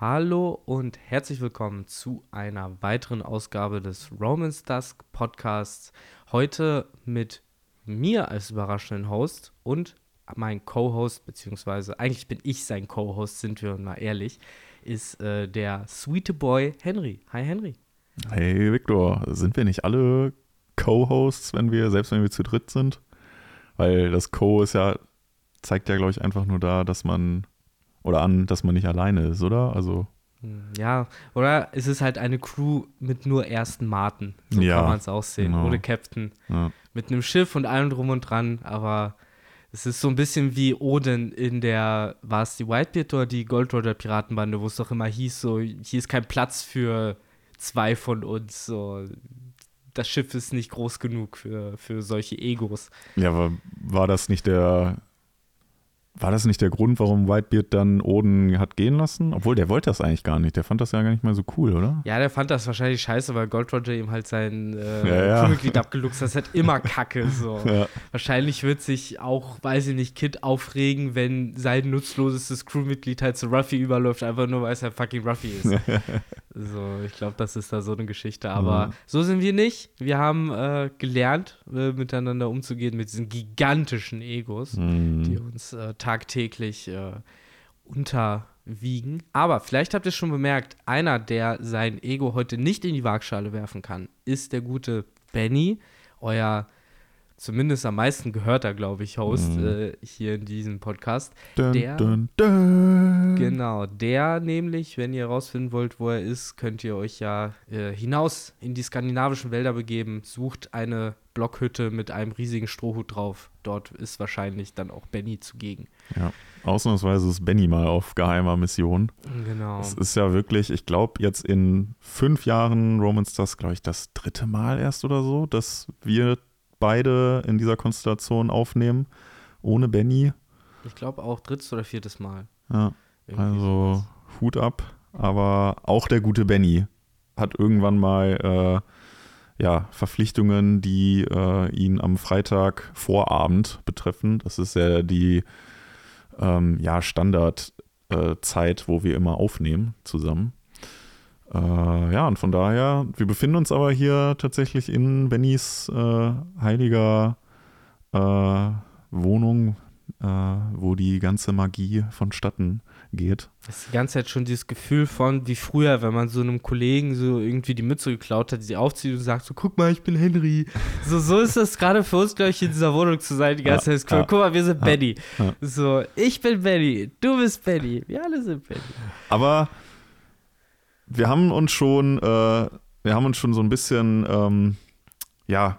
Hallo und herzlich willkommen zu einer weiteren Ausgabe des Romans Dusk Podcasts. Heute mit mir als überraschenden Host und mein Co-Host, beziehungsweise eigentlich bin ich sein Co-Host, sind wir mal ehrlich, ist äh, der sweete Boy Henry. Hi Henry. Hey Victor, sind wir nicht alle Co-Hosts, wenn wir, selbst wenn wir zu dritt sind? Weil das Co ist ja, zeigt ja, glaube ich, einfach nur da, dass man oder an, dass man nicht alleine ist, oder? Also. Ja, oder es ist halt eine Crew mit nur ersten Marten. So ja, kann man es auch sehen. Genau. Ohne Captain. Ja. Mit einem Schiff und allem drum und dran, aber es ist so ein bisschen wie Odin in der, war es die Whitebeard oder die Gold Roger Piratenbande, wo es doch immer hieß, so, hier ist kein Platz für zwei von uns, so, das Schiff ist nicht groß genug für, für solche Egos. Ja, aber war das nicht der war das nicht der Grund, warum Whitebeard dann Oden hat gehen lassen? Obwohl, der wollte das eigentlich gar nicht. Der fand das ja gar nicht mal so cool, oder? Ja, der fand das wahrscheinlich scheiße, weil Gold Roger ihm halt sein äh, ja, ja. Crewmitglied abgeluchst hat. Das ist halt immer kacke. So. Ja. Wahrscheinlich wird sich auch, weiß ich nicht, Kid aufregen, wenn sein nutzlosestes Crewmitglied halt zu Ruffy überläuft, einfach nur, weil es halt fucking Ruffy ist. so, ich glaube, das ist da so eine Geschichte. Aber mhm. so sind wir nicht. Wir haben äh, gelernt, äh, miteinander umzugehen mit diesen gigantischen Egos, mhm. die uns äh, tagtäglich äh, unterwiegen. Aber vielleicht habt ihr schon bemerkt, einer, der sein Ego heute nicht in die Waagschale werfen kann, ist der gute Benny, euer zumindest am meisten gehörter, glaube ich, Host mhm. äh, hier in diesem Podcast. Dun, der, dun, dun. Genau, der nämlich, wenn ihr herausfinden wollt, wo er ist, könnt ihr euch ja äh, hinaus in die skandinavischen Wälder begeben, sucht eine Blockhütte mit einem riesigen Strohhut drauf. Dort ist wahrscheinlich dann auch Benny zugegen. Ja, ausnahmsweise ist Benny mal auf geheimer Mission. Genau. Es ist ja wirklich, ich glaube, jetzt in fünf Jahren Romans das, glaube ich, das dritte Mal erst oder so, dass wir beide in dieser Konstellation aufnehmen, ohne Benny. Ich glaube auch drittes oder viertes Mal. Ja, Irgendwie also sowas. Hut ab. Aber auch der gute Benny hat irgendwann mal äh, ja, Verpflichtungen, die äh, ihn am Freitag Vorabend betreffen. Das ist ja die ähm, ja, Standardzeit, äh, wo wir immer aufnehmen zusammen. Äh, ja, und von daher, wir befinden uns aber hier tatsächlich in Bennys äh, heiliger äh, Wohnung, äh, wo die ganze Magie vonstatten geht. Das ist die ganze Zeit schon dieses Gefühl von, wie früher, wenn man so einem Kollegen so irgendwie die Mütze geklaut hat, sie aufzieht und sagt so, guck mal, ich bin Henry. So, so ist das gerade für uns, glaube ich, in dieser Wohnung zu sein, die ganze ja, Zeit. Ja, guck mal, wir sind ja, Benny. Ja. So, ich bin Benny, du bist Benny, wir alle sind Benny. Aber wir haben uns schon, äh, wir haben uns schon so ein bisschen, ähm, ja,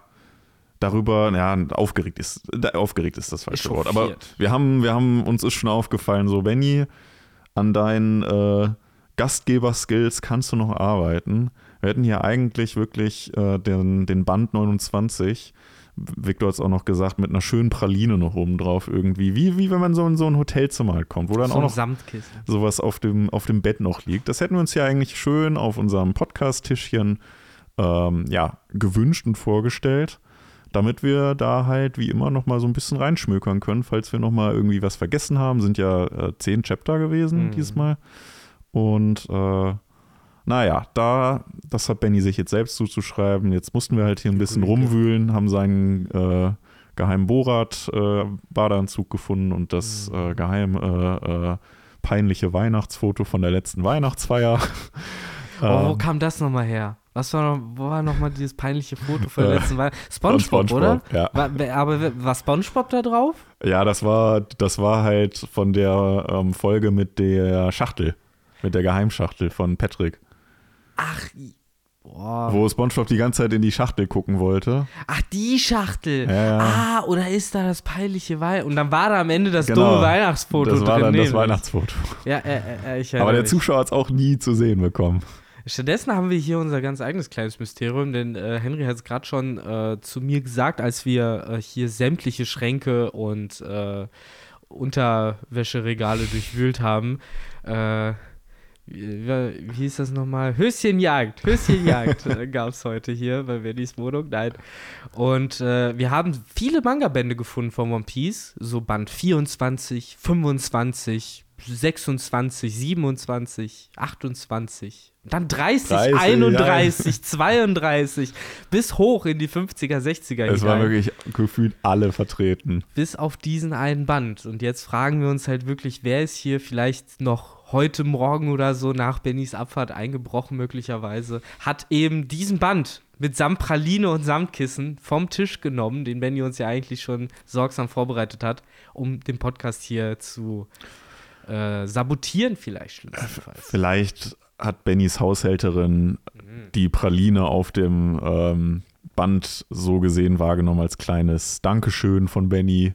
darüber, ja, aufgeregt ist, aufgeregt ist das falsche Wort, aber wir haben, wir haben, uns ist schon aufgefallen, so, Benny, an deinen äh, Gastgeber-Skills kannst du noch arbeiten. Wir hätten hier eigentlich wirklich äh, den, den Band 29, Victor hat es auch noch gesagt, mit einer schönen Praline noch oben drauf irgendwie. Wie, wie wenn man so in so ein Hotelzimmer halt kommt, wo dann so auch noch Samtkissen. sowas auf dem, auf dem Bett noch liegt. Das hätten wir uns ja eigentlich schön auf unserem Podcast-Tischchen ähm, ja, gewünscht und vorgestellt damit wir da halt wie immer nochmal so ein bisschen reinschmökern können, falls wir nochmal irgendwie was vergessen haben. Sind ja äh, zehn Chapter gewesen mhm. diesmal. Und äh, naja, da, das hat Benny sich jetzt selbst zuzuschreiben. Jetzt mussten wir halt hier ein bisschen rumwühlen, haben seinen äh, geheimen Borat-Badeanzug äh, gefunden und das mhm. äh, geheime, äh, peinliche Weihnachtsfoto von der letzten Weihnachtsfeier. Oh, wo kam das nochmal her? Was war noch, wo war nochmal dieses peinliche Foto von der letzten Wahl? SpongeBob, SpongeBob, oder? Ja. War, aber war SpongeBob da drauf? Ja, das war, das war halt von der ähm, Folge mit der Schachtel, mit der Geheimschachtel von Patrick. Ach, boah. Wo SpongeBob die ganze Zeit in die Schachtel gucken wollte. Ach, die Schachtel. Ja. Ah, oder ist da das peinliche Weih? Und dann war da am Ende das genau. dumme Weihnachtsfoto Das war drin. dann das Weihnachtsfoto. Ja, äh, äh, ich Aber der Zuschauer hat es auch nie zu sehen bekommen. Stattdessen haben wir hier unser ganz eigenes kleines Mysterium, denn äh, Henry hat es gerade schon äh, zu mir gesagt, als wir äh, hier sämtliche Schränke und äh, Unterwäscheregale durchwühlt haben. Äh, wie, hieß das nochmal? Höschenjagd. Höschenjagd äh, gab es heute hier bei Bennys Wohnung. Nein. Und wir haben viele Manga-Bände gefunden von One Piece. So Band 24, 25, 26, 27, 28, dann 30, 30, 31, 32, bis hoch in die 50er, 60er Es waren hinein. wirklich gefühlt alle vertreten. bis auf diesen einen Band. Und jetzt fragen wir uns halt wirklich, wer ist hier vielleicht noch heute Morgen oder so nach Bennys Abfahrt eingebrochen möglicherweise, hat eben diesen Band mit samt Praline und Samtkissen vom Tisch genommen, den Benny uns ja eigentlich schon sorgsam vorbereitet hat, um den Podcast hier zu äh, sabotieren vielleicht. Vielleicht hat Bennys Haushälterin die Praline auf dem ähm, Band so gesehen wahrgenommen als kleines Dankeschön von Benny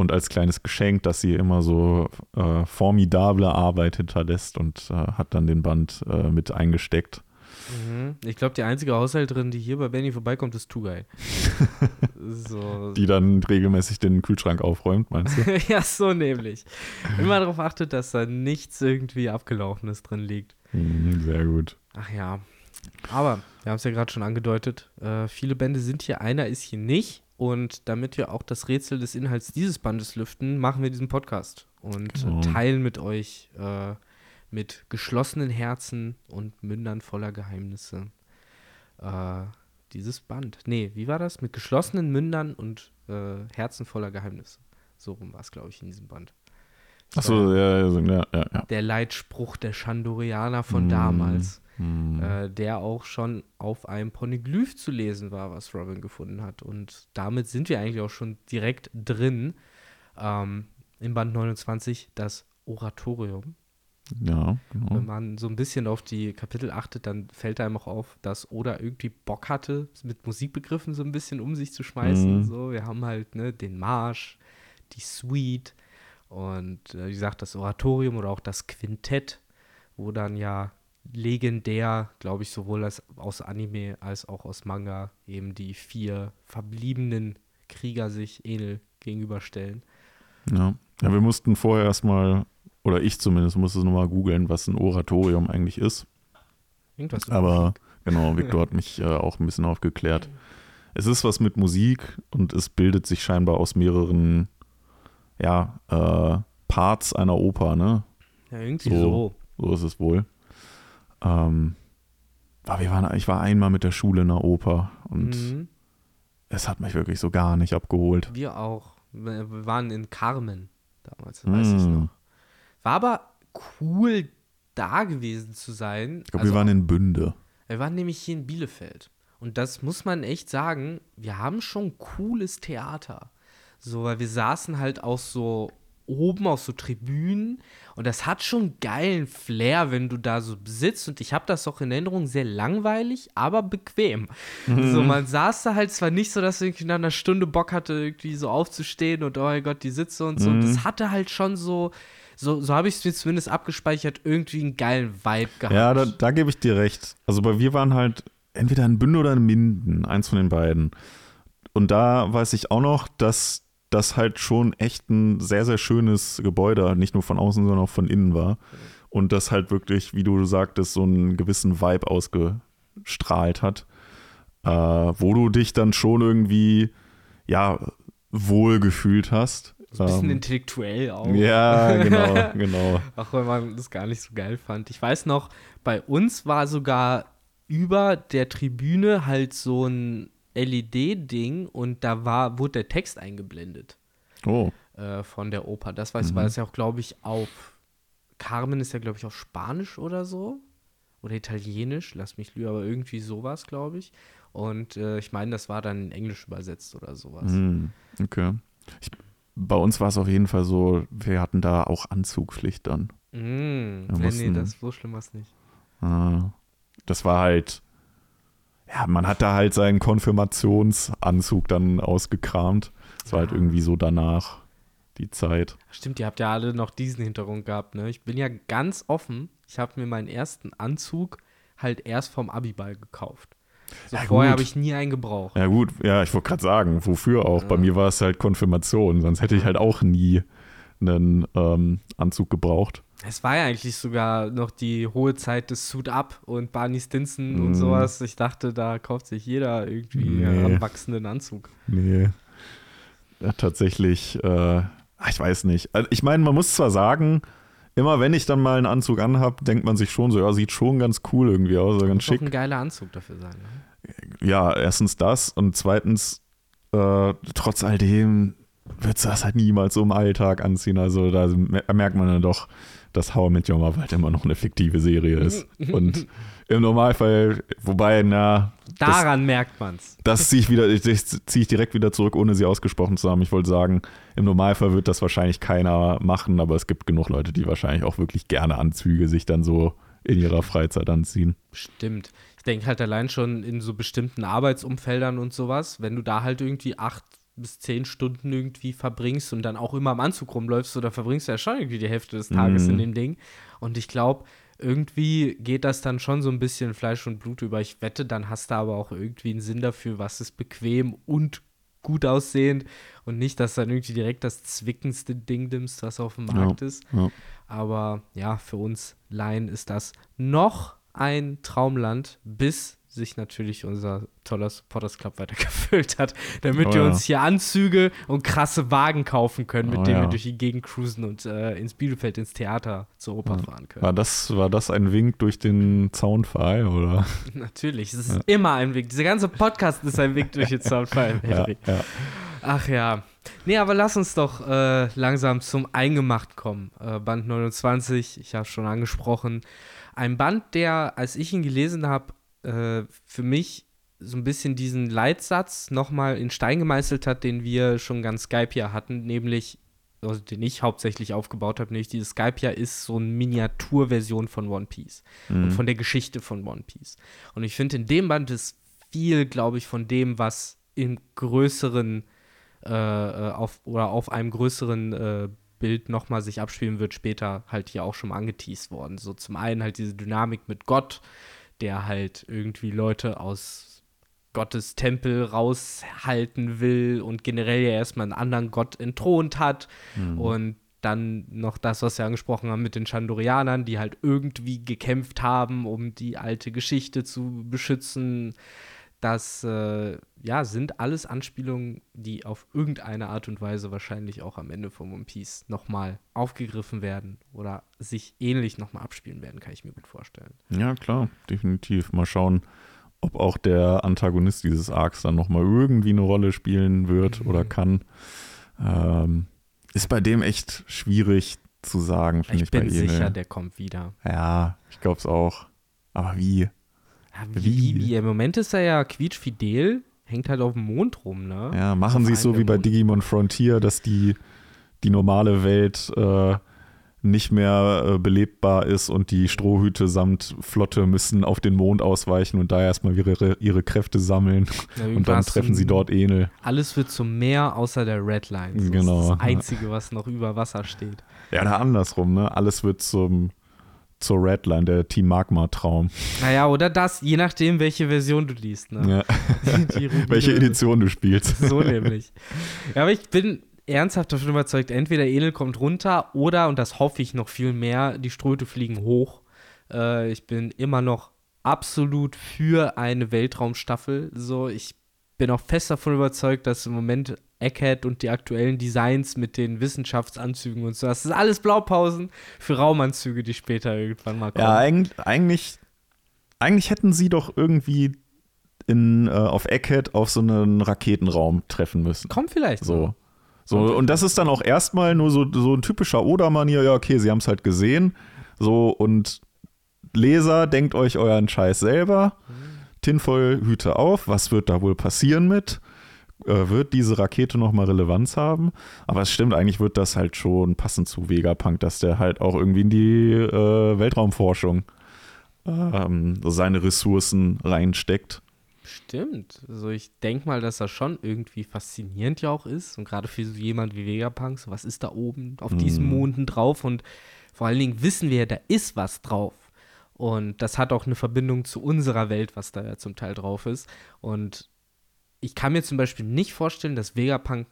und als kleines Geschenk, dass sie immer so äh, formidable Arbeit hinterlässt und äh, hat dann den Band äh, mit eingesteckt. Mhm. Ich glaube, die einzige Haushälterin, die hier bei Benny vorbeikommt, ist Tugay. so. Die dann regelmäßig den Kühlschrank aufräumt, meinst du? ja, so nämlich. Immer darauf achtet, dass da nichts irgendwie Abgelaufenes drin liegt. Mhm, Sehr gut. Ach ja. Aber, wir haben es ja gerade schon angedeutet, äh, viele Bände sind hier, einer ist hier nicht. Und damit wir auch das Rätsel des Inhalts dieses Bandes lüften, machen wir diesen Podcast und Genau. äh, teilen mit euch äh, mit geschlossenen Herzen und Mündern voller Geheimnisse äh, dieses Band. Nee, wie war das? Mit geschlossenen Mündern und äh, Herzen voller Geheimnisse. So rum war es, glaube ich, in diesem Band. Achso, ja, ja, ja, ja, ja. Der Leitspruch der Chandorianer von Mm. damals, Hm. äh, der auch schon auf einem Poneglyph zu lesen war, was Robin gefunden hat. Und damit sind wir eigentlich auch schon direkt drin ähm, im Band 29, das Oratorium. Ja, Wenn genau. man so ein bisschen auf die Kapitel achtet, dann fällt einem auch auf, dass Oda irgendwie Bock hatte, mit Musikbegriffen so ein bisschen um sich zu schmeißen. Mhm. So, wir haben halt ne, den Marsch, die Suite und äh, wie gesagt, das Oratorium oder auch das Quintett, wo dann ja legendär, glaube ich, sowohl als, aus Anime als auch aus Manga eben die vier verbliebenen Krieger sich Enel gegenüberstellen. Ja. ja, wir mussten vorher erstmal, oder ich zumindest, musste es nochmal googeln, was ein Oratorium eigentlich ist. Irgendwas Aber genau, Victor hat mich äh, auch ein bisschen aufgeklärt. Es ist was mit Musik und es bildet sich scheinbar aus mehreren ja, äh, Parts einer Oper, ne? Ja, irgendwie So. so. So ist es wohl. Ähm, aber wir waren, ich war einmal mit der Schule in der Oper und Mhm. es hat mich wirklich so gar nicht abgeholt. Wir auch. Wir waren in Carmen damals, das weiß ich Mm. noch. War aber cool, da gewesen zu sein. Ich glaube, Also, wir waren in Bünde. wir waren nämlich hier in Bielefeld. Und das muss man echt sagen, wir haben schon cooles Theater. So, weil wir saßen halt auch so oben auf so Tribünen und das hat schon geilen Flair, wenn du da so sitzt und ich habe das auch in Erinnerung sehr langweilig, aber bequem. So, man saß da halt zwar nicht so, dass ich nach einer Stunde Bock hatte, irgendwie so aufzustehen und oh mein Gott, die Sitze und so. Das hatte halt schon so, so, so habe ich es mir zumindest abgespeichert, irgendwie einen geilen Vibe gehabt. Ja, da, da gebe ich dir recht. Also bei wir waren halt entweder in Bünde oder in Minden, eins von den beiden. Und da weiß ich auch noch, dass das halt schon echt ein sehr, sehr schönes Gebäude, nicht nur von außen, sondern auch von innen war. Und das halt wirklich, wie du sagtest, so einen gewissen Vibe ausgestrahlt hat, äh, wo du dich dann schon irgendwie, ja, wohl gefühlt hast. So ein bisschen Ähm, intellektuell auch. ja, genau, genau. Auch wenn man das gar nicht so geil fand. Ich weiß noch, bei uns war sogar über der Tribüne halt so ein LED-Ding und da war, wurde der Text eingeblendet Oh, äh, von der Oper. Das weiß, war das ja auch, glaube ich, auf Carmen ist ja, glaube ich, auf Spanisch oder so. Oder Italienisch, lass mich lügen, aber irgendwie sowas, glaube ich. Und äh, ich meine, das war dann in Englisch übersetzt oder sowas. Hm, okay. Ich, bei uns war es auf jeden Fall so, wir hatten da auch Anzugpflicht dann. Mm. Nee, nee, das so schlimm war es nicht. Ah, Das war halt, ja, man hat da halt seinen Konfirmationsanzug dann ausgekramt. Es war halt irgendwie so danach die Zeit. Stimmt, ihr habt ja alle noch diesen Hintergrund gehabt, ne? Ich bin ja ganz offen. Ich habe mir meinen ersten Anzug halt erst vom Abiball gekauft. So Ja, vorher habe ich nie einen gebraucht. Ja gut, ja, ich wollte gerade sagen, wofür auch? Bei Ja. mir war es halt Konfirmation, sonst hätte ich halt auch nie einen ähm, Anzug gebraucht. Es war ja eigentlich sogar noch die hohe Zeit des Suit Up und Barney Stinson Mm. und sowas. Ich dachte, da kauft sich jeder irgendwie Nee. einen heranwachsenden Anzug. Nee. Ja, tatsächlich, äh, ach, ich weiß nicht. Also, ich meine, man muss zwar sagen, immer wenn ich dann mal einen Anzug anhab, denkt man sich schon so, ja, sieht schon ganz cool irgendwie aus, also ganz Muss schick. Doch ein geiler Anzug dafür sein. Ne? Ja, erstens das und zweitens, äh, trotz all dem würdest du das halt niemals so im Alltag anziehen. Also da merkt man dann doch, dass How I Met Your Mother halt immer noch eine fiktive Serie ist. Und im Normalfall, wobei, na. Daran das, merkt man's. Das ziehe ich wieder, ich, ziehe ich direkt wieder zurück, ohne sie ausgesprochen zu haben. Ich wollte sagen, im Normalfall wird das wahrscheinlich keiner machen, aber es gibt genug Leute, die wahrscheinlich auch wirklich gerne Anzüge sich dann so in ihrer Freizeit anziehen. Stimmt. Ich denke halt allein schon in so bestimmten Arbeitsumfeldern und sowas, wenn du da halt irgendwie acht bis zehn Stunden irgendwie verbringst und dann auch immer im Anzug rumläufst, dann verbringst du ja schon irgendwie die Hälfte des Tages mm. in dem Ding. Und ich glaube, irgendwie geht das dann schon so ein bisschen Fleisch und Blut über. Ich wette, dann hast du aber auch irgendwie einen Sinn dafür, was ist bequem und gut aussehend und nicht, dass dann irgendwie direkt das zwickendste Ding nimmst, was auf dem Markt ja, ist. Ja. Aber ja, für uns Laien ist das noch ein Traumland, bis sich natürlich unser toller Supporters Club weiter gefüllt hat, damit oh, wir uns hier Anzüge und krasse Wagen kaufen können, mit oh, denen ja. wir durch die Gegend cruisen und äh, ins Bielefeld ins Theater zur Oper ja. fahren können. War das, war das ein Wink durch den Zaunpfahl, oder? Natürlich, es ist ja. immer ein Wink. Dieser ganze Podcast ist ein Wink durch den Zaunpfahl, Henry. Ach ja. Nee, aber lass uns doch äh, langsam zum Eingemacht kommen. Äh, Band 29, ich habe es schon angesprochen. Ein Band, der, als ich ihn gelesen habe, äh, für mich so ein bisschen diesen Leitsatz nochmal in Stein gemeißelt hat, den wir schon ganz Skype ja hatten, nämlich, also den ich hauptsächlich aufgebaut habe, nämlich dieses Skype ja ist so eine Miniaturversion von One Piece mhm. und von der Geschichte von One Piece. Und ich finde, in dem Band ist viel, glaube ich, von dem, was im größeren äh, äh, auf, oder auf einem größeren äh, Bild nochmal sich abspielen wird, später halt hier auch schon mal angeteased worden. So zum einen halt diese Dynamik mit Gott, der halt irgendwie Leute aus Gottes Tempel raushalten will und generell ja erstmal einen anderen Gott entthront hat. Mhm. Und dann noch das, was wir angesprochen haben mit den Chandorianern, die halt irgendwie gekämpft haben, um die alte Geschichte zu beschützen. Das äh, ja, sind alles Anspielungen, die auf irgendeine Art und Weise wahrscheinlich auch am Ende von One Piece nochmal aufgegriffen werden oder sich ähnlich nochmal abspielen werden, kann ich mir gut vorstellen. Ja, klar, definitiv. Mal schauen, ob auch der Antagonist dieses Arcs dann nochmal irgendwie eine Rolle spielen wird mhm. oder kann. Ähm, ist bei dem echt schwierig zu sagen, finde ich, ich bin sicher, der kommt wieder. Ja, ich glaube es auch. Aber wie? Wie, wie? wie? Im Moment ist er ja quietschfidel, hängt halt auf dem Mond rum, ne? Ja, machen sie es so wie bei Digimon Frontier, dass die, die normale Welt äh, nicht mehr äh, belebbar ist und die Strohhüte samt Flotte müssen auf den Mond ausweichen und da erstmal ihre, ihre Kräfte sammeln. Ja, und dann treffen sie dort Enel. Alles wird zum Meer außer der Redline. So genau. Das ist das Einzige, was noch über Wasser steht. Ja, da andersrum, ne? Alles wird zum zur Redline, der Team Magma-Traum. Naja, oder das, je nachdem, welche Version du liest. Ne? Ja. welche Edition du spielst. So nämlich. Ja, aber ich bin ernsthaft davon überzeugt, entweder Enel kommt runter oder, und das hoffe ich noch viel mehr, die Ströte fliegen hoch. Äh, ich bin immer noch absolut für eine Weltraumstaffel. So, ich bin auch fest davon überzeugt, dass im Moment Eckhead und die aktuellen Designs mit den Wissenschaftsanzügen und so. Das ist alles Blaupausen für Raumanzüge, die später irgendwann mal kommen. Ja, eigentlich, eigentlich, hätten sie doch irgendwie in, äh, auf Eckhead auf so einen Raketenraum treffen müssen. Kommt vielleicht. So. So, und das ist dann auch erstmal nur so, so ein typischer Oda-Manier, ja, okay, sie haben es halt gesehen. So, und Leser, denkt euch euren Scheiß selber. Mhm. Tinfoil Hüte auf, was wird da wohl passieren mit? Äh, wird diese Rakete nochmal Relevanz haben. Aber es stimmt, eigentlich wird das halt schon passend zu Vegapunk, dass der halt auch irgendwie in die äh, Weltraumforschung ähm, seine Ressourcen reinsteckt. Stimmt. Also ich denke mal, dass das schon irgendwie faszinierend ja auch ist. Und gerade für so jemand wie Vegapunk, so was ist da oben auf mm. diesen Monden drauf? Und vor allen Dingen wissen wir, da ist was drauf. Und das hat auch eine Verbindung zu unserer Welt, was da ja zum Teil drauf ist. Und ich kann mir zum Beispiel nicht vorstellen, dass Vegapunk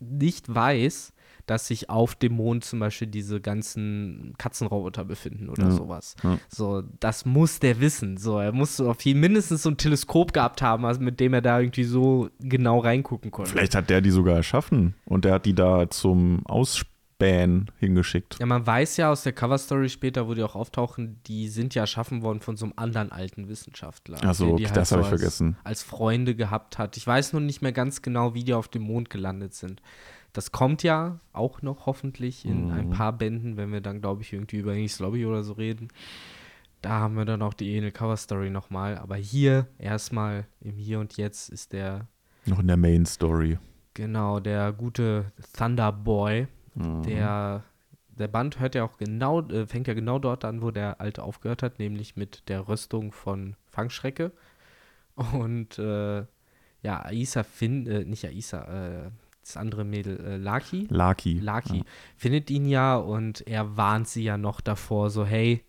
nicht weiß, dass sich auf dem Mond zum Beispiel diese ganzen Katzenroboter befinden oder ja, sowas. Ja. So, das muss der wissen. So, er muss auf jeden mindestens so ein Teleskop gehabt haben, also mit dem er da irgendwie so genau reingucken konnte. Vielleicht hat der die sogar erschaffen und der hat die da zum Aus Ban hingeschickt. Ja, man weiß ja aus der Coverstory später, wo die auch auftauchen, die sind ja erschaffen worden von so einem anderen alten Wissenschaftler. Der okay, halt das habe ich als, vergessen. Als Freunde gehabt hat. Ich weiß nur nicht mehr ganz genau, wie die auf dem Mond gelandet sind. Das kommt ja auch noch hoffentlich in Mhm. ein paar Bänden, wenn wir dann, glaube ich, irgendwie über Enis Lobby oder so reden. Da haben wir dann auch die Enel Cover Story nochmal. Aber hier erstmal im Hier und Jetzt ist der, Noch in der Main Story. genau, der gute Thunder Boy. Mhm. Der, der Band hört ja auch genau, äh, fängt ja genau dort an, wo der alte aufgehört hat, nämlich mit der Rüstung von Fangschrecke. Und äh, ja, Aisa findet, äh, nicht Aisa, äh, das andere Mädel, äh, Laki. Lucky. Laki findet ihn ja und er warnt sie ja noch davor, so, hey,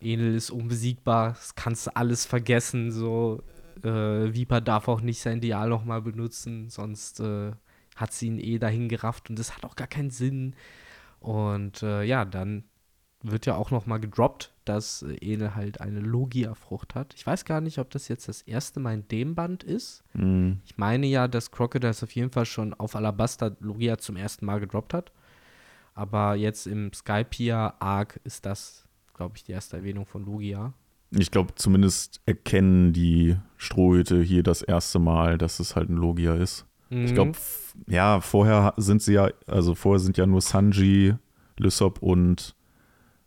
Enel ist unbesiegbar, das kannst du alles vergessen, so, äh, Viper darf auch nicht sein Dial nochmal benutzen, sonst äh, hat sie ihn eh dahin gerafft und das hat auch gar keinen Sinn. Und äh, ja, dann wird ja auch nochmal gedroppt, dass äh, Enel halt eine Logia-Frucht hat. Ich weiß gar nicht, ob das jetzt das erste Mal in dem Band ist. Mhm. Ich meine ja, dass Crocodiles auf jeden Fall schon auf Alabaster Logia zum ersten Mal gedroppt hat. Aber jetzt im Skypiea Arc ist das, glaube ich, die erste Erwähnung von Logia. Ich glaube, zumindest erkennen die Strohhüte hier das erste Mal, dass es halt ein Logia ist. Ich Mhm. glaube, ja, vorher sind sie ja, also vorher sind ja nur Sanji, Lysop und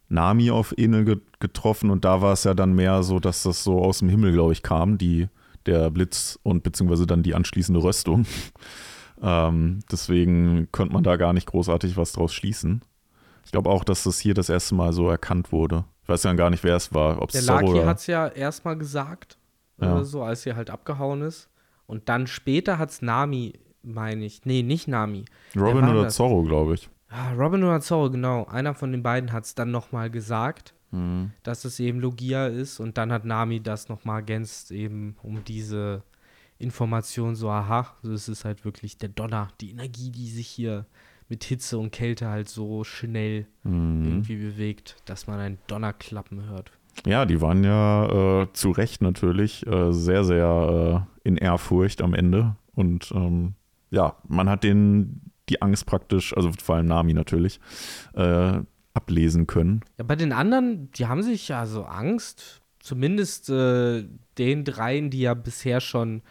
Nami auf Enel ge getroffen und da war es ja dann mehr so, dass das so aus dem Himmel, glaube ich, kam, die, der Blitz und beziehungsweise dann die anschließende Röstung. ähm, deswegen könnte man da gar nicht großartig was draus schließen. Ich glaube auch, dass das hier das erste Mal so erkannt wurde. Ich weiß ja gar nicht, wer es war, ob Der Laki hat es ja erstmal gesagt, Ja. so als sie halt abgehauen ist. Und dann später hat es Nami, meine ich, nee, nicht Nami. Robin oder das? Zorro, glaube ich. Ah, Robin oder Zorro, genau. Einer von den beiden hat es dann nochmal gesagt. Mhm. dass es eben Logia ist und dann hat Nami das nochmal ergänzt, eben um diese Information so, aha, so es ist halt wirklich der Donner, die Energie, die sich hier mit Hitze und Kälte halt so schnell Mhm. irgendwie bewegt, dass man ein Donnerklappen hört. Ja, die waren ja äh, zu Recht natürlich äh, sehr, sehr äh, in Ehrfurcht am Ende. Und ähm, ja, man hat denen die Angst praktisch, also vor allem Nami natürlich, äh, ablesen können. Ja, bei den anderen, die haben sich ja so Angst, zumindest äh, den dreien, die ja bisher schon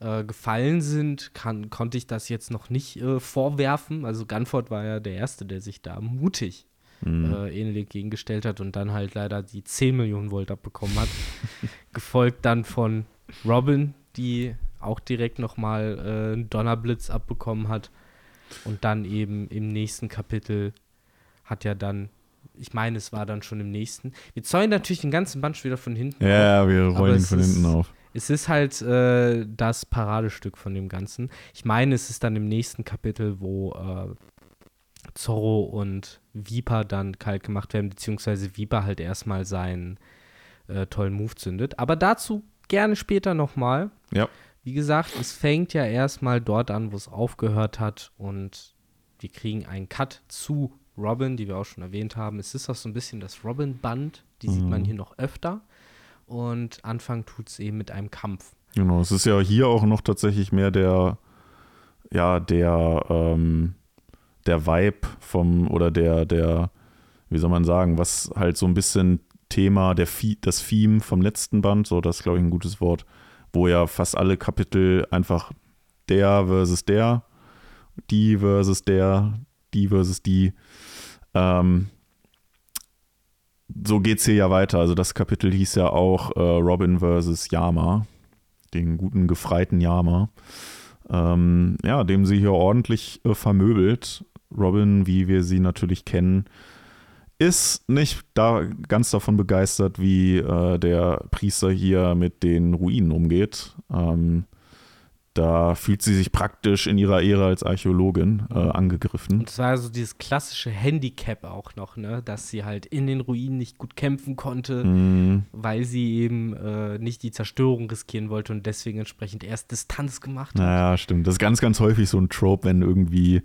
äh, gefallen sind, kann, konnte ich das jetzt noch nicht vorwerfen. Also Gunford war ja der Erste, der sich da mutig Mhm. äh, ähnlich gegengestellt hat und dann halt leider die 10 Millionen Volt abbekommen hat. Gefolgt dann von Robin, die auch direkt nochmal äh, einen Donnerblitz abbekommen hat. Und dann eben im nächsten Kapitel hat ja dann, ich meine, es war dann schon im nächsten. Wir zäunen natürlich den ganzen Band schon wieder von hinten. auf. Ja, wir Aber rollen ihn von ist- hinten auf. Es ist halt äh, das Paradestück von dem Ganzen. Ich meine, es ist dann im nächsten Kapitel, wo äh, Zorro und Viper dann kalt gemacht werden, beziehungsweise Viper halt erstmal seinen äh, tollen Move zündet. Aber dazu gerne später nochmal. Ja. Wie gesagt, es fängt ja erstmal dort an, wo es aufgehört hat und wir kriegen einen Cut zu Robin, die wir auch schon erwähnt haben. Es ist auch so ein bisschen das Robin-Band, die sieht man hier noch öfter. Und Anfang tut es eben mit einem Kampf. Genau, es ist ja hier auch noch tatsächlich mehr der, ja, der, ähm, der Vibe vom, oder der, der, wie soll man sagen, was halt so ein bisschen Thema, der das Theme vom letzten Band, so das ist, glaube ich, ein gutes Wort, wo ja fast alle Kapitel einfach der versus der, die versus der, die versus die. Ähm, so geht's hier ja weiter. Also das Kapitel hieß ja auch äh, Robin versus Yama, den guten gefreiten Yama. Ähm, ja, dem sie hier ordentlich äh, vermöbelt. Robin, wie wir sie natürlich kennen, ist nicht da ganz davon begeistert, wie äh, der Priester hier mit den Ruinen umgeht. Ähm, da fühlt sie sich praktisch in ihrer Ehre als Archäologin äh, angegriffen. Und es war so dieses klassische Handicap auch noch, ne? Dass sie halt in den Ruinen nicht gut kämpfen konnte, Mhm. weil sie eben äh, nicht die Zerstörung riskieren wollte und deswegen entsprechend erst Distanz gemacht hat. Naja, stimmt. Das ist ganz, ganz häufig so ein Trope, wenn irgendwie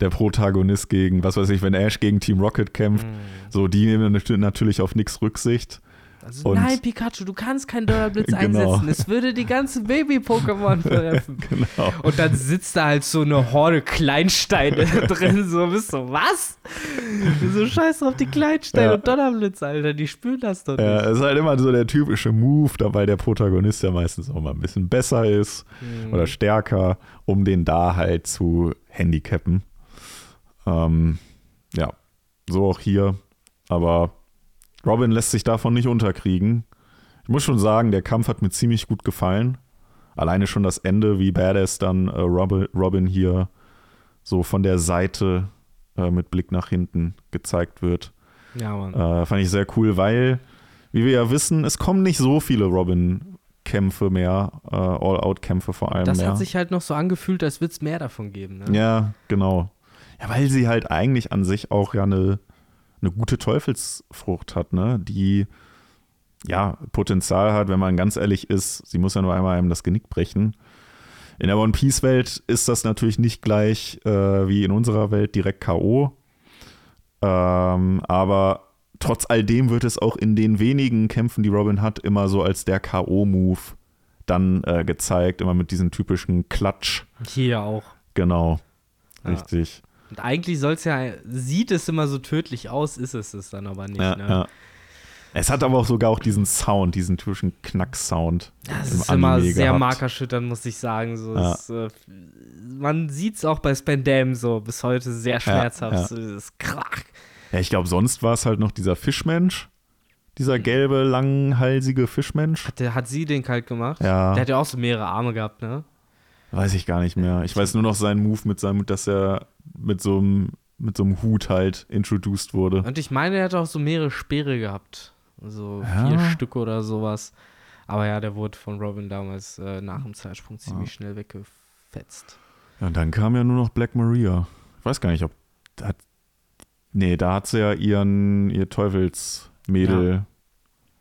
der Protagonist gegen, was weiß ich, wenn Ash gegen Team Rocket kämpft, Mhm. so die nehmen nat- natürlich auf nichts Rücksicht. Also, Und- nein, Pikachu, du kannst keinen Donnerblitz Genau. einsetzen. Es würde die ganzen Baby-Pokémon treffen. genau. Und dann sitzt da halt so eine Horde Kleinsteine drin. So, bist du, was? Wieso scheiß auf die Kleinsteine Ja. und Donnerblitz, Alter? Die spüren das doch nicht. Ja, es ist halt immer so der typische Move, dabei der Protagonist ja meistens auch mal ein bisschen besser ist Mhm. oder stärker, um den da halt zu handicappen. Ähm, ja, so auch hier. Aber Robin lässt sich davon nicht unterkriegen. Ich muss schon sagen, der Kampf hat mir ziemlich gut gefallen. Alleine schon das Ende, wie badass dann äh, Robin, Robin hier so von der Seite äh, mit Blick nach hinten gezeigt wird. Ja, Mann. Äh, fand ich sehr cool, weil, wie wir ja wissen, es kommen nicht so viele Robin-Kämpfe mehr, äh, All-Out-Kämpfe vor allem das mehr. hat sich halt noch so angefühlt, als würde es mehr davon geben. Ne? ja, genau. Ja, weil sie halt eigentlich an sich auch ja eine, eine gute Teufelsfrucht hat, ne? Die ja Potenzial hat, wenn man ganz ehrlich ist, sie muss ja nur einmal einem das Genick brechen. In der One Piece-Welt ist das natürlich nicht gleich äh, wie in unserer Welt direkt K.O. Ähm, aber trotz all dem wird es auch in den wenigen Kämpfen, die Robin hat, immer so als der K.O.-Move dann äh, gezeigt, immer mit diesem typischen Klatsch. Hier auch. Genau. Ja. Richtig. Und eigentlich soll es ja, sieht es immer so tödlich aus, ist es es dann aber nicht. Ja, ne? ja. Es hat aber auch sogar auch diesen Sound, diesen typischen Knack-Sound. Das im ist immer Anime sehr gehabt. markerschütternd, muss ich sagen. So, Ja. es, äh, man sieht es auch bei Spandam so bis heute sehr schmerzhaft. ja. So dieses Krach. Ja, ich glaube, sonst war es halt noch dieser Fischmensch. Dieser gelbe, langhalsige Fischmensch. Hat, der, hat sie den kalt gemacht? Ja. Der hat ja auch so mehrere Arme gehabt, ne? Weiß ich gar nicht mehr. Ich weiß nur noch seinen Move mit seinem, dass er mit so einem, mit so einem Hut halt introduced wurde. Und ich meine, er hat auch so mehrere Speere gehabt. So Ja. vier Stück oder sowas. Aber ja, der wurde von Robin damals äh, nach dem Zeitsprung ziemlich schnell weggefetzt. Ja, und dann kam ja nur noch Black Maria. Ich weiß gar nicht, ob. Hat, nee, da hat sie ja ihren, ihr Teufelsmädel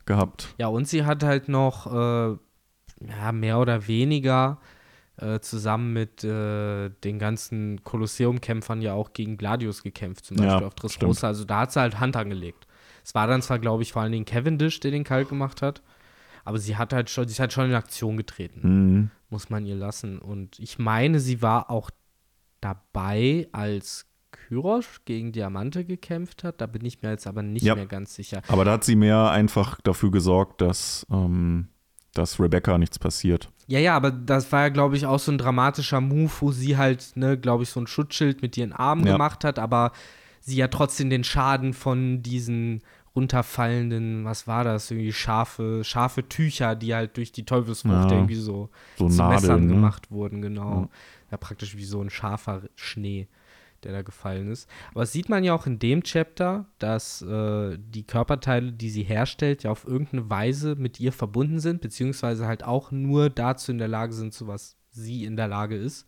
gehabt. Ja, und sie hat halt noch, äh, ja, mehr oder weniger äh, zusammen mit äh, den ganzen Kolosseum-Kämpfern ja auch gegen Gladius gekämpft, zum Ja, Beispiel auf Dressrosa. Also da hat sie halt Hand angelegt. Es war dann zwar, glaube ich, vor allen Dingen Cavendish, der den kalt gemacht hat, aber sie hat halt schon, sie hat schon in Aktion getreten, Mhm. muss man ihr lassen. Und ich meine, sie war auch dabei, als Kyrosh gegen Diamante gekämpft hat. Da bin ich mir jetzt aber nicht Ja. mehr ganz sicher. Aber da hat sie mehr einfach dafür gesorgt, dass, ähm, dass Rebecca nichts passiert. Ja, ja, aber das war ja, glaube ich, auch so ein dramatischer Move, wo sie halt, ne, glaube ich, so ein Schutzschild mit ihren Armen Ja. gemacht hat, aber sie ja trotzdem den Schaden von diesen runterfallenden, was war das, irgendwie scharfe, scharfe Tücher, die halt durch die Teufelsfrucht Ja. irgendwie so So zu Messern Nadeln. Ne? gemacht wurden, genau. Ja. Ja. praktisch wie so ein scharfer Schnee, der da gefallen ist. Aber das sieht man ja auch in dem Chapter, dass äh, die Körperteile, die sie herstellt, ja auf irgendeine Weise mit ihr verbunden sind, beziehungsweise halt auch nur dazu in der Lage sind, zu was sie in der Lage ist.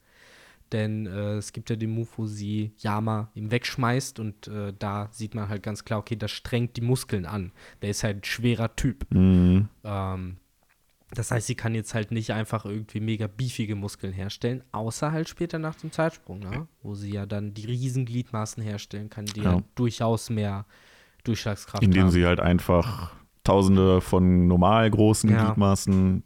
Denn äh, es gibt ja den Move, wo sie Yama ihm wegschmeißt und äh, da sieht man halt ganz klar, okay, das strengt die Muskeln an. Der ist halt ein schwerer Typ. Mhm. Ähm, das heißt, sie kann jetzt halt nicht einfach irgendwie mega beefige Muskeln herstellen, außer halt später nach dem Zeitsprung, ne? wo sie ja dann die Riesengliedmaßen herstellen kann, die Ja. ja. durchaus mehr Durchschlagskraft Indem haben. sie halt einfach tausende von normal großen Ja. Gliedmaßen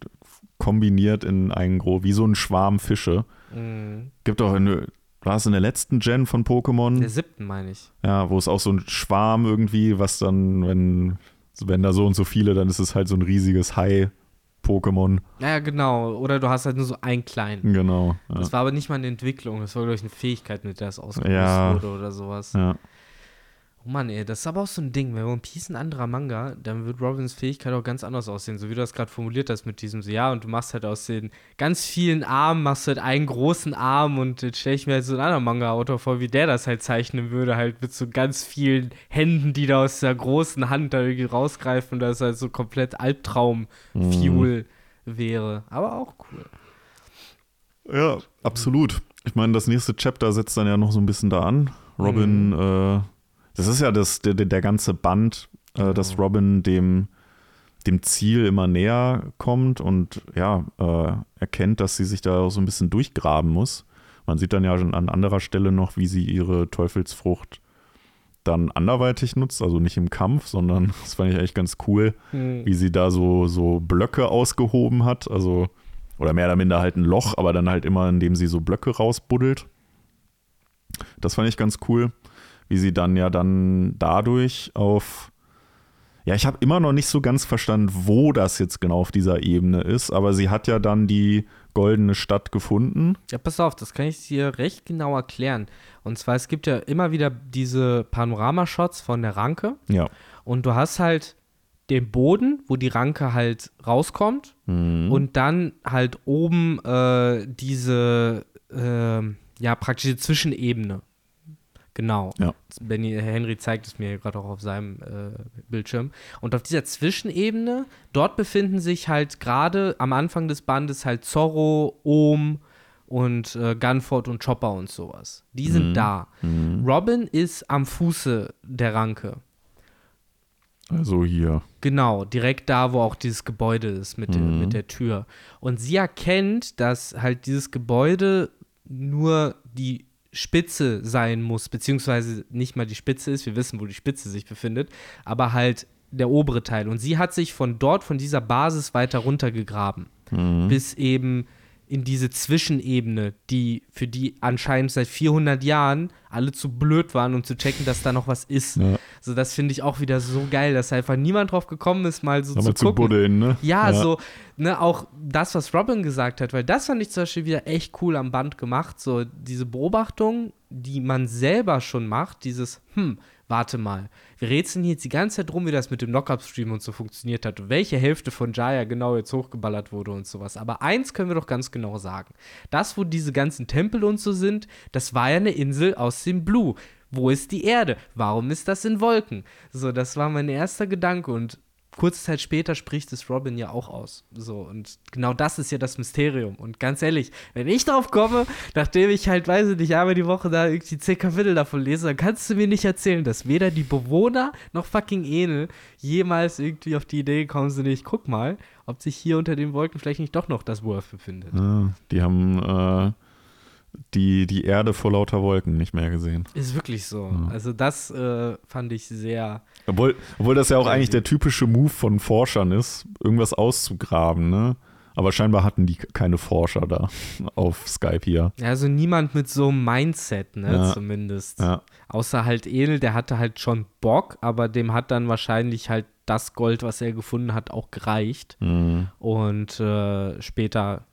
kombiniert in einen gro wie so ein Schwarm Fische. Mhm. Gibt auch eine, war es in der letzten Gen von Pokémon? Der siebten, meine ich. Ja, wo es auch so ein Schwarm irgendwie, was dann, wenn, wenn da so und so viele, dann ist es halt so ein riesiges Hai-Pokémon. Naja, genau. Oder du hast halt nur so einen kleinen. Genau. Ja. Das war aber nicht mal eine Entwicklung, das war, glaube ich, eine Fähigkeit, mit der es ausgelöst Ja. wurde oder sowas. ja. Oh Mann, ey, das ist aber auch so ein Ding. Wenn One Piece ein anderer Manga, dann wird Robins Fähigkeit auch ganz anders aussehen. So wie du das gerade formuliert hast mit diesem so, ja, und du machst halt aus den ganz vielen Armen, machst du halt einen großen Arm und jetzt stelle ich mir halt so einen anderen Manga-Autor vor, wie der das halt zeichnen würde, halt mit so ganz vielen Händen, die da aus der großen Hand da irgendwie rausgreifen und das halt so komplett Albtraum-Fuel wäre. Aber auch cool. Ja, absolut. Ich meine, das nächste Chapter setzt dann ja noch so ein bisschen da an. Robin, äh, das ist ja das, der, der ganze Band, äh, dass Genau. Robin dem, dem Ziel immer näher kommt und ja, äh, erkennt, dass sie sich da auch so ein bisschen durchgraben muss. Man sieht dann ja schon an anderer Stelle noch, wie sie ihre Teufelsfrucht dann anderweitig nutzt, also nicht im Kampf, sondern das fand ich eigentlich ganz cool, Hm. wie sie da so, so Blöcke ausgehoben hat, also oder mehr oder minder halt ein Loch, aber dann halt immer, indem sie so Blöcke rausbuddelt. Das fand ich ganz cool, wie sie dann ja dann dadurch auf ja, ich habe immer noch nicht so ganz verstanden, wo das jetzt genau auf dieser Ebene ist, aber sie hat ja dann die goldene Stadt gefunden. Ja, pass auf, das kann ich dir recht genau erklären. Und zwar, es gibt ja immer wieder diese Panoramashots von der Ranke Ja. und du hast halt den Boden, wo die Ranke halt rauskommt Mhm. und dann halt oben äh, diese, ähm, ja, praktische Zwischenebene. Genau. Ja. Benny Henry zeigt es mir gerade auch auf seinem äh, Bildschirm. Und auf dieser Zwischenebene, dort befinden sich halt gerade am Anfang des Bandes halt Zorro, Ohm und äh, Gunford und Chopper und sowas. Die sind Mhm. da. Mhm. Robin ist am Fuße der Ranke. Also hier. Genau, direkt da, wo auch dieses Gebäude ist mit, der, Mhm. mit der Tür. Und sie erkennt, dass halt dieses Gebäude nur die Spitze sein muss, beziehungsweise nicht mal die Spitze ist, wir wissen, wo die Spitze sich befindet, aber halt der obere Teil. Und sie hat sich von dort, von dieser Basis weiter runtergegraben, Mhm. bis eben in diese Zwischenebene, die für die anscheinend seit 400 Jahren alle zu blöd waren, um zu checken, dass da noch was ist. Ja. So, das finde ich auch wieder so geil, dass einfach niemand drauf gekommen ist, mal so Aber zu zu gucken. buddeln, ne? Ja, so, ne, auch das, was Robin gesagt hat, weil das fand ich zum Beispiel wieder echt cool am Band gemacht. So, diese Beobachtung, die man selber schon macht, dieses, hm, warte mal, wir rätseln jetzt die ganze Zeit rum, wie das mit dem Knockup-Stream und so funktioniert hat und welche Hälfte von Jaya genau jetzt hochgeballert wurde und sowas. Aber eins können wir doch ganz genau sagen. Das, wo diese ganzen Tempel und so sind, das war ja eine Insel aus dem Blue. Wo ist die Erde? Warum ist das in Wolken? So, das war mein erster Gedanke und kurze Zeit später spricht es Robin ja auch aus. So, und genau das ist ja das Mysterium. Und ganz ehrlich, wenn ich drauf komme, nachdem ich halt, weiß ich nicht, einmal die Woche da irgendwie zehn Kapitel davon lese, dann kannst du mir nicht erzählen, dass weder die Bewohner noch fucking Enel jemals irgendwie auf die Idee gekommen sind, ich guck mal, ob sich hier unter den Wolken vielleicht nicht doch noch das Worth befindet. Ja, die haben äh, die, die Erde vor lauter Wolken nicht mehr gesehen. Ist wirklich so. Ja. Also das äh, fand ich sehr. Obwohl, obwohl das ja auch eigentlich der typische Move von Forschern ist, irgendwas auszugraben, ne? Aber scheinbar hatten die keine Forscher da auf Skype hier. Ja, also niemand mit so einem Mindset, ne, Ja. zumindest. Ja, Außer halt Enel, der hatte halt schon Bock, aber dem hat dann wahrscheinlich halt das Gold, was er gefunden hat, auch gereicht. mhm. Und äh, später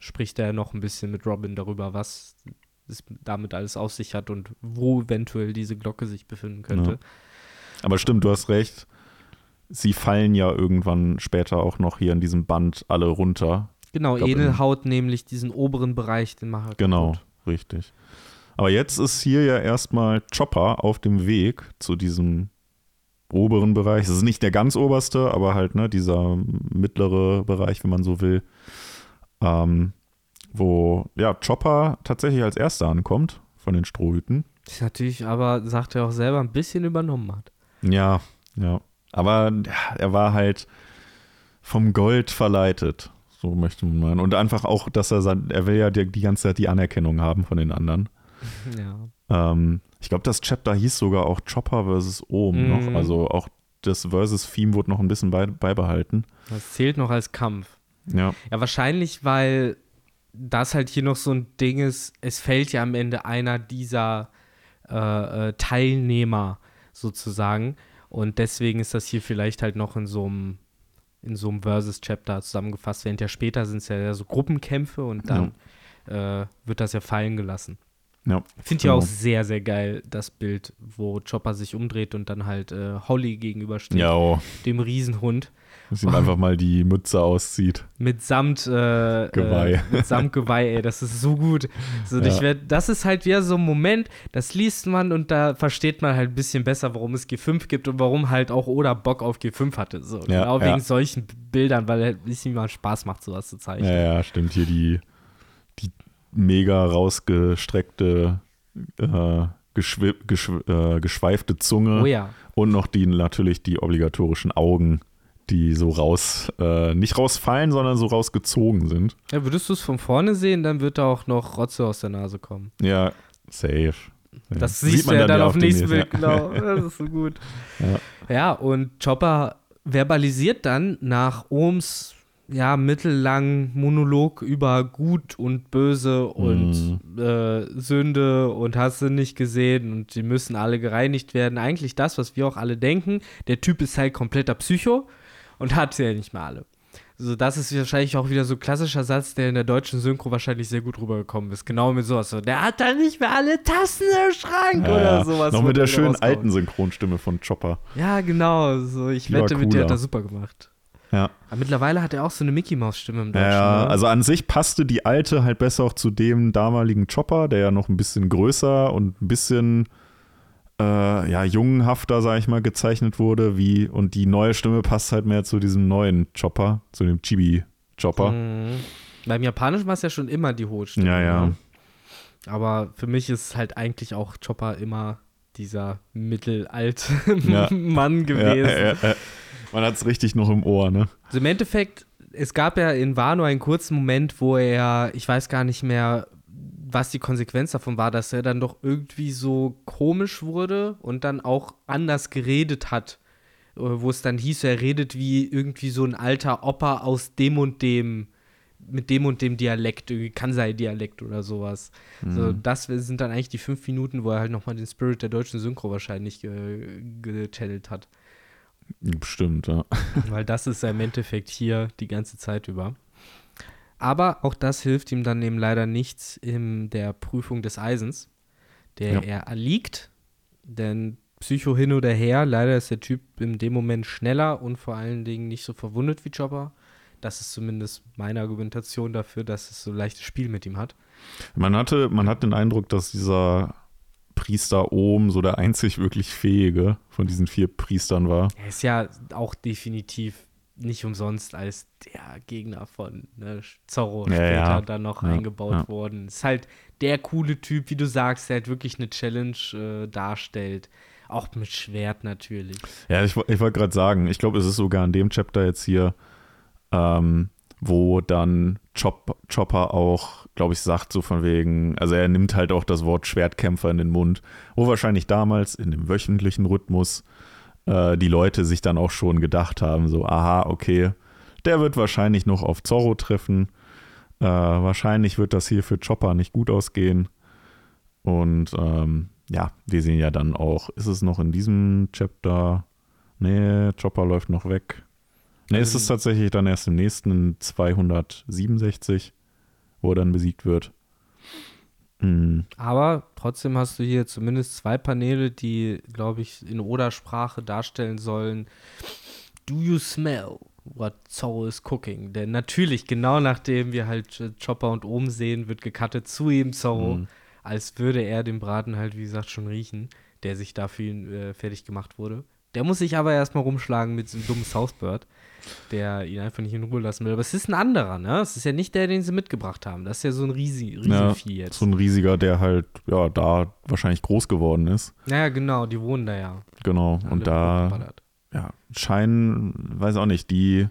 spricht er noch ein bisschen mit Robin darüber, was es damit alles auf sich hat und wo eventuell diese Glocke sich befinden könnte. Ja. Aber stimmt, du hast recht. Sie fallen ja irgendwann später auch noch hier in diesem Band alle runter. Genau, glaub, Enel im- haut nämlich diesen oberen Bereich, den Macher Genau, kaputt. richtig. Aber jetzt ist hier ja erstmal Chopper auf dem Weg zu diesem oberen Bereich. Es ist nicht der ganz oberste, aber halt ne, dieser mittlere Bereich, wenn man so will. Ähm, wo ja Chopper tatsächlich als erster ankommt von den Strohhüten. Das ist natürlich aber, sagt er auch selber, ein bisschen übernommen hat. Ja, ja. Aber ja, er war halt vom Gold verleitet, so möchte man meinen. Und einfach auch, dass er sein, er will ja die, die ganze Zeit die Anerkennung haben von den anderen. Ja. Ähm, ich glaube, das Chapter hieß sogar auch Chopper versus Ohm Mhm. noch. Also auch das Versus-Theme wurde noch ein bisschen bei, beibehalten. Das zählt noch als Kampf. Ja, Ja, wahrscheinlich, weil das halt hier noch so ein Ding ist, es fällt ja am Ende einer dieser äh, äh, Teilnehmer sozusagen. Und deswegen ist das hier vielleicht halt noch in so einem in so einem Versus-Chapter zusammengefasst, während ja später sind es ja so Gruppenkämpfe und dann äh, wird das ja fallen gelassen. ja. Finde ich ja Genau. auch sehr, sehr geil, das Bild, wo Chopper sich umdreht und dann halt äh, Holly gegenübersteht, Ja, oh, dem Riesenhund. Dass ihm einfach mal die Mütze auszieht. Mit Samt äh, Geweih. Äh, mit Samt Geweih, ey, das ist so gut. So, Ja. werd, das ist halt wieder so ein Moment, das liest man und da versteht man halt ein bisschen besser, warum es G5 gibt und warum halt auch Oda Bock auf G5 hatte. So, Ja, genau ja. wegen solchen Bildern, weil halt es ihm mal Spaß macht, sowas zu zeichnen. Ja, ja, stimmt. Hier die, die mega rausgestreckte, äh, geschwi geschw äh, geschweifte Zunge Oh ja. und noch die natürlich die obligatorischen Augen, die so raus, äh, nicht rausfallen, sondern so rausgezogen sind. ja. Würdest du es von vorne sehen, dann wird da auch noch Rotze aus der Nase kommen. Ja, safe. Das Ja. siehst Sieht du man ja dann dann auf dem nächsten Bild, genau. Das ist so gut. Ja. Ja, und Chopper verbalisiert dann nach Ohms ja, mittellangen Monolog über Gut und Böse und äh, Sünde und hast du nicht gesehen und die müssen alle gereinigt werden. Eigentlich das, was wir auch alle denken. Der Typ ist halt kompletter Psycho und hat sie ja nicht mehr alle. Also das ist wahrscheinlich auch wieder so ein klassischer Satz, der in der deutschen Synchro wahrscheinlich sehr gut rübergekommen ist. Genau mit sowas. So, der hat da nicht mehr alle Tassen im Schrank Ja, oder sowas. Noch mit der schönen rauskommt. alten Synchronstimme von Chopper. Ja, genau. So, ich Die war wette mit dir, hat er super gemacht. Ja. Aber mittlerweile hat er auch so eine Mickey-Maus-Stimme im Deutschen. Ja, ne? also an sich passte die alte halt besser auch zu dem damaligen Chopper, der ja noch ein bisschen größer und ein bisschen äh, ja, jungenhafter, sag ich mal, gezeichnet wurde, wie und die neue Stimme passt halt mehr zu diesem neuen Chopper, zu dem Chibi-Chopper. Mhm. Beim Japanischen war es ja schon immer die hohe Stimme. Ja, ja. Ne? Aber für mich ist halt eigentlich auch Chopper immer dieser mittelalte Ja. Mann Ja, gewesen. äh, äh, man hat es richtig noch im Ohr, ne? Also im Endeffekt, es gab ja in Wano einen kurzen Moment, wo er, ich weiß gar nicht mehr, was die Konsequenz davon war, dass er dann doch irgendwie so komisch wurde und dann auch anders geredet hat. Äh, Wo es dann hieß, er redet wie irgendwie so ein alter Opa aus dem und dem, mit dem und dem Dialekt, irgendwie Kansai-Dialekt oder sowas. So, das sind dann eigentlich die fünf Minuten, wo er halt nochmal den Spirit der deutschen Synchro wahrscheinlich ge gechannelt hat. Bestimmt, ja. Weil das ist er im Endeffekt hier die ganze Zeit über. Aber auch das hilft ihm dann eben leider nichts in der Prüfung des Eisens, der Ja. er erliegt. Denn Psycho hin oder her, leider ist der Typ in dem Moment schneller und vor allen Dingen nicht so verwundet wie Chopper. Das ist zumindest meine Argumentation dafür, dass es so ein leichtes Spiel mit ihm hat. Man hatte, man hat den Eindruck, dass dieser Priester Ohm so der einzig wirklich fähige von diesen vier Priestern war. Er ist ja auch definitiv nicht umsonst als der Gegner von ne, Zorro Ja, später ja. dann noch Ja, eingebaut worden. Ist halt der coole Typ, wie du sagst, der halt wirklich eine Challenge äh, darstellt. Auch mit Schwert natürlich. Ja, ich, ich wollte gerade sagen, ich glaube, es ist sogar in dem Chapter jetzt hier, ähm, wo dann Chop, Chopper auch, glaube ich, sagt so von wegen, also er nimmt halt auch das Wort Schwertkämpfer in den Mund, wo wahrscheinlich damals in dem wöchentlichen Rhythmus äh, die Leute sich dann auch schon gedacht haben, so, aha, okay, der wird wahrscheinlich noch auf Zorro treffen, äh, wahrscheinlich wird das hier für Chopper nicht gut ausgehen und ähm, ja, wir sehen ja dann auch, ist es noch in diesem Chapter? Nee, Chopper läuft noch weg. Nee, ist es Ähm. tatsächlich dann erst im nächsten in 267, wo er dann besiegt wird. Hm, Aber trotzdem hast du hier zumindest zwei Paneele, die, glaube ich, in Oda-Sprache darstellen sollen. Do you smell what Zorro is cooking? Denn natürlich, genau nachdem wir halt äh, Chopper und Ohm sehen, wird gecuttet zu ihm Zorro, Mhm. als würde er den Braten halt, wie gesagt, schon riechen, der sich dafür äh, fertig gemacht wurde. Der muss sich aber erstmal rumschlagen mit diesem dummen Southbird, der ihn einfach nicht in Ruhe lassen will. Aber es ist ein anderer, ne? Es ist ja nicht der, den sie mitgebracht haben. Das ist ja so ein Riesi ja, Riesenvieh jetzt. so ein riesiger, der halt, ja, da wahrscheinlich groß geworden ist. Naja, genau, die wohnen da ja. Genau. Alle Und da, ja, scheinen, weiß auch nicht, die,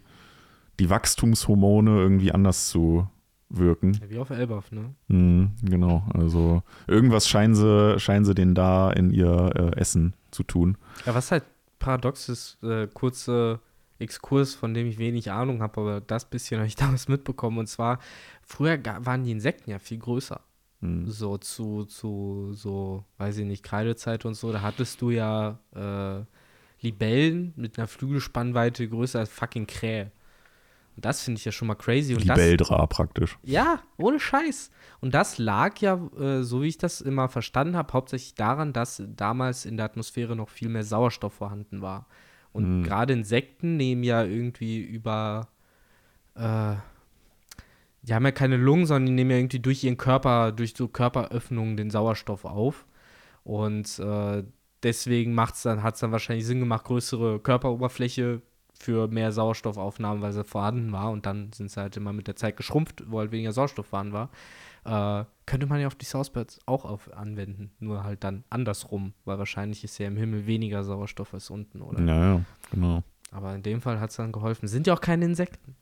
die Wachstumshormone irgendwie anders zu wirken. Ja, wie auf Elbaf, ne? Mhm, genau, also irgendwas scheinen sie, scheinen sie denen da in ihr äh, Essen zu tun. Ja, was halt paradox ist, äh, kurze Exkurs, von dem ich wenig Ahnung habe, aber das bisschen habe ich damals mitbekommen. Und zwar, früher waren die Insekten ja viel größer. Mhm. So zu, zu, so, weiß ich nicht, Kreidezeit und so, da hattest du ja äh, Libellen mit einer Flügelspannweite größer als fucking Krähe. Und das finde ich ja schon mal crazy. Und das, Libeldra praktisch. Ja, ohne Scheiß. Und das lag ja, äh, so wie ich das immer verstanden habe, hauptsächlich daran, dass damals in der Atmosphäre noch viel mehr Sauerstoff vorhanden war. Und Mhm. gerade Insekten nehmen ja irgendwie über, äh, die haben ja keine Lungen, sondern die nehmen ja irgendwie durch ihren Körper, durch so Körperöffnungen den Sauerstoff auf. Und äh, deswegen macht's dann, hat es dann wahrscheinlich Sinn gemacht, größere Körperoberfläche für mehr Sauerstoffaufnahmen, weil sie vorhanden war. Und dann sind sie halt immer mit der Zeit geschrumpft, halt weniger Sauerstoff vorhanden war. Äh, könnte man ja auf die Southbirds auch auf anwenden, nur halt dann andersrum, weil wahrscheinlich ist ja im Himmel weniger Sauerstoff als unten, oder? Ja, ja, genau. Aber in dem Fall hat es dann geholfen. Sind ja auch keine Insekten.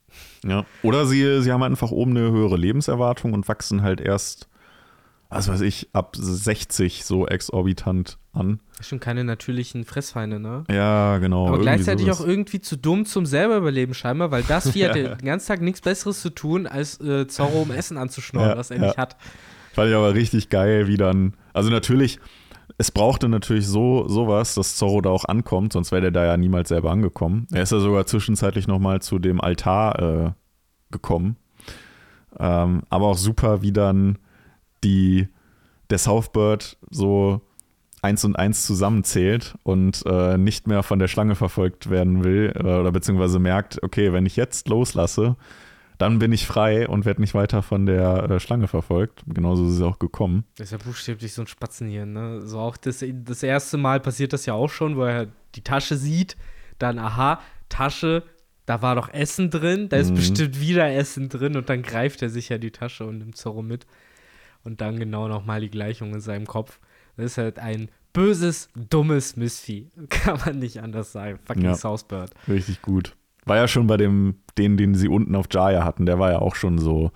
Ja. Oder sie, sie haben einfach oben eine höhere Lebenserwartung und wachsen halt erst was weiß ich, ab 60 so exorbitant an. Schon keine natürlichen Fressfeinde, ne? Ja, genau. Aber gleichzeitig sowas. auch irgendwie zu dumm zum selber überleben scheinbar, weil das Vieh hat den ganzen Tag nichts Besseres zu tun, als äh, Zorro um Essen anzuschnorren, Ja, was er nicht ja. hat. Fand ich aber richtig geil, wie dann. Also natürlich, es brauchte natürlich so sowas, dass Zorro da auch ankommt, sonst wäre der da ja niemals selber angekommen. Er ist ja sogar zwischenzeitlich nochmal zu dem Altar äh, gekommen. Ähm, aber auch super, wie dann die der Southbird so eins und eins zusammenzählt und äh, nicht mehr von der Schlange verfolgt werden will äh, oder beziehungsweise merkt, okay, wenn ich jetzt loslasse, dann bin ich frei und werde nicht weiter von der äh, Schlange verfolgt. Genauso ist es auch gekommen. Das ist ja buchstäblich so ein Spatzenhirn, ne? So auch das, das erste Mal passiert das ja auch schon, wo er die Tasche sieht, dann, aha, Tasche, da war doch Essen drin, da ist Mhm. bestimmt wieder Essen drin und dann greift er sich ja die Tasche und nimmt Zorro mit. Und dann genau nochmal die Gleichung in seinem Kopf. Das ist halt ein böses, dummes Missvieh. Kann man nicht anders sagen. Fucking Ja. Southbird. Richtig gut. War ja schon bei dem, den, den sie unten auf Jaya hatten, der war ja auch schon so,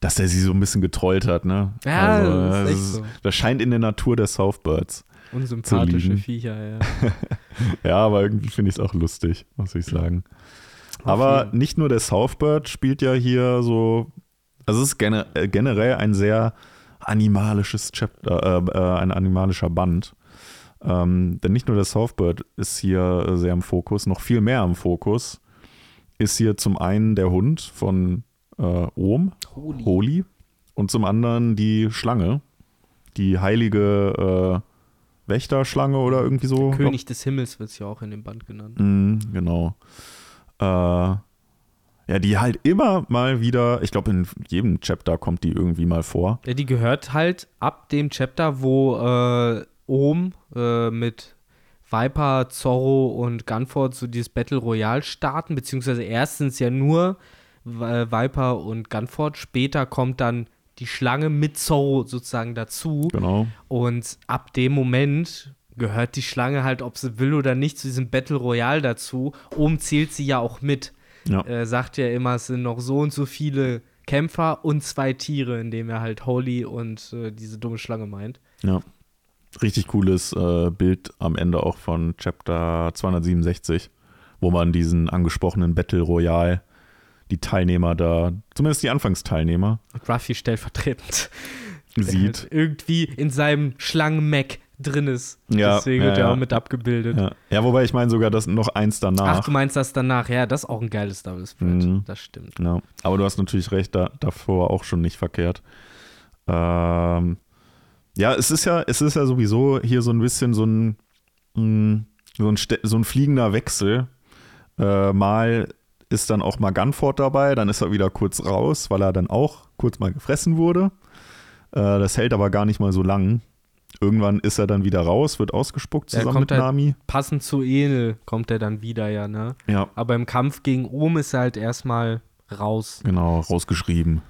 dass der sie so ein bisschen getrollt hat, ne? Ja, das ist das, echt ist- so. das scheint in der Natur der Southbirds. Unsympathische. Viecher, ja. Ja, aber irgendwie finde ich es auch lustig, muss ich sagen. Auf Aber jeden. nicht nur der Southbird spielt ja hier so, also es ist äh, generell ein sehr animalisches Chapter, äh, äh, ein animalischer Band. Ähm, denn nicht nur der Southbird ist hier sehr im Fokus, noch viel mehr im Fokus ist hier zum einen der Hund von äh, Ohm, Holy. Holy, und zum anderen die Schlange, die heilige äh, Wächterschlange oder irgendwie so. König des Himmels wird es ja auch in dem Band genannt. Mm, genau. Äh, ja, die halt immer mal wieder, ich glaube, in jedem Chapter kommt die irgendwie mal vor. Ja, die gehört halt ab dem Chapter, wo äh, Ohm äh, mit Viper, Zorro und Gunford so dieses Battle Royale starten, beziehungsweise erstens ja nur äh, Viper und Gunford, später kommt dann die Schlange mit Zorro sozusagen dazu Genau. und ab dem Moment gehört die Schlange halt, ob sie will oder nicht, zu diesem Battle Royale dazu. Ohm zählt sie ja auch mit. Ja. Er sagt ja immer, es sind noch so und so viele Kämpfer und zwei Tiere, indem er halt Holy und äh, diese dumme Schlange meint. Ja. Richtig cooles äh, Bild am Ende auch von Chapter 267, wo man diesen angesprochenen Battle Royale, die Teilnehmer da, zumindest die Anfangsteilnehmer, Und Ruffy stellvertretend der sieht. halt irgendwie in seinem Schlangen-Mac drin ist. Ja, Deswegen ja, wird er ja. auch mit abgebildet. Ja. ja, wobei ich meine sogar das noch eins danach. Ach, du meinst das danach? Ja, das ist auch ein geiles Double Spread. Mhm. Das stimmt. Ja, aber du hast natürlich recht, da, davor auch schon nicht verkehrt. Ähm, ja, es ist ja, es ist ja sowieso hier so ein bisschen so ein, mh, so ein, so ein fliegender Wechsel. Äh, mal ist dann auch mal Gunford dabei, dann ist er wieder kurz raus, weil er dann auch kurz mal gefressen wurde. Äh, das hält aber gar nicht mal so lang. Irgendwann ist er dann wieder raus, wird ausgespuckt zusammen kommt mit halt- Nami. Passend zu Enel kommt er dann wieder, ja, ne? Ja, Aber im Kampf gegen Ohm ist er halt erstmal raus. genau, rausgeschrieben.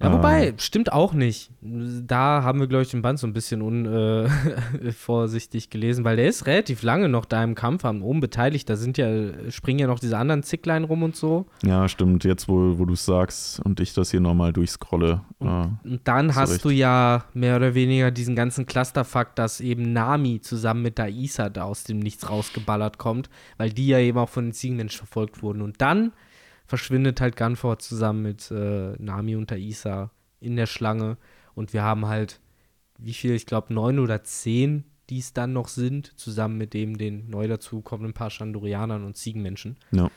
Ja, Ähm. wobei, stimmt auch nicht. Da haben wir, glaube ich, den Band so ein bisschen unvorsichtig äh, gelesen, weil der ist relativ lange noch da im Kampf am Ohm beteiligt. Da sind ja, springen ja noch diese anderen Zicklein rum und so. Ja, stimmt. Jetzt, wo, wo du es sagst und ich das hier nochmal durchscrolle. äh, Und dann Hast recht. du ja mehr oder weniger diesen ganzen Clusterfuck, dass eben Nami zusammen mit der Isa da aus dem Nichts rausgeballert kommt, weil die ja eben auch von den Ziegenmenschen verfolgt wurden. Und dann verschwindet halt Gunford zusammen mit äh, Nami und der Isa in der Schlange. Und wir haben halt, wie viel, ich glaube, neun oder zehn, die es dann noch sind, zusammen mit dem den neu dazukommenden paar Chandorianern und Ziegenmenschen. ja.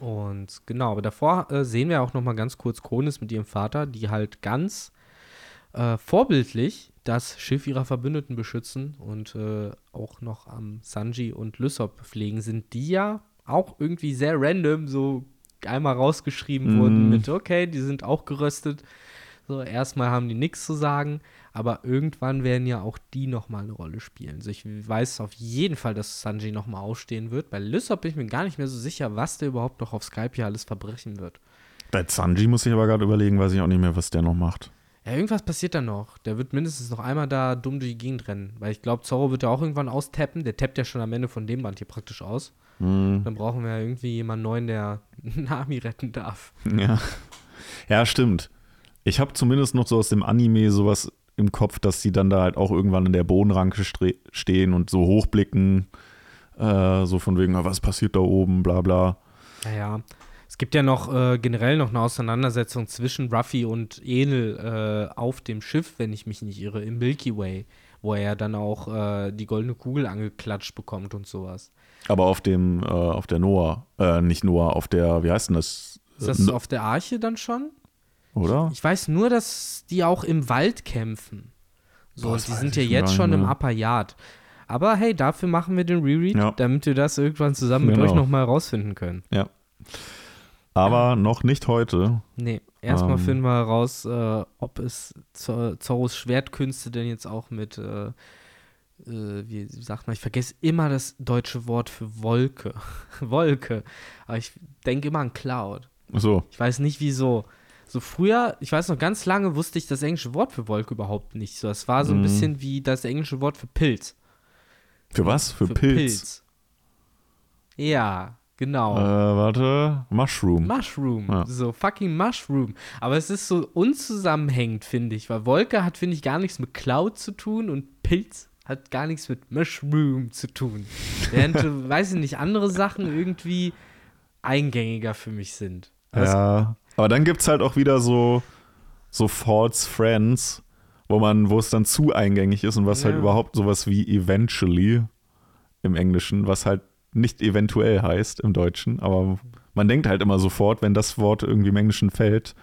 Und genau, aber davor äh, sehen wir auch noch mal ganz kurz Kronis mit ihrem Vater, die halt ganz äh, vorbildlich das Schiff ihrer Verbündeten beschützen und äh, auch noch am Sanji und Lysop pflegen sind, die ja auch irgendwie sehr random so einmal rausgeschrieben Mhm. wurden mit, okay, die sind auch geröstet. So, erstmal haben die nichts zu sagen, aber irgendwann werden ja auch die nochmal eine Rolle spielen. Also ich weiß auf jeden Fall, dass Sanji nochmal aufstehen wird. Bei Lysop bin ich mir gar nicht mehr so sicher, was der überhaupt noch auf Skype hier alles verbrechen wird. Bei Sanji muss ich aber gerade überlegen, weiß ich auch nicht mehr, was der noch macht. Ja, irgendwas passiert da noch. Der wird mindestens noch einmal da dumm durch die Gegend rennen. Weil ich glaube, Zorro wird ja auch irgendwann austappen. Der tappt ja schon am Ende von dem Band hier praktisch aus. Hm, Dann brauchen wir ja irgendwie jemanden neuen, der Nami retten darf. ja. ja, stimmt. Ich habe zumindest noch so aus dem Anime sowas im Kopf, dass sie dann da halt auch irgendwann in der Bodenranke stehen und so hochblicken, äh, so von wegen, was passiert da oben, bla bla. Naja, es gibt ja noch äh, generell noch eine Auseinandersetzung zwischen Ruffy und Enel äh, auf dem Schiff, wenn ich mich nicht irre, im Milky Way, wo er ja dann auch äh, die goldene Kugel angeklatscht bekommt und sowas. Aber auf dem, äh, auf der Noah, äh, nicht Noah, auf der, wie heißt denn das? Ist das auf der Arche dann schon? Oder? Ich weiß nur, dass die auch im Wald kämpfen. So, Boah, die sind ja jetzt schon im Upper Yard. Aber hey, dafür machen wir den Reread, ja. damit wir das irgendwann zusammen genau. mit euch nochmal rausfinden können. Ja. Aber ja. noch nicht heute. Nee, erstmal ähm. finden wir heraus, äh, ob es Zorros Schwertkünste denn jetzt auch mit, äh, wie sagt man, ich vergesse immer das deutsche Wort für Wolke. Wolke. Aber ich denke immer an Cloud. So. Ich weiß nicht wieso. So früher, ich weiß noch ganz lange, wusste ich das englische Wort für Wolke überhaupt nicht. So, es war so ein mhm. bisschen wie das englische Wort für Pilz. Für was? Für, für Pilz. Pilz. Ja, genau. Äh, warte, Mushroom. Mushroom, ja. so fucking Mushroom. Aber es ist so unzusammenhängend, finde ich, weil Wolke hat, finde ich, gar nichts mit Cloud zu tun und Pilz hat gar nichts mit Mushroom zu tun. Während, weiß ich nicht, andere Sachen irgendwie eingängiger für mich sind. Also, ja. Aber dann gibt es halt auch wieder so, so False Friends, wo man, wo es dann zu eingängig ist und was halt ja. halt überhaupt sowas wie eventually im Englischen, was halt nicht eventuell heißt im Deutschen, aber man denkt halt immer sofort, wenn das Wort irgendwie im Englischen fällt,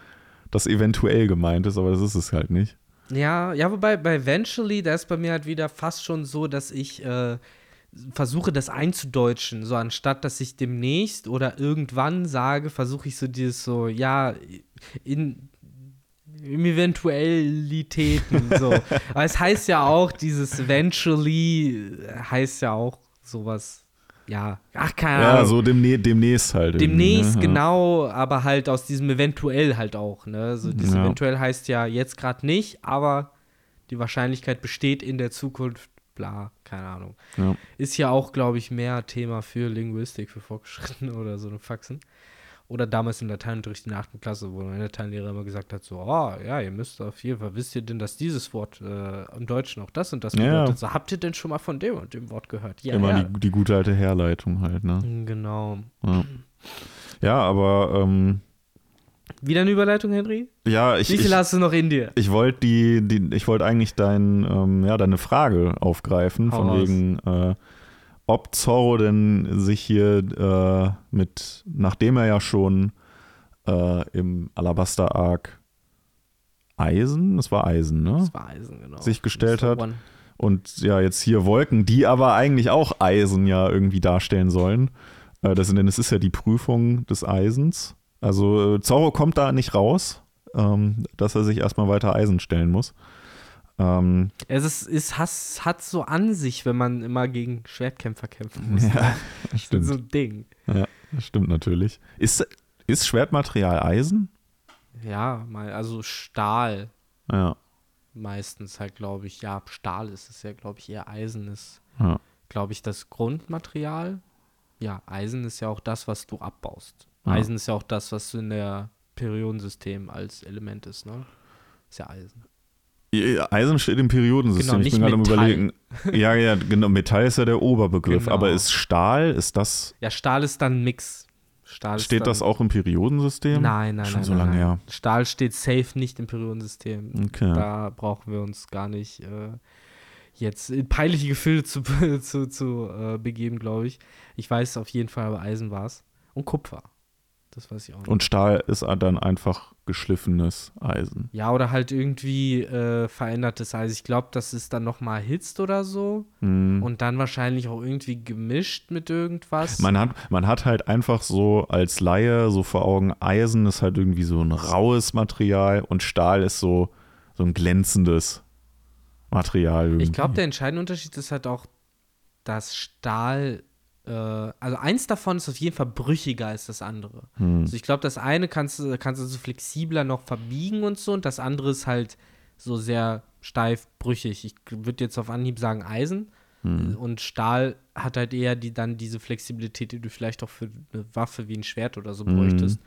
dass eventuell gemeint ist, aber das ist es halt nicht. Ja, ja, wobei bei eventually, da ist bei mir halt wieder fast schon so, dass ich äh, versuche das einzudeutschen, so anstatt dass ich demnächst oder irgendwann sage, versuche ich so dieses so, ja, in, in Eventualitäten so. Aber es heißt ja auch, dieses eventually heißt ja auch sowas, ja, ach, keine Ahnung. Ja, so demnä demnächst halt. Demnächst, ne? genau, aber halt aus diesem eventuell halt auch, ne? So dieses ja. eventuell heißt ja jetzt gerade nicht, aber die Wahrscheinlichkeit besteht in der Zukunft bla, keine Ahnung. Ja. Ist ja auch, glaube ich, mehr Thema für Linguistik, für Fortgeschrittene oder so eine Faxen. Oder damals im Lateinunterricht in der 8. Klasse, wo meine Lateinlehrer immer gesagt hat, so, oh, ja, ihr müsst auf jeden Fall, wisst ihr denn, dass dieses Wort äh, im Deutschen auch das und das ja. bedeutet? So, habt ihr denn schon mal von dem und dem Wort gehört? Ja, immer ja. Die, die, gute alte Herleitung halt, ne? Genau. Ja, ja aber ähm, wieder eine Überleitung, Henry? Ja, ich. Wie viel ich, hast du noch in dir? Ich wollte die, die, ich wollte eigentlich dein, ähm, ja, deine Frage aufgreifen, Hau von raus. wegen, äh, ob Zorro denn sich hier äh, mit, nachdem er ja schon äh, im Alabaster Arc Eisen, das war Eisen, ne? Das war Eisen, genau. Sich gestellt hat. One. Und ja, jetzt hier Wolken, die aber eigentlich auch Eisen ja irgendwie darstellen sollen. Äh, das, denn es ist ja die Prüfung des Eisens. Also äh, Zorro kommt da nicht raus, ähm, dass er sich erstmal weiter Eisen stellen muss. Ähm, es ist, ist has, hat so an sich, wenn man immer gegen Schwertkämpfer kämpfen muss. Ja, das stimmt. so ein Ding. Ja, das stimmt natürlich. Ist, ist Schwertmaterial Eisen? Ja, mal, also Stahl. Ja. Meistens halt, glaube ich. Ja, Stahl ist es ja, glaube ich, eher Eisen ist, ja. glaube ich, das Grundmaterial. Ja, Eisen ist ja auch das, was du abbaust. Eisen ist ja auch das, was in der Periodensystem als Element ist, ne? Ist ja Eisen. Eisen steht im Periodensystem. Genau, ich bin gerade am überlegen. Ja, ja, genau. Metall ist ja der Oberbegriff. Genau. Aber ist Stahl, ist das. Ja, Stahl ist dann ein Mix. Stahl steht das auch im Periodensystem? Nein, nein, Schon nein. so lange nein. her. Stahl steht safe nicht im Periodensystem. Okay. Da brauchen wir uns gar nicht äh, jetzt in peinliche Gefilde zu, zu, zu äh, begeben, glaube ich. Ich weiß auf jeden Fall, aber Eisen war es. Und Kupfer. Das weiß ich auch nicht. Und Stahl ist dann einfach geschliffenes Eisen. Ja, oder halt irgendwie äh, verändertes Eisen. Ich glaube, das ist dann nochmal erhitzt oder so. Mm. Und dann wahrscheinlich auch irgendwie gemischt mit irgendwas. Man hat, man hat halt einfach so als Laie so vor Augen, Eisen ist halt irgendwie so ein raues Material und Stahl ist so, so ein glänzendes Material. Irgendwie. Ich glaube, der entscheidende Unterschied ist halt auch, dass Stahl also eins davon ist auf jeden Fall brüchiger als das andere. Hm. Also ich glaube, das eine kannst du, kannst du so flexibler noch verbiegen und so und das andere ist halt so sehr steif brüchig. Ich würde jetzt auf Anhieb sagen Eisen. Hm. Und Stahl hat halt eher die, dann diese Flexibilität, die du vielleicht auch für eine Waffe wie ein Schwert oder so hm. bräuchtest.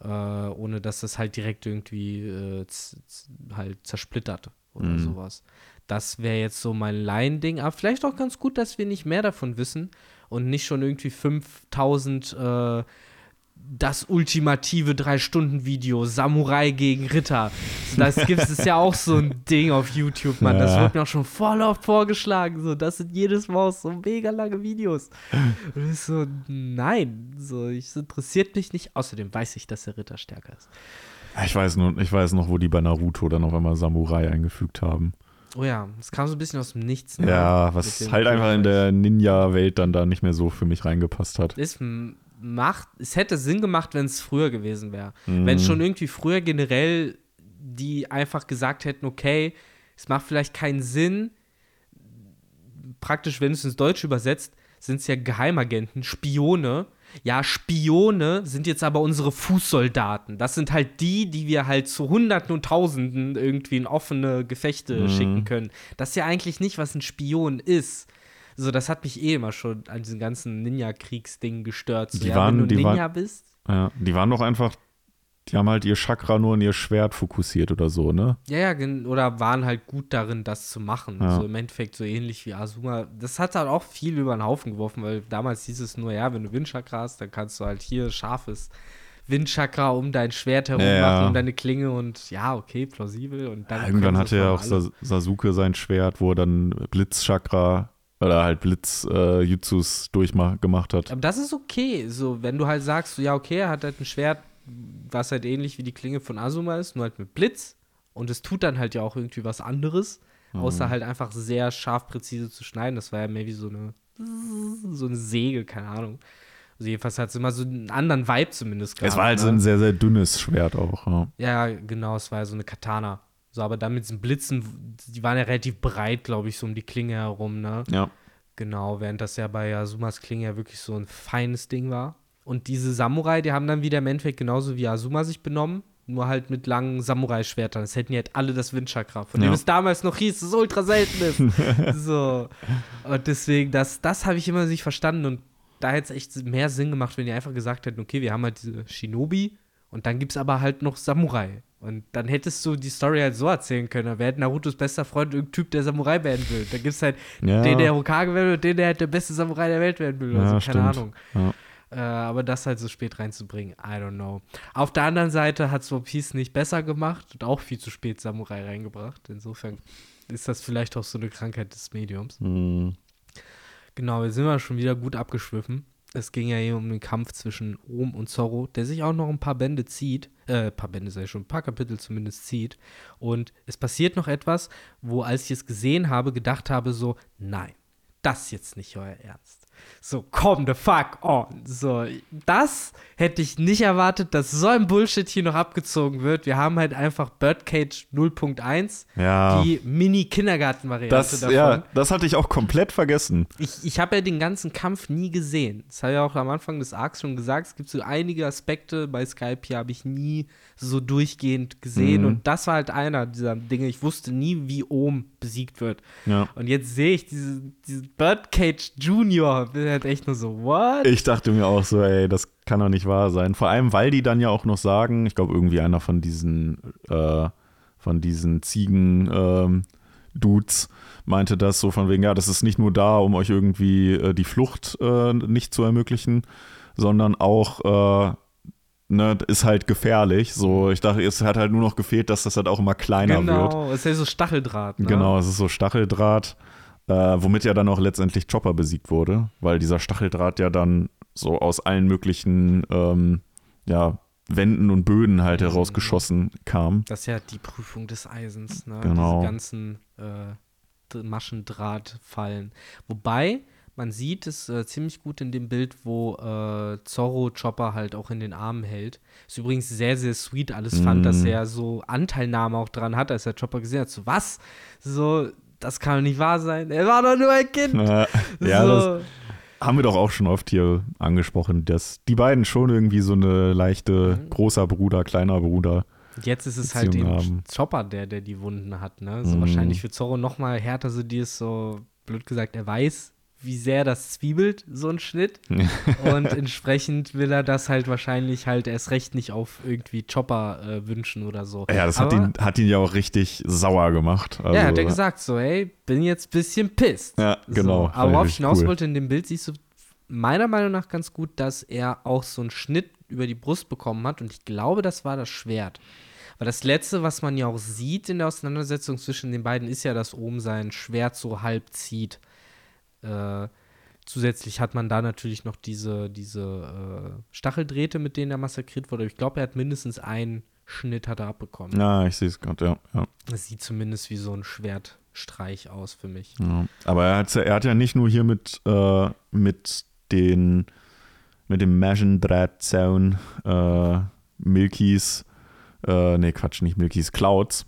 äh, ohne dass das halt direkt irgendwie äh, halt zersplittert oder Mhm. sowas. Das wäre jetzt so mein Laiending, aber vielleicht auch ganz gut, dass wir nicht mehr davon wissen und nicht schon irgendwie 5000 äh, das ultimative Drei-Stunden-Video, Samurai gegen Ritter. Das gibt es ja auch so ein Ding auf YouTube, Mann. Das wird mir auch schon voll oft vorgeschlagen. So, das sind jedes Mal auch so mega lange Videos. Und ich so, nein, so, es interessiert mich nicht. Außerdem weiß ich, dass der Ritter stärker ist. Ich weiß, nur, ich weiß noch, wo die bei Naruto dann auf einmal Samurai eingefügt haben. Oh ja, es kam so ein bisschen aus dem Nichts. ne? Ja, was halt einfach in der Ninja-Welt dann da nicht mehr so für mich reingepasst hat. Es macht, es hätte Sinn gemacht, wenn es früher gewesen wäre. Mhm. Wenn schon irgendwie früher generell die einfach gesagt hätten, okay, es macht vielleicht keinen Sinn, praktisch, wenn du es ins Deutsche übersetzt, sind es ja Geheimagenten, Spione. Ja, Spione sind jetzt aber unsere Fußsoldaten. Das sind halt die, die wir halt zu Hunderten und Tausenden irgendwie in offene Gefechte Mhm. schicken können. Das ist ja eigentlich nicht, was ein Spion ist. So, das hat mich eh immer schon an diesen ganzen Ninja-Kriegsdingen gestört. So, Die ja, waren- wenn du die Ninja bist, Ja, die waren doch einfach, die haben halt ihr Chakra nur in ihr Schwert fokussiert oder so, ne? Ja, ja, oder waren halt gut darin, das zu machen. Ja. So im Endeffekt so ähnlich wie Asuma. Das hat halt auch viel über den Haufen geworfen, weil damals hieß es nur, ja, wenn du Windchakra hast, dann kannst du halt hier scharfes Windchakra um dein Schwert herum Ja, ja. machen, um deine Klinge und ja, okay, plausibel. Und dann Irgendwann können sie hatte ja auch alle. Sas- Sasuke sein Schwert, wo er dann Blitzchakra oder halt Blitz-Jutsus durchgemacht hat. Aber das ist okay. So, wenn du halt sagst, ja, okay, er hat halt ein Schwert, was halt ähnlich wie die Klinge von Asuma ist, nur halt mit Blitz. Und es tut dann halt ja auch irgendwie was anderes, außer halt einfach sehr scharf präzise zu schneiden. Das war ja mehr wie so eine, so eine Säge, keine Ahnung. Also jedenfalls hat es immer so einen anderen Vibe zumindest gehabt. Es war halt so ne? ein sehr, sehr dünnes Schwert auch. Ja. Ja, genau, es war ja so eine Katana. So, aber dann mit diesen Blitzen, die waren ja relativ breit, glaube ich, so um die Klinge herum, ne? ja. Genau, während das ja bei Asumas Klinge ja wirklich so ein feines Ding war. Und diese Samurai, die haben dann wieder im Endeffekt genauso wie Asuma sich benommen, nur halt mit langen Samurai-Schwertern. Es hätten ja halt alle das Windchakra, von dem Ja. es damals noch hieß, dass es ultra selten ist. so. Und deswegen, das, das habe ich immer nicht verstanden. Und da hätte es echt mehr Sinn gemacht, wenn die einfach gesagt hätten, okay, wir haben halt diese Shinobi und dann gibt es aber halt noch Samurai. Und dann hättest du die Story halt so erzählen können. Da wäre Narutos bester Freund irgendein Typ, der Samurai werden will. Da gibt es halt Ja. den, der Hokage werden will und den, der halt der beste Samurai der Welt werden will. Ja, Also, keine stimmt. Ahnung. Ja. Äh, aber das halt so spät reinzubringen, I don't know. Auf der anderen Seite hat One Piece nicht besser gemacht und auch viel zu spät Samurai reingebracht. Insofern ist das vielleicht auch so eine Krankheit des Mediums. Hm. Genau, wir sind ja schon wieder gut abgeschwiffen. Es ging ja hier um den Kampf zwischen Ohm und Zorro, der sich auch noch ein paar Bände zieht. Äh, ein paar Bände sei schon, ein paar Kapitel zumindest zieht. Und es passiert noch etwas, wo, als ich es gesehen habe, gedacht habe, so, nein, das ist jetzt nicht euer Ernst. So, come the fuck on. So, das hätte ich nicht erwartet, dass so ein Bullshit hier noch abgezogen wird. Wir haben halt einfach Birdcage 0.1, Ja. die Mini-Kindergarten-Variante Das, davon. ja, das hatte ich auch komplett vergessen. Ich, ich habe ja den ganzen Kampf nie gesehen. Das habe ich ja auch am Anfang des Arcs schon gesagt. Es gibt so einige Aspekte bei Skype hier, habe ich nie so durchgehend gesehen. Mhm. Und das war halt einer dieser Dinge. Ich wusste nie, wie Ohm besiegt wird. Ja. Und jetzt sehe ich diese, diese Birdcage Junior. Halt echt nur so, what? Ich dachte mir auch so, ey, das kann doch nicht wahr sein. Vor allem, weil die dann ja auch noch sagen, ich glaube, irgendwie einer von diesen, äh, von diesen Ziegen, ähm, Dudes meinte das so von wegen, ja, das ist nicht nur da, um euch irgendwie äh, die Flucht äh, nicht zu ermöglichen, sondern auch, äh, ne, ist halt gefährlich. So, ich dachte, es hat halt nur noch gefehlt, dass das halt auch immer kleiner wird. genau, es ist ja so Stacheldraht. Ne? Genau, es ist so Stacheldraht, äh, womit ja dann auch letztendlich Chopper besiegt wurde, weil dieser Stacheldraht ja dann so aus allen möglichen ähm, ja, Wänden und Böden halt Mhm. herausgeschossen kam. Das ist ja die Prüfung des Eisens, ne? Genau. Diese ganzen äh, Maschendrahtfallen. Wobei, man sieht es äh, ziemlich gut in dem Bild, wo äh, Zorro Chopper halt auch in den Armen hält. Ist übrigens sehr, sehr sweet alles fand, Mhm. dass er so Anteilnahme auch dran hat, als er Chopper gesehen hat. So, was? So, das kann doch nicht wahr sein. Er war doch nur ein Kind. Äh, ja, das so. haben wir doch auch schon oft hier angesprochen, dass die beiden schon irgendwie so eine leichte Mhm. großer Bruder, kleiner Bruder. Jetzt ist es halt Beziehung eben haben. Chopper, der, der die Wunden hat, ne? So Mhm. wahrscheinlich für Zorro noch mal härter so die ist so, blöd gesagt, er weiß, wie sehr das zwiebelt, so ein Schnitt. und entsprechend will er das halt wahrscheinlich halt erst recht nicht auf irgendwie Chopper äh, wünschen oder so. Ja, das hat Aber- ihn, hat ihn ja auch richtig sauer gemacht. Also, ja, hat er gesagt, so, ey, bin jetzt ein bisschen pisst. Ja, genau. So, aber worauf ich hinaus cool. wollte, in dem Bild siehst du meiner Meinung nach ganz gut, dass er auch so einen Schnitt über die Brust bekommen hat. Und ich glaube, das war das Schwert. Weil das Letzte, was man ja auch sieht in der Auseinandersetzung zwischen den beiden, ist ja, dass oben sein Schwert so halb zieht. Äh, zusätzlich hat man da natürlich noch diese, diese äh, Stacheldrähte, mit denen er massakriert wurde. Ich glaube, er hat mindestens einen Schnitt hat er abbekommen. Ja, ich sehe es gerade, ja, ja, Das sieht zumindest wie so ein Schwertstreich aus für mich. ja. Aber er hat, er hat ja nicht nur hier mit, äh, mit den mit dem Maschendrahtzaun äh, Milkies, äh, nee, Quatsch, nicht Milkies, Clouds.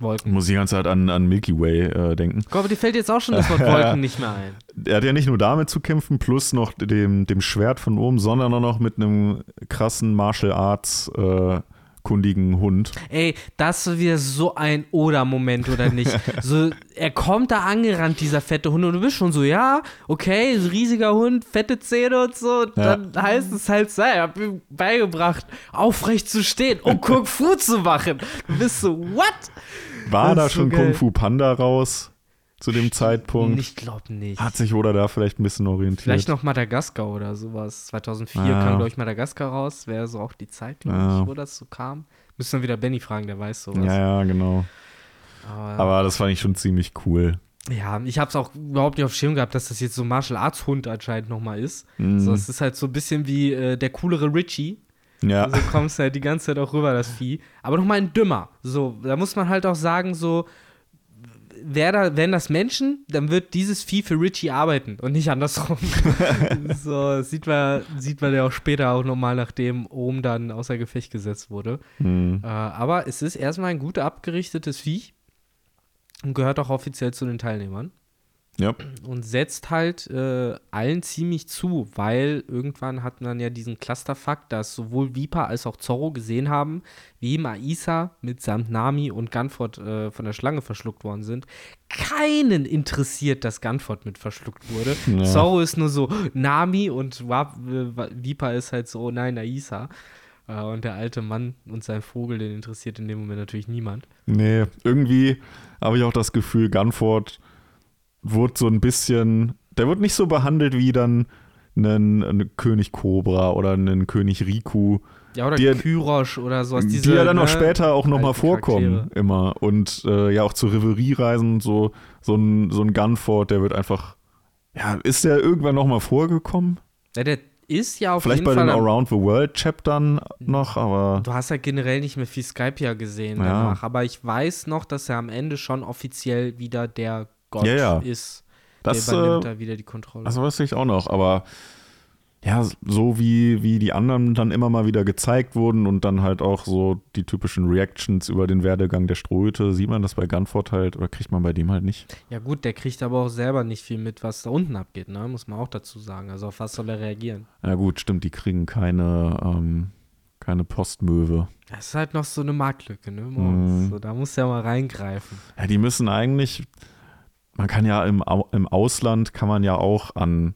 Wolken. Muss ich die ganze Zeit an, an Milky Way äh, denken. Ich glaube, dir fällt jetzt auch schon das Wort Wolken nicht mehr ein. Er hat ja nicht nur damit zu kämpfen, plus noch dem, dem Schwert von oben, sondern auch noch mit einem krassen Martial Arts äh, kundigen Hund. Ey, das ist wieder so ein Oder-Moment, oder nicht? So, er kommt da angerannt, dieser fette Hund, und du bist schon so, ja, okay, riesiger Hund, fette Zähne und so. Und Ja. Dann heißt es halt, sei, ich hab ihm beigebracht, aufrecht zu stehen und Kung Fu zu machen. Du bist so, what? War da so schon. Kung Fu Panda raus zu dem Zeitpunkt? Ich glaube nicht. Hat sich Oda da vielleicht ein bisschen orientiert? Vielleicht noch Madagaskar oder sowas. 2004 Ah. kam, glaube ich, Madagaskar raus. Wäre so auch die Zeit, glaube Ja. ich, wo das so kam. Müssen wir wieder Benny fragen, der weiß sowas. Ja, ja, genau. Aber, Aber das fand ich schon ziemlich cool. ja, ich habe es auch überhaupt nicht auf Schirm gehabt, dass das jetzt so ein Martial Arts Hund anscheinend nochmal ist. Mhm. So, es ist halt so ein bisschen wie äh, der coolere Richie. Ja, Also kommst halt die ganze Zeit auch rüber, das Vieh. Aber nochmal ein Dümmer. So, da muss man halt auch sagen, so, wär da, wären das Menschen, dann wird dieses Vieh für Richie arbeiten und nicht andersrum. so, sieht man, sieht man ja auch später auch nochmal, nachdem Ohm dann außer Gefecht gesetzt wurde. Mhm. Äh, aber es ist erstmal ein gut abgerichtetes Viech und gehört auch offiziell zu den Teilnehmern ja. und setzt halt äh, allen ziemlich zu, weil irgendwann hat man ja diesen Clusterfuck, dass sowohl Viper als auch Zorro gesehen haben, wie ihm Aisa mitsamt Nami und Gunford äh, von der Schlange verschluckt worden sind. Keinen interessiert, dass Gunford mit verschluckt wurde. Ja. Zorro ist nur so Nami und Wap äh, Viper ist halt so, nein, Aisa. Äh, und der alte Mann und sein Vogel, den interessiert in dem Moment natürlich niemand. Nee, irgendwie habe ich auch das Gefühl, Gunford wurde so ein bisschen, der wird nicht so behandelt wie dann einen, einen König Cobra oder einen König Riku, Ja, oder Die- Kyrosh oder sowas. die Diese, ja dann auch ne, später auch nochmal vorkommen, Charaktere. immer. Und äh, ja, auch zur Revelrie-Reisen und so, so ein, so ein Gunford, der wird einfach, ja, ist der irgendwann nochmal vorgekommen? Ja, der ist ja auf Vielleicht jeden bei Fall. den am- Around the World Chaptern noch, aber Du hast ja generell nicht mehr viel Skype ja gesehen Ja. danach. Aber ich weiß noch, dass er am Ende schon offiziell wieder der Gott Ja, ja. ist. das der übernimmt äh, da wieder die Kontrolle. Das weiß ich auch noch, aber ja, so wie, wie die anderen dann immer mal wieder gezeigt wurden und dann halt auch so die typischen Reactions über den Werdegang der Strohhüte, sieht man das bei Gunford halt oder kriegt man bei dem halt nicht. ja, gut, der kriegt aber auch selber nicht viel mit, was da unten abgeht, ne? Muss man auch dazu sagen. Also, auf was soll er reagieren? Ja, gut, stimmt, die kriegen keine, ähm, keine Postmöwe. Das ist halt noch so eine Marktlücke, ne? Mhm. So, da muss er mal reingreifen. Ja, die müssen eigentlich, man kann ja im, im Ausland, kann man ja auch an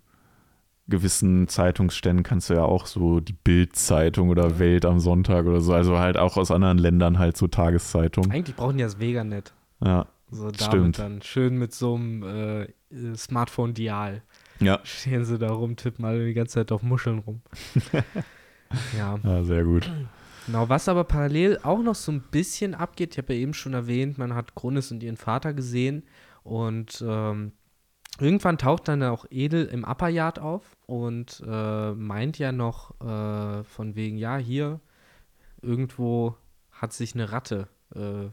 gewissen Zeitungsständen, kannst du ja auch so die Bild-Zeitung oder Welt am Sonntag oder so, also halt auch aus anderen Ländern halt so Tageszeitungen. Eigentlich brauchen die das Veganet. Ja, So damit Stimmt. dann. Schön mit so einem äh, Smartphone-Dial. ja, Stehen sie da rum, tippen alle die ganze Zeit auf Muscheln rum. ja. ja, sehr gut. Genau, was aber parallel auch noch so ein bisschen abgeht, ich habe ja eben schon erwähnt, man hat Grundes und ihren Vater gesehen und ähm, irgendwann taucht dann auch Edel im Upper Yard auf und äh, meint ja noch äh, von wegen, ja, hier irgendwo hat sich eine Ratte äh,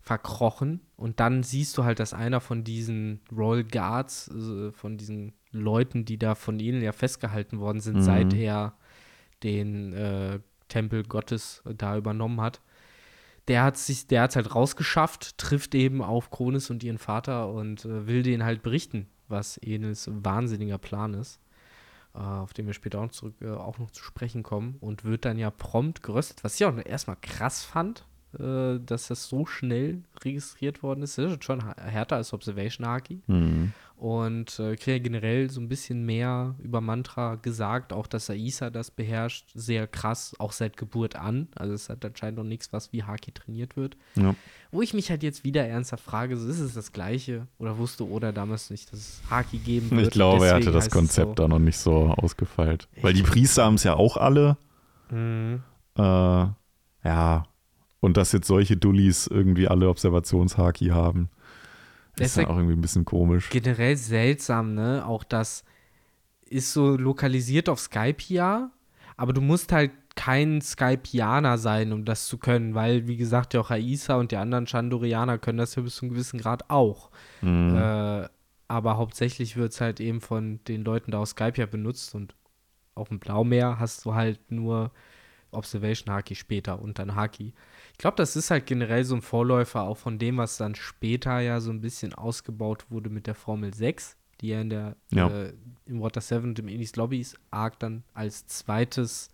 verkrochen und dann siehst du halt, dass einer von diesen Royal Guards, äh, von diesen Leuten, die da von ihnen ja festgehalten worden sind, Mhm. seit er den äh, Tempel Gottes äh, da übernommen hat. Der hat sich, der hat halt rausgeschafft, trifft eben auf Kronis und ihren Vater und äh, will denen halt berichten, was Enels wahnsinniger Plan ist, äh, auf den wir später auch, zurück, äh, auch noch zu sprechen kommen und wird dann ja prompt geröstet, was ich auch erstmal krass fand, äh, dass das so schnell registriert worden ist. Das ist schon härter als Observation Haki. Hm. und äh, kriege generell so ein bisschen mehr über Mantra gesagt, auch dass Aisa das beherrscht, sehr krass, auch seit Geburt an. Also es hat anscheinend noch nichts, was wie Haki trainiert wird. Ja. Wo ich mich halt jetzt wieder ernsthaft frage, so ist es das Gleiche? Oder wusste Oda damals nicht, dass es Haki geben wird? Ich glaube, er hatte das Konzept so. da noch nicht so ausgefeilt. Weil die Priester haben es ja auch alle. Mhm. Äh, ja. Und dass jetzt solche Dullis irgendwie alle Observationshaki haben, Das ist dann ist auch irgendwie ein bisschen komisch. generell seltsam, ne? Auch das ist so lokalisiert auf Skype ja, aber du musst halt kein Skypianer sein, um das zu können, weil, wie gesagt, ja auch Aisa und die anderen Chandorianer können das ja bis zu einem gewissen Grad auch. Mhm. Äh, aber hauptsächlich wird es halt eben von den Leuten da aus Skype ja benutzt und auf dem Blaumeer hast du halt nur Observation Haki später und dann Haki. Ich glaube, das ist halt generell so ein Vorläufer auch von dem, was dann später ja so ein bisschen ausgebaut wurde mit der Formel 6, die ja in der Ja. äh, im Water 7 und im Enis Lobbys Arc dann als zweites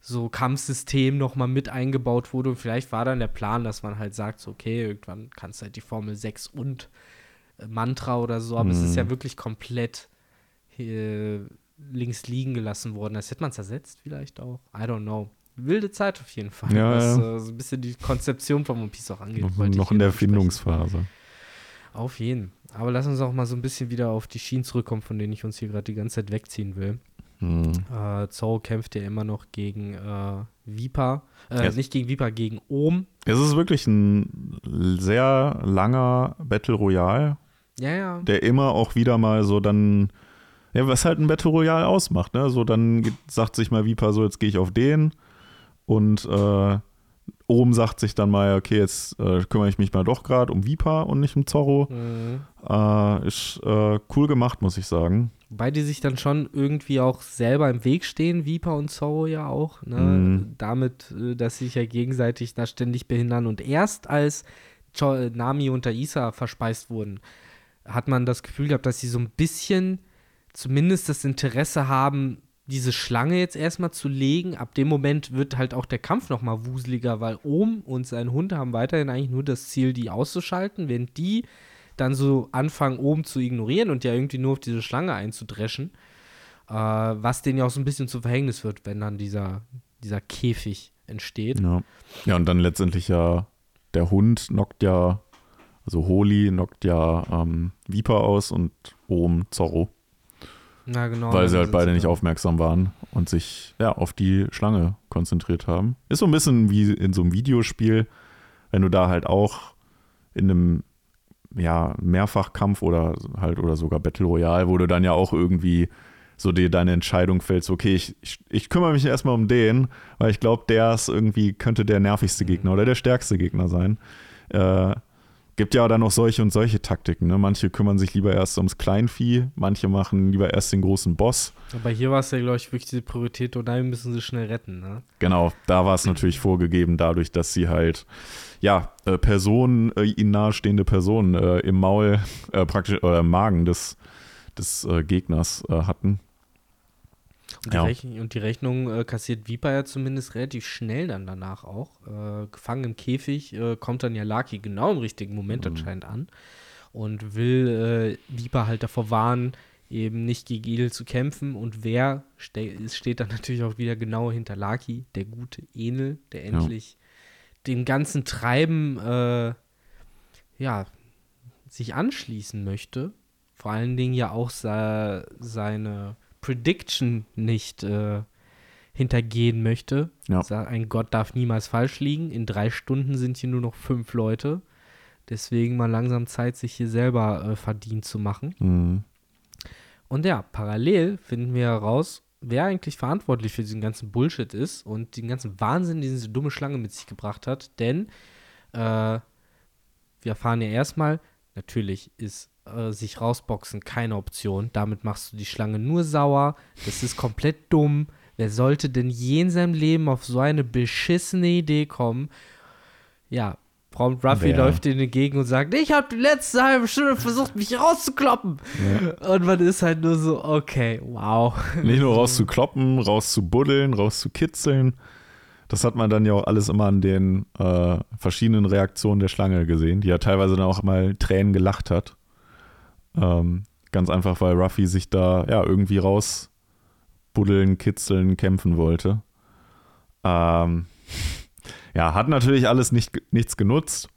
so Kampfsystem nochmal mit eingebaut wurde. Und vielleicht war dann der Plan, dass man halt sagt, so, okay, irgendwann kannst du halt die Formel 6 und äh, Mantra oder so, aber es ist Mhm. ja wirklich komplett äh, links liegen gelassen worden. Das hätte man zersetzt vielleicht auch. I don't know. Wilde Zeit auf jeden Fall, Ja, was ja. Äh, so ein bisschen die Konzeption von One Piece auch angeht. noch noch in der besprechen. Findungsphase. Auf jeden. Aber lass uns auch mal so ein bisschen wieder auf die Schienen zurückkommen, von denen ich uns hier gerade die ganze Zeit wegziehen will. Mhm. Äh, Zoro kämpft ja immer noch gegen äh, Viper. Äh, Yes. Nicht gegen Viper, gegen Ohm. Es ist wirklich ein sehr langer Battle Royale, Ja, ja. der immer auch wieder mal so dann, ja, was halt ein Battle Royale ausmacht, ne? So dann sagt sich mal Viper so, jetzt gehe ich auf den und äh, oben sagt sich dann mal, okay, jetzt äh, kümmere ich mich mal doch gerade um Viper und nicht um Zorro. Mhm. Äh, ist äh, cool gemacht, muss ich sagen. Wobei die sich dann schon irgendwie auch selber im Weg stehen, Viper und Zoro ja auch, ne? Mhm. Damit, äh, dass sie sich ja gegenseitig da ständig behindern. Und erst als äh, Nami und Aisa verspeist wurden, hat man das Gefühl gehabt, dass sie so ein bisschen zumindest das Interesse haben, diese Schlange jetzt erstmal zu legen. Ab dem Moment wird halt auch der Kampf nochmal wuseliger, weil Ohm und sein Hund haben weiterhin eigentlich nur das Ziel, die auszuschalten, während die dann so anfangen, oben zu ignorieren und ja irgendwie nur auf diese Schlange einzudreschen. Äh, was denen ja auch so ein bisschen zu Verhängnis wird, wenn dann dieser, dieser Käfig entsteht. Ja. ja, und dann letztendlich ja, der Hund knockt ja, also Holy knockt ja ähm, Viper aus und oben Zorro. Na genau. weil sie halt beide nicht aufmerksam waren und sich ja auf die Schlange konzentriert haben. Ist so ein bisschen wie in so einem Videospiel, wenn du da halt auch in einem ja, Mehrfachkampf oder halt oder sogar Battle Royale, wo du dann ja auch irgendwie so dir deine Entscheidung fällst, okay, ich, ich, ich kümmere mich erstmal um den, weil ich glaube, der ist irgendwie, könnte der nervigste Gegner oder der stärkste Gegner sein. Äh, gibt ja dann auch solche und solche Taktiken. Ne? Manche kümmern sich lieber erst ums Kleinvieh, manche machen lieber erst den großen Boss. Aber hier war es ja, glaube ich, wirklich die Priorität, und wir müssen sie schnell retten, ne? Genau, da war es natürlich vorgegeben, dadurch, dass sie halt, ja, äh, Personen, äh, ihnen nahestehende Personen äh, im Maul, äh, praktisch, oder im Magen des, des äh, Gegners äh, hatten. Und die, Ja. Rechn und die Rechnung äh, kassiert Viper ja zumindest relativ schnell dann danach auch. Äh, gefangen im Käfig äh, kommt dann ja Lucky genau im richtigen Moment Mhm. anscheinend an und will äh, Viper halt davor warnen, eben nicht gegen Edel zu kämpfen. Und wer ste steht dann natürlich auch wieder genau hinter Lucky, der gute Enel, der Ja. endlich dem ganzen Treiben äh, ja, sich anschließen möchte. Vor allen Dingen ja auch se seine Prediction nicht äh, hintergehen möchte. Ja. Sa- Ein Gott darf niemals falsch liegen. In drei Stunden sind hier nur noch fünf Leute. Deswegen mal langsam Zeit, sich hier selber äh, verdient zu machen. Mhm. Und ja, parallel finden wir heraus, wer eigentlich verantwortlich für diesen ganzen Bullshit ist und den ganzen Wahnsinn, den diese dumme Schlange mit sich gebracht hat. Denn äh, wir erfahren ja erstmal, natürlich ist äh, sich rausboxen keine Option. Damit machst du die Schlange nur sauer. Das ist komplett dumm. Wer sollte denn je in seinem Leben auf so eine beschissene Idee kommen? Ja, prompt Ruffy Wer? läuft in die Gegend und sagt, ich habe die letzte halbe Stunde versucht, mich rauszukloppen. Und man ist halt nur so, okay, wow. Nicht nur rauszukloppen, rauszubuddeln, rauszukitzeln. Das hat man dann ja auch alles immer an den äh, verschiedenen Reaktionen der Schlange gesehen, die ja teilweise dann auch mal Tränen gelacht hat. Ähm, Ganz einfach, weil Ruffy sich da ja irgendwie rausbuddeln, kitzeln, kämpfen wollte. Ähm, ja, hat natürlich alles nicht, nichts genutzt.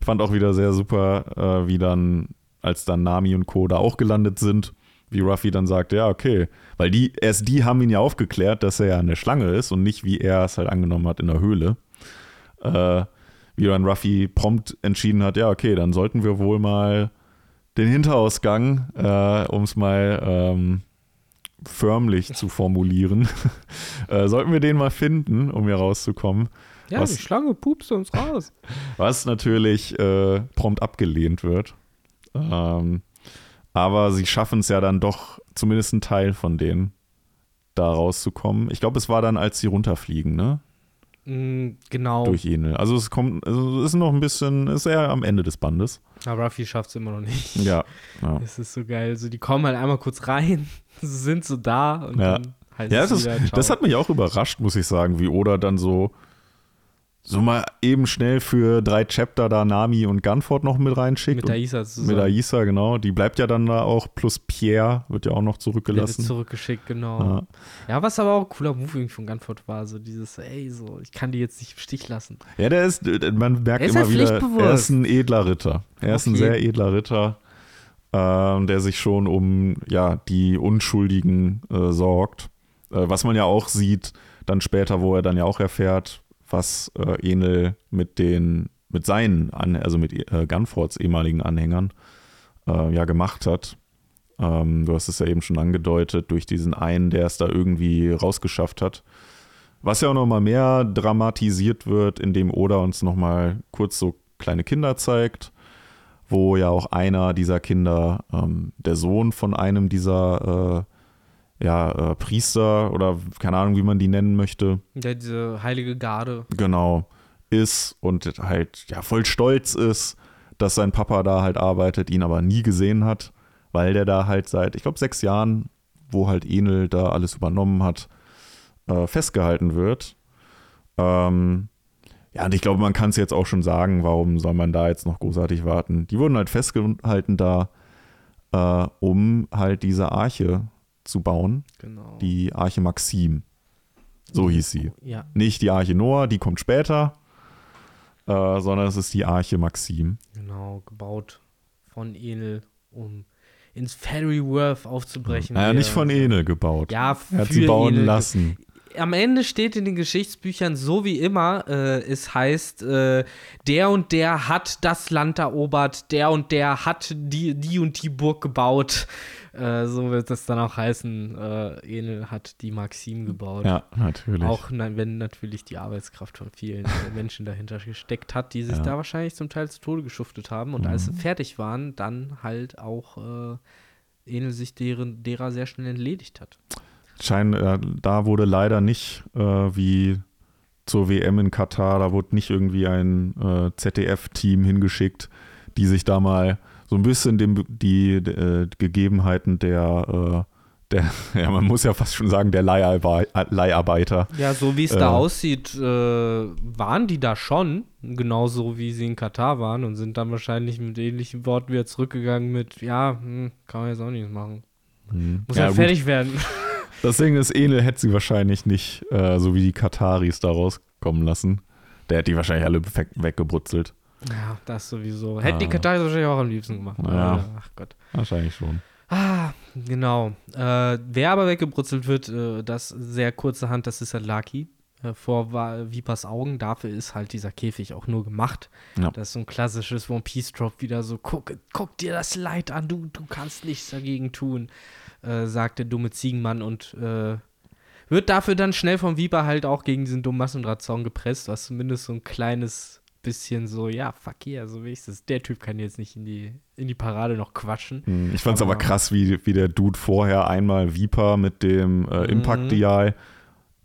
Ich fand auch wieder sehr super, äh, wie dann, als dann Nami und Co. da auch gelandet sind, wie Ruffy dann sagt, ja, okay. Weil die, erst die haben ihn ja aufgeklärt, dass er ja eine Schlange ist und nicht, wie er es halt angenommen hat in der Höhle. Äh, wie dann Ruffy prompt entschieden hat, ja, okay, dann sollten wir wohl mal den Hinterausgang, äh, um es mal ähm, förmlich zu formulieren, äh, sollten wir den mal finden, um hier rauszukommen. Ja, was, die Schlange pupst uns raus. Was natürlich äh, prompt abgelehnt wird. Ähm, aber sie schaffen es ja dann doch, zumindest ein Teil von denen, da rauszukommen. Ich glaube, es war dann, als sie runterfliegen, ne? Mm, genau. Durch Enel. Also es kommt, also es ist noch ein bisschen, ist eher am Ende des Bandes. Aber Ruffy schafft es immer noch nicht. Ja. ja. Es ist so geil. Also die kommen halt einmal kurz rein, sind so da und ja. dann heißt ja, es das, wieder, ist, ciao. das hat mich auch überrascht, muss ich sagen, wie Oda dann so so mal eben schnell für drei Chapter da Nami und Gunford noch mit reinschickt. mit Aisa zusammen. mit Aisa, genau. Die bleibt ja dann da auch, plus Pierre wird ja auch noch Der wird zurückgelassen. zurückgeschickt, genau. Ja. Ja. was aber auch ein cooler Move irgendwie von Gunford war, so dieses, ey, so, ich kann die jetzt nicht im Stich lassen. Ja, der ist, man merkt Er ist immer halt wieder, er ist ein edler Ritter. Er ist ein Okay. sehr edler Ritter, ähm, der sich schon um ja, die Unschuldigen äh, sorgt. Äh, was man ja auch sieht, dann später, wo er dann ja auch erfährt, was äh, Enel mit den, mit seinen, An also mit äh, Gunfords ehemaligen Anhängern äh, ja gemacht hat. Ähm, du hast es ja eben schon angedeutet, durch diesen einen, der es da irgendwie rausgeschafft hat. Was ja auch nochmal mehr dramatisiert wird, indem Oda uns nochmal kurz so kleine Kinder zeigt, wo ja auch einer dieser Kinder ähm, der Sohn von einem dieser äh, ja, äh, Priester oder keine Ahnung, wie man die nennen möchte, Ja, diese heilige Garde. genau, ist und halt ja voll stolz ist, dass sein Papa da halt arbeitet, ihn aber nie gesehen hat, weil der da halt seit, ich glaube, sechs Jahren, wo halt Enel da alles übernommen hat, äh, festgehalten wird. Ähm, ja, und ich glaube, man kann es jetzt auch schon sagen, warum soll man da jetzt noch großartig warten? Die wurden halt festgehalten da, äh, um halt diese Arche zu bauen, Genau. die Arche Maxim. So hieß sie. ja, Nicht die Arche Noah, die kommt später, äh, sondern es ist die Arche Maxim. genau, gebaut von Enel, um ins Fairy Worth aufzubrechen. Naja, nicht von Enel gebaut. Ja, er hat für sie bauen Enel. lassen. Am Ende steht in den Geschichtsbüchern so wie immer, äh, es heißt, äh, der und der hat das Land erobert, der und der hat die, die und die Burg gebaut. Äh, so wird das dann auch heißen, äh, Enel hat die Maxim gebaut. Ja, natürlich. Auch wenn natürlich die Arbeitskraft von vielen Menschen dahinter gesteckt hat, die sich Ja. da wahrscheinlich zum Teil zu Tode geschuftet haben. Und als sie fertig waren, dann halt auch äh, Enel sich deren, derer sehr schnell entledigt hat. Schein, äh, da wurde leider nicht äh, wie zur WM in Katar, da wurde nicht irgendwie ein äh, ZDF-Team hingeschickt, die sich da mal so ein bisschen dem, die äh, Gegebenheiten der, äh, der, ja, man muss ja fast schon sagen, der Leiharbe Leiharbeiter. Ja, so wie es Äh. da aussieht, äh, waren die da schon, genauso wie sie in Katar waren und sind dann wahrscheinlich mit ähnlichen Worten wieder zurückgegangen mit, ja, hm, kann man jetzt auch nichts machen. Muss Ja, halt gut. fertig werden. Das Ding ist, Enel hätte sie wahrscheinlich nicht, äh, so wie die Kataris da rauskommen lassen. Der hätte die wahrscheinlich alle weg, weggebrutzelt. Ja, das sowieso. Hätten die Ah. Katar wahrscheinlich auch am liebsten gemacht. Ja. Ach Gott. Wahrscheinlich schon. Ah, genau. Äh, wer aber weggebrutzelt wird, äh, das sehr kurze Hand, das ist halt Lucky. Äh, vor Vipers Augen. Dafür ist halt dieser Käfig auch nur gemacht. Ja. Das ist so ein klassisches One Piece Drop, wieder so: guck, guck dir das Leid an, du, du kannst nichts dagegen tun, äh, sagt der dumme Ziegenmann und äh, wird dafür dann schnell vom Viper halt auch gegen diesen dummen Massendrahtzaun gepresst, was zumindest so ein kleines bisschen so, ja, fuck yeah, so wenigstens. Der Typ kann jetzt nicht in die, in die Parade noch quatschen. Hm, Ich fand es aber Aber- krass, wie, wie der Dude vorher einmal Viper mit dem äh, Mhm. Impact-Dial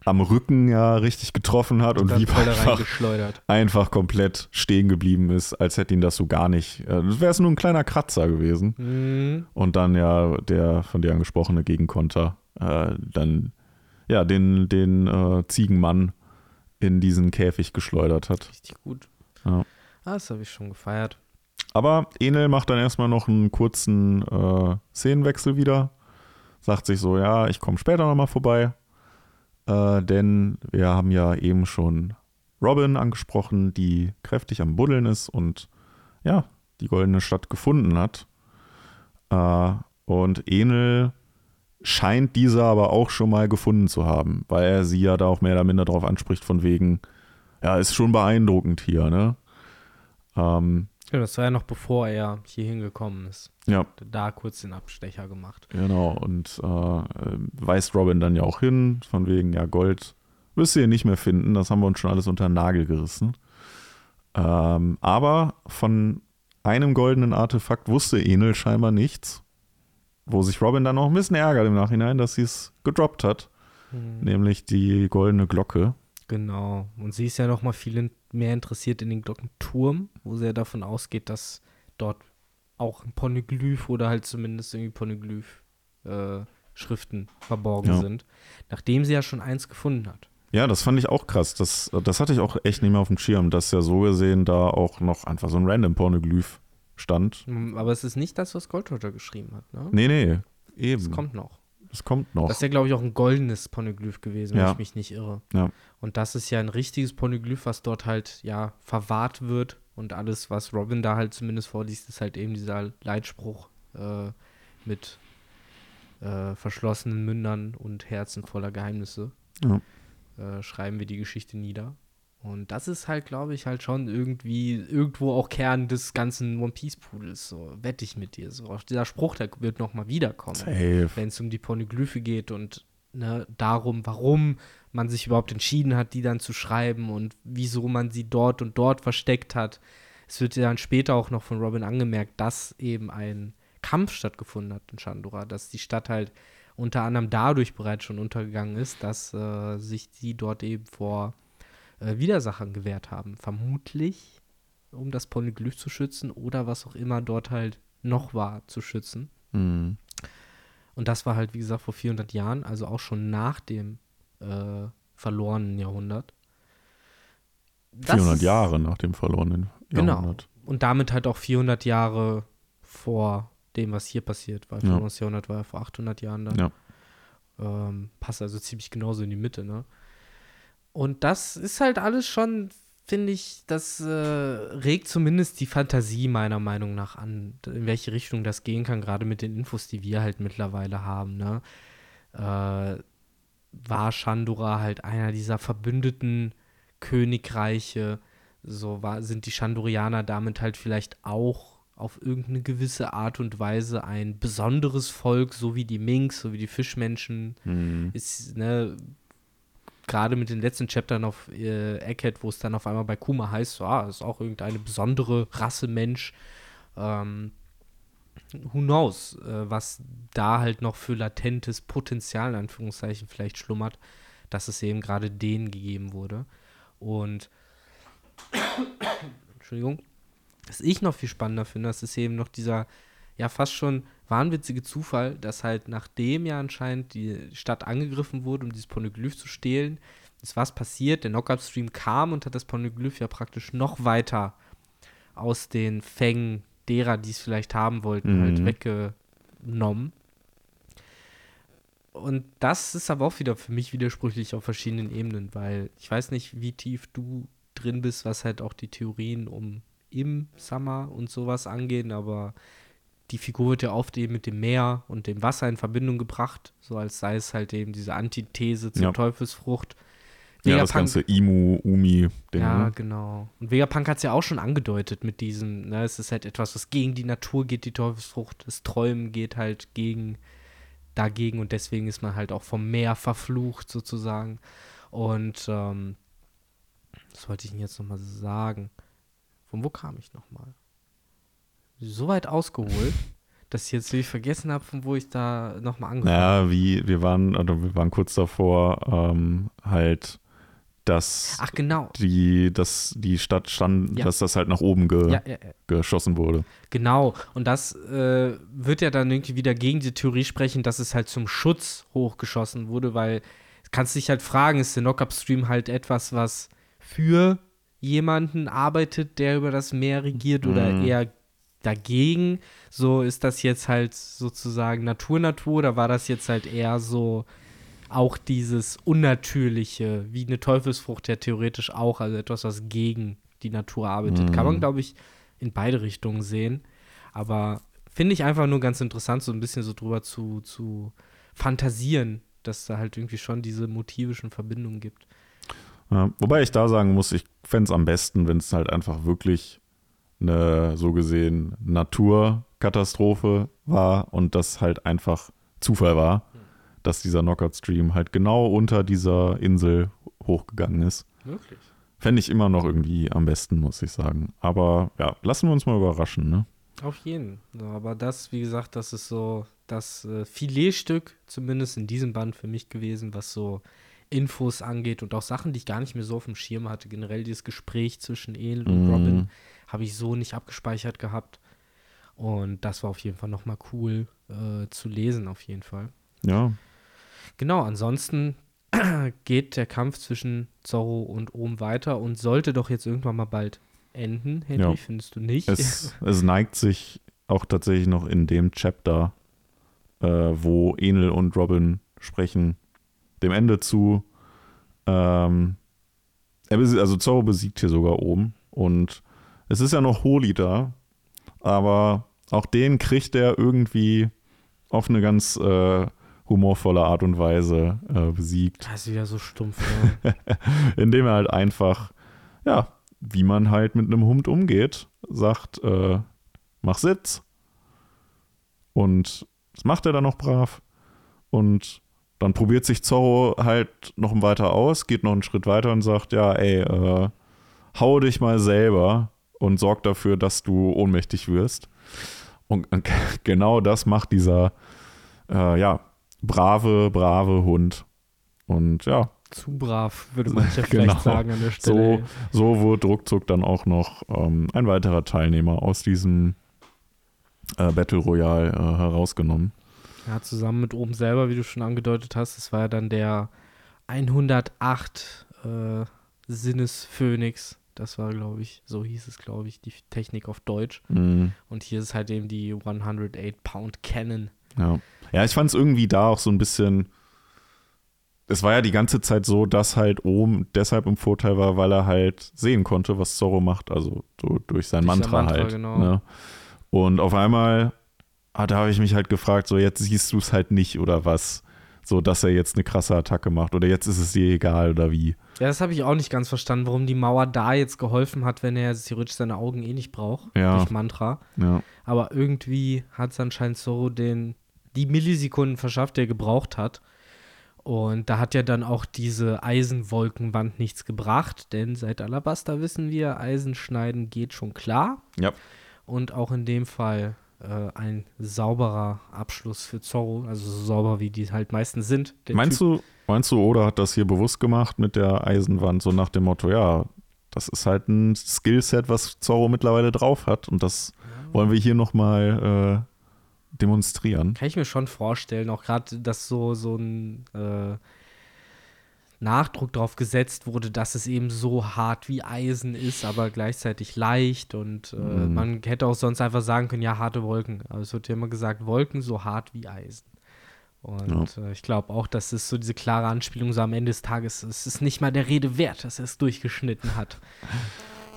am Rücken ja richtig getroffen hat und dann Viper einfach, einfach komplett stehen geblieben ist, als hätte ihn das so gar nicht. Äh, das wäre es nur ein kleiner Kratzer gewesen. Mhm. Und dann ja der von dir angesprochene Gegenkonter, äh, dann ja den, den äh, Ziegenmann in diesen Käfig geschleudert hat. Richtig gut. Ja. Ah, das habe ich schon gefeiert. Aber Enel macht dann erstmal noch einen kurzen äh, Szenenwechsel wieder. Sagt sich so, ja, ich komme später nochmal vorbei. Äh, denn wir haben ja eben schon Robin angesprochen, die kräftig am Buddeln ist und ja, die goldene Stadt gefunden hat. Äh, und Enel scheint diese aber auch schon mal gefunden zu haben, weil er sie ja da auch mehr oder minder darauf anspricht, von wegen, ja, ist schon beeindruckend hier, ne? Ähm, ja, das war ja noch bevor er hier hingekommen ist. Ja. Da kurz den Abstecher gemacht. Genau, und äh, weist Robin dann ja auch hin, von wegen, ja, Gold wirst du hier nicht mehr finden, das haben wir uns schon alles unter den Nagel gerissen. Ähm, aber von einem goldenen Artefakt wusste Enel scheinbar nichts, wo sich Robin dann auch ein bisschen ärgert im Nachhinein, dass sie es gedroppt hat, mhm. nämlich die goldene Glocke. Genau, und sie ist ja noch mal viel mehr interessiert in den Glockenturm, wo sie ja davon ausgeht, dass dort auch ein Poneglyph oder halt zumindest irgendwie Poneglyph-Schriften äh, verborgen ja. sind, nachdem sie ja schon eins gefunden hat. Ja, das fand ich auch krass. Das, das hatte ich auch echt nicht mehr auf dem Schirm, dass ja so gesehen da auch noch einfach so ein random Pornoglyph stand. Aber es ist nicht das, was Gold Roger geschrieben hat, ne? Nee, nee, eben. Das kommt noch. Das kommt noch. Das ist ja, glaube ich, auch ein goldenes Poneglyph gewesen, ja. wenn ich mich nicht irre. Ja. Und das ist ja ein richtiges Poneglyph, was dort halt, ja, verwahrt wird. Und alles, was Robin da halt zumindest vorliest, ist halt eben dieser Leitspruch äh, mit äh, verschlossenen Mündern und Herzen voller Geheimnisse. Ja. Äh, schreiben wir die Geschichte nieder. Und das ist halt, glaube ich, halt schon irgendwie irgendwo auch Kern des ganzen One Piece Pudels. So, wette ich mit dir. So, auch dieser Spruch, der wird nochmal wiederkommen. Wenn es um die Poneglyphe geht und ne, darum, warum man sich überhaupt entschieden hat, die dann zu schreiben und wieso man sie dort und dort versteckt hat. Es wird ja dann später auch noch von Robin angemerkt, dass eben ein Kampf stattgefunden hat in Chandora, dass die Stadt halt unter anderem dadurch bereits schon untergegangen ist, dass äh, sich die dort eben vor äh, Widersachern gewehrt haben. Vermutlich, um das Polyglyph zu schützen oder was auch immer dort halt noch war, zu schützen. Mhm. Und das war halt, wie gesagt, vor 400 Jahren, also auch schon nach dem äh, verlorenen Jahrhundert. Das 400 Jahre nach dem verlorenen genau. Jahrhundert. Genau. Und damit halt auch 400 Jahre vor dem, was hier passiert, weil ja. das Jahrhundert war ja vor 800 Jahren dann. Ja. Ähm, passt also ziemlich genauso in die Mitte, ne? Und das ist halt alles schon, finde ich, das äh, regt zumindest die Fantasie meiner Meinung nach an, in welche Richtung das gehen kann, gerade mit den Infos, die wir halt mittlerweile haben, ne? Äh, war Shandora halt einer dieser verbündeten Königreiche, so war, sind die Shandorianer damit halt vielleicht auch auf irgendeine gewisse Art und Weise ein besonderes Volk, so wie die Minks, so wie die Fischmenschen. Mhm. Ist, ne, gerade mit den letzten Chaptern auf äh, Egghead, wo es dann auf einmal bei Kuma heißt, so, ah, ist auch irgendeine besondere Rasse Mensch. Ähm, who knows, äh, was da halt noch für latentes Potenzial, in Anführungszeichen, vielleicht schlummert, dass es eben gerade denen gegeben wurde. Und Entschuldigung. Was ich noch viel spannender finde, das ist eben noch dieser, ja, fast schon wahnwitzige Zufall, dass halt nachdem ja anscheinend die Stadt angegriffen wurde, um dieses Poneglyph zu stehlen, ist was passiert. Der Knockup-Stream kam und hat das Poneglyph ja praktisch noch weiter aus den Fängen derer, die es vielleicht haben wollten, halt mhm. halt weggenommen. Und das ist aber auch wieder für mich widersprüchlich auf verschiedenen Ebenen, weil ich weiß nicht, wie tief du drin bist, was halt auch die Theorien um im Summer und sowas angehen, aber die Figur wird ja oft eben mit dem Meer und dem Wasser in Verbindung gebracht, so als sei es halt eben diese Antithese zur ja. Teufelsfrucht. Ja, das ganze Imu, Umi-Ding. Ja, ne? genau. Und Vegapunk hat es ja auch schon angedeutet mit diesem, ne, es ist halt etwas, was gegen die Natur geht, die Teufelsfrucht. Das Träumen geht halt gegen, dagegen und deswegen ist man halt auch vom Meer verflucht sozusagen. Und ähm, was wollte ich denn jetzt nochmal sagen? Von wo kam ich nochmal? So weit ausgeholt, dass ich jetzt wirklich vergessen habe, von wo ich da nochmal angefangen habe. Ja, wie, wir waren, oder wir waren kurz davor, ähm, halt, dass Ach, genau. die, dass die Stadt stand, ja. dass das halt nach oben ge ja, ja, geschossen wurde. Genau, und das äh, wird ja dann irgendwie wieder gegen die Theorie sprechen, dass es halt zum Schutz hochgeschossen wurde, weil kannst dich halt fragen, ist der Knockup-Stream halt etwas, was für jemanden arbeitet, der über das Meer regiert oder mhm. eher dagegen? So ist das jetzt halt sozusagen Natur-Natur oder war das jetzt halt eher so auch dieses Unnatürliche, wie eine Teufelsfrucht ja theoretisch auch, also etwas, was gegen die Natur arbeitet? Mhm. Kann man, glaube ich, in beide Richtungen sehen. Aber finde ich einfach nur ganz interessant, so ein bisschen so drüber zu, zu fantasieren, dass da halt irgendwie schon diese motivischen Verbindungen gibt. Ja, wobei ich da sagen muss, ich fände es am besten, wenn es halt einfach wirklich eine so gesehen Naturkatastrophe war und das halt einfach Zufall war, dass dieser Knockout-Stream halt genau unter dieser Insel hochgegangen ist. Wirklich? Fände ich immer noch irgendwie am besten, muss ich sagen. Aber ja, lassen wir uns mal überraschen, ne? Auf jeden. So, aber das, wie gesagt, das ist so das äh, Filetstück, zumindest in diesem Band für mich gewesen, was so Infos angeht und auch Sachen, die ich gar nicht mehr so auf dem Schirm hatte. Generell dieses Gespräch zwischen El und Mhm. Robin habe ich so nicht abgespeichert gehabt. Und das war auf jeden Fall nochmal cool äh, zu lesen, auf jeden Fall. Ja, Genau, ansonsten geht der Kampf zwischen Zorro und Ohm weiter und sollte doch jetzt irgendwann mal bald enden, Henry, Ja. findest du nicht? es, es neigt sich auch tatsächlich noch in dem Chapter, äh, wo Enel und Robin sprechen, dem Ende zu. Ähm, also Zorro besiegt hier sogar oben und es ist ja noch Holi da, aber auch den kriegt er irgendwie auf eine ganz äh, humorvolle Art und Weise äh, besiegt, Das ist wieder so stumpf. Ne? indem er halt einfach, ja, wie man halt mit einem Hund umgeht, sagt, äh, mach Sitz. Und das macht er dann noch brav. Und dann probiert sich Zorro halt noch weiter aus, geht noch einen Schritt weiter und sagt, ja, ey, äh, hau dich mal selber und sorg dafür, dass du ohnmächtig wirst. Und genau das macht dieser, äh, ja, brave, brave Hund. Und ja, Zu brav, würde man ja vielleicht Genau. sagen an der Stelle. so wurde ruckzuck dann auch noch ähm, ein weiterer Teilnehmer aus diesem äh, Battle Royale äh, herausgenommen. Ja, zusammen mit oben selber, wie du schon angedeutet hast, das war ja dann der 108 äh, Sinnesphönix. Das war, glaube ich, so hieß es, glaube ich, die Technik auf Deutsch. Mhm. Und hier ist halt eben die 108 Pound Cannon. Ja. Ja, ich fand es irgendwie da auch so ein bisschen. Es war ja die ganze Zeit so, dass halt Ohm deshalb im Vorteil war, weil er halt sehen konnte, was Zorro macht, also so durch sein Durch Mantra, Mantra, halt. genau. Ne? Und auf einmal, ah, da habe ich mich halt gefragt, so jetzt siehst du es halt nicht oder was, so dass er jetzt eine krasse Attacke macht oder jetzt ist es dir egal oder wie. Ja, das habe ich auch nicht ganz verstanden, warum die Mauer da jetzt geholfen hat, wenn er theoretisch seine Augen eh nicht braucht. Ja. Durch Mantra. Ja, Aber irgendwie hat es anscheinend Zorro den, die Millisekunden verschafft, die er gebraucht hat. Und da hat ja dann auch diese Eisenwolkenwand nichts gebracht, denn seit Alabaster wissen wir, Eisenschneiden geht schon klar. ja. Und auch in dem Fall äh, ein sauberer Abschluss für Zorro, also so sauber wie die halt meistens sind. Meinst Typ, du, meinst du, Oda hat das hier bewusst gemacht mit der Eisenwand, so nach dem Motto, ja, das ist halt ein Skillset, was Zorro mittlerweile drauf hat und das wollen wir hier nochmal äh, demonstrieren. Kann ich mir schon vorstellen, auch gerade, dass so, so ein äh, Nachdruck drauf gesetzt wurde, dass es eben so hart wie Eisen ist, aber gleichzeitig leicht und äh, Mhm. man hätte auch sonst einfach sagen können, ja, harte Wolken. Aber es wird ja immer gesagt, Wolken so hart wie Eisen. Und äh, ich glaube auch, dass es so diese klare Anspielung so am Ende des Tages, es ist nicht mal der Rede wert, dass er es durchgeschnitten hat.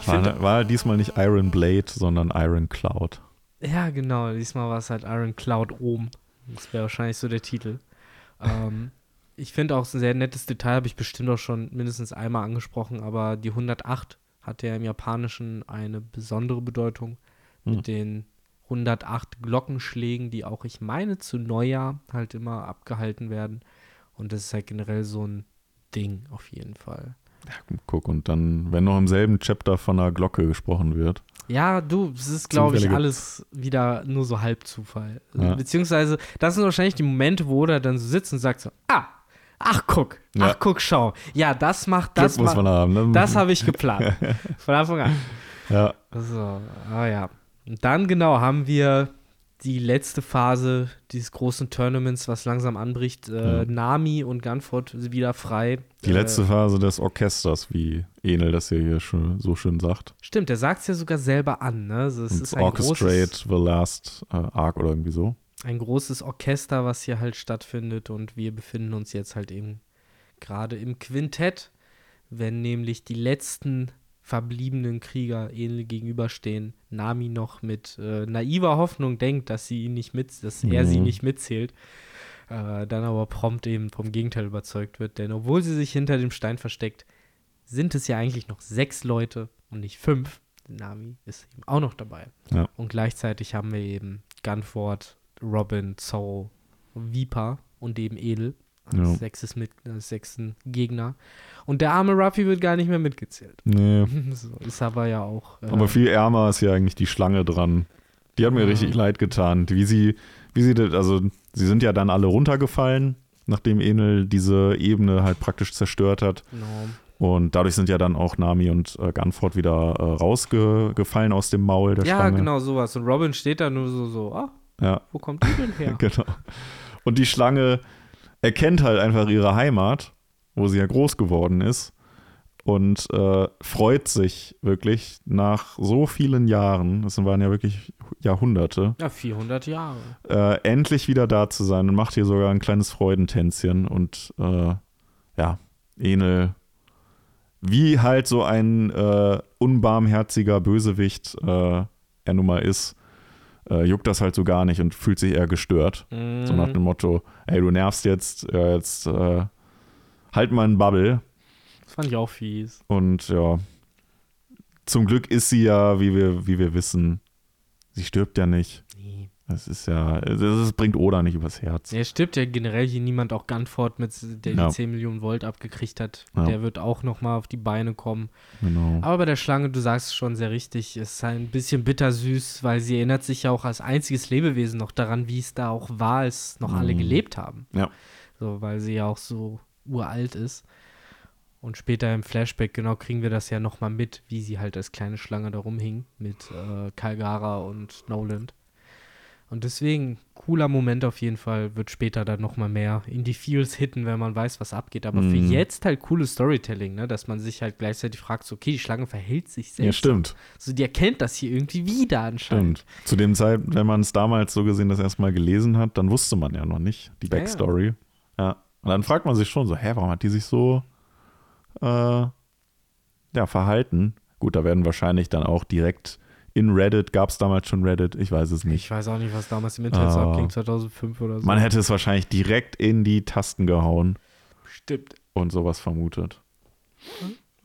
Ich find, War, war diesmal nicht Iron Blade, sondern Iron Cloud. Ja, genau. Diesmal war es halt Iron Cloud oben. Das wäre wahrscheinlich so der Titel. ähm, ich finde auch ein sehr nettes Detail, habe ich bestimmt auch schon mindestens einmal angesprochen, aber die 108 hat ja im Japanischen eine besondere Bedeutung Hm. mit den 108 Glockenschlägen, die auch, ich meine, zu Neujahr halt immer abgehalten werden. Und das ist halt generell so ein Ding auf jeden Fall. Guck, und dann, wenn noch im selben Chapter von einer Glocke gesprochen wird. Ja, du, es ist, glaube ich, alles wieder nur so Halbzufall. Ja. Beziehungsweise, das sind wahrscheinlich die Momente, wo er dann so sitzt und sagt so, ah, ach guck, Ja. ach guck, schau. Ja, das macht, Glück das muss ma- man haben. Ne? das habe ich geplant. Von Anfang an. ja, So, ah ja. Und dann genau haben wir die letzte Phase dieses großen Tournaments, was langsam anbricht. Äh, Ja. Nami und Gunford wieder frei. Die Äh, letzte Phase des Orchesters, wie Enel das hier schon, so schön sagt. Stimmt, der sagt es ja sogar selber an. Ne? Also es Und ist ein Orchestrate großes, the Last äh, Arc oder irgendwie so. ein großes Orchester, was hier halt stattfindet. Und wir befinden uns jetzt halt eben gerade im Quintett, wenn nämlich die letzten verbliebenen Krieger Enel gegenüberstehen. Nami noch mit äh, naiver Hoffnung denkt, dass sie ihn nicht mit, dass er sie Mhm. nicht mitzählt. Äh, dann aber prompt eben vom Gegenteil überzeugt wird. Denn obwohl sie sich hinter dem Stein versteckt, sind es ja eigentlich noch sechs Leute und nicht fünf. Nami ist eben auch noch dabei. Ja. Und gleichzeitig haben wir eben Gunford, Robin, Zorro, Viper und eben Edel Ja. sechstes mit, als sechsten Gegner. Und der arme Ruffy wird gar nicht mehr mitgezählt. Nee. so, ist aber ja auch. Äh, Aber viel ärmer ist ja eigentlich die Schlange dran. Die hat mir Ja. richtig leid getan. Wie sie, wie sie, also sie sind ja dann alle runtergefallen, nachdem Enel diese Ebene halt praktisch zerstört hat. genau. Und dadurch sind ja dann auch Nami und äh, Gunford wieder äh, rausgefallen aus dem Maul der Ja, Schlange. genau sowas. Und Robin steht da nur so, so, ah, Ja, wo kommt die denn her? genau. Und die Schlange erkennt halt einfach ihre Heimat, wo sie ja groß geworden ist. Und äh, freut sich wirklich nach so vielen Jahren, das waren ja wirklich Jahrhunderte, ja, 400 Jahre. äh, endlich wieder da zu sein und macht hier sogar ein kleines Freudentänzchen und äh, ja, Enel, wie halt so ein äh, unbarmherziger Bösewicht äh, er nun mal ist, äh, juckt das halt so gar nicht und fühlt sich eher gestört. So nach dem Motto, ey, du nervst jetzt, ja, jetzt äh, halt mal einen Bubble. Das fand ich auch fies. Und ja, zum Glück ist sie ja, wie wir, wie wir wissen, sie stirbt ja nicht. Das ist ja, das, das bringt Oda nicht übers Herz. Ja, stirbt ja generell hier niemand, auch Gunford, mit, der Ja. die 10 Millionen Volt abgekriegt hat. Ja. Der wird auch nochmal auf die Beine kommen. Genau. Aber bei der Schlange, du sagst es schon sehr richtig, es ist ein bisschen bittersüß, weil sie erinnert sich ja auch als einziges Lebewesen noch daran, wie es da auch war, als noch alle Mhm. gelebt haben. Ja. So, weil sie ja auch so uralt ist. Und später im Flashback, genau, kriegen wir das ja nochmal mit, wie sie halt als kleine Schlange da rumhing mit äh, Kalgara und Noland. Und deswegen, cooler Moment auf jeden Fall, wird später dann nochmal mehr in die Feels hitten, wenn man weiß, was abgeht. Aber für Mhm. jetzt halt cooles Storytelling, ne? dass man sich halt gleichzeitig fragt, so, okay, die Schlange verhält sich selbst. Ja, stimmt. So, die erkennt das hier irgendwie wieder anscheinend. Stimmt. Zu dem Zeit, wenn man es damals so gesehen das erstmal gelesen hat, dann wusste man ja noch nicht die Ja, ja. Backstory. Ja. Und dann fragt man sich schon so, hä, warum hat die sich so äh, ja, verhalten? Gut, da werden wahrscheinlich dann auch direkt in Reddit, gab es damals schon Reddit, ich weiß es nicht. Ich weiß auch nicht, was damals im Internet so Ah. abging, 2005 oder so. Man hätte es wahrscheinlich direkt in die Tasten gehauen Stimmt. und sowas vermutet.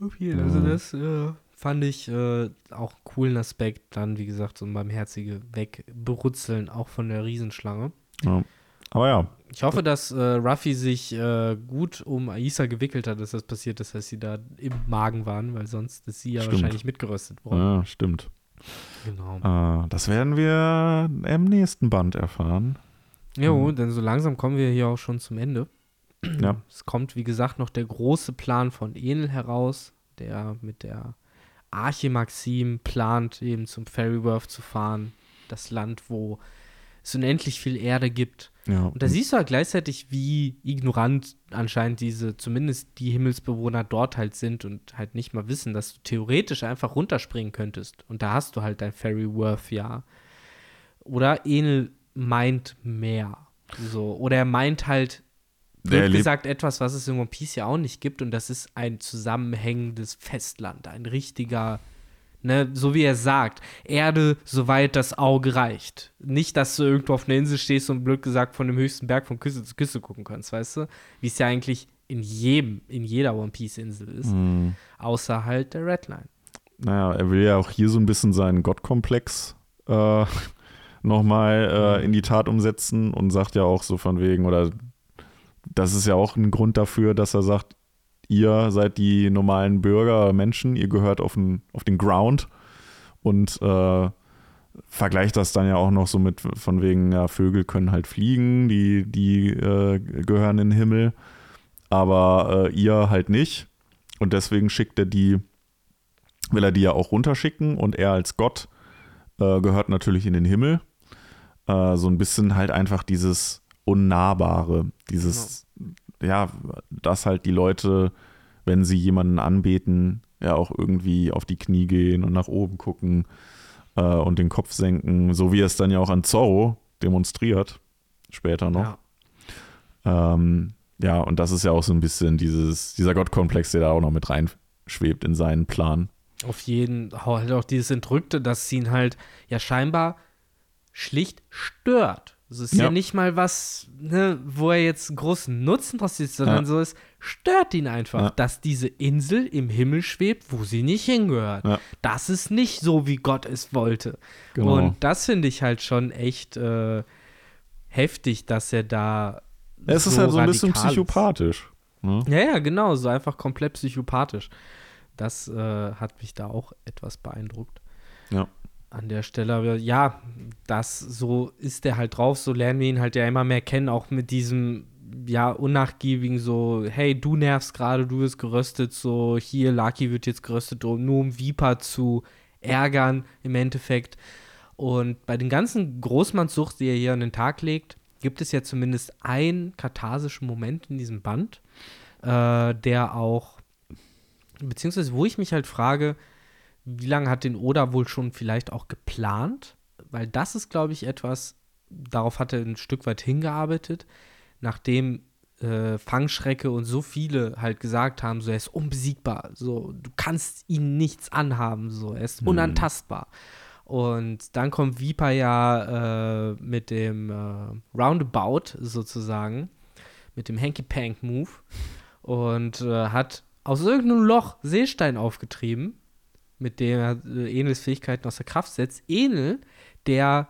Okay, also das äh, fand ich äh, auch einen coolen Aspekt. Dann, wie gesagt, so ein barmherzige Wegberutzeln auch von der Riesenschlange. Ja. Aber ja, Ich hoffe, dass äh, Ruffy sich äh, gut um Aisa gewickelt hat, dass das passiert ist, dass sie da im Magen waren, weil sonst ist sie ja Stimmt. wahrscheinlich mitgeröstet worden. ja stimmt. Genau. Äh, das werden wir im nächsten Band erfahren. Jo, denn so langsam kommen wir hier auch schon zum Ende. Ja. Es kommt, wie gesagt, noch der große Plan von Enel heraus, der mit der Arche Maxim plant, eben zum Ferryworth zu fahren. Das Land, wo es unendlich viel Erde gibt. Ja. Und da siehst du halt gleichzeitig, wie ignorant anscheinend diese, zumindest die Himmelsbewohner dort halt sind und halt nicht mal wissen, dass du theoretisch einfach runterspringen könntest. Und da hast du halt dein Ferryworth, ja. Oder Enel meint mehr. So. Oder er meint halt, lebt- gesagt, etwas, was es in One Piece ja auch nicht gibt. Und das ist ein zusammenhängendes Festland. Ein richtiger, ne, so wie er sagt, Erde, soweit das Auge reicht. Nicht, dass du irgendwo auf einer Insel stehst und blöd gesagt von dem höchsten Berg von Küste zu Küste gucken kannst, weißt du? Wie es ja eigentlich in jedem, in jeder One Piece-Insel ist. Hm. Außer halt der Redline. Naja, er will ja auch hier so ein bisschen seinen Gottkomplex äh, nochmal äh, in die Tat umsetzen und sagt ja auch so von wegen, oder das ist ja auch ein Grund dafür, dass er sagt, ihr seid die normalen Bürger, Menschen, ihr gehört auf den, auf den Ground und äh, vergleicht das dann ja auch noch so mit von wegen, ja, Vögel können halt fliegen, die, die äh, gehören in den Himmel, aber äh, ihr halt nicht. Und deswegen schickt er die will er die ja auch runterschicken und er als Gott äh, gehört natürlich in den Himmel. äh, so ein bisschen halt einfach dieses Unnahbare, dieses, ja, dass halt die Leute, wenn sie jemanden anbeten, ja auch irgendwie auf die Knie gehen und nach oben gucken äh, und den Kopf senken, so wie er es dann ja auch an Zorro demonstriert, später noch. Ja. Ähm, ja, und das ist ja auch so ein bisschen dieses, dieser Gottkomplex, der da auch noch mit reinschwebt in seinen Plan. Auf jeden, halt auch dieses Entrückte, dass ihn halt ja scheinbar schlicht stört. Es ist ja. ja. nicht mal was, ne, wo er jetzt großen Nutzen draus sieht, sondern ja. so es stört ihn einfach, ja. dass diese Insel im Himmel schwebt, wo sie nicht hingehört. Das ist nicht so, wie Gott es wollte. Genau. Und das finde ich halt schon echt äh, heftig, dass er da. Es so ist halt so ein bisschen psychopathisch. Ne? Ja, ja, genau, so einfach komplett psychopathisch. Das äh, hat mich da auch etwas beeindruckt. Ja an der Stelle. Ja, das so ist er halt drauf, so lernen wir ihn halt ja immer mehr kennen, auch mit diesem ja unnachgiebigen so, hey, du nervst gerade, du wirst geröstet, so hier Lucky wird jetzt geröstet, nur um Viper zu ärgern im Endeffekt. Und bei den ganzen Großmannssucht, die er hier an den Tag legt, gibt es ja zumindest einen katharsischen Moment in diesem Band, äh, der auch, beziehungsweise wo ich mich halt frage, wie lange hat den Oda wohl schon vielleicht auch geplant? Weil das ist, glaube ich, etwas, darauf hat er ein Stück weit hingearbeitet, nachdem äh, Fangschrecke und so viele halt gesagt haben, so er ist unbesiegbar, so du kannst ihn nichts anhaben, so er ist hm. unantastbar. Und dann kommt Viper ja äh, mit dem äh, Roundabout sozusagen, mit dem Hanky Pank Move und äh, hat aus irgendeinem Loch Seestein aufgetrieben mit dem er äh, Enels Fähigkeiten außer Kraft setzt. Enel, der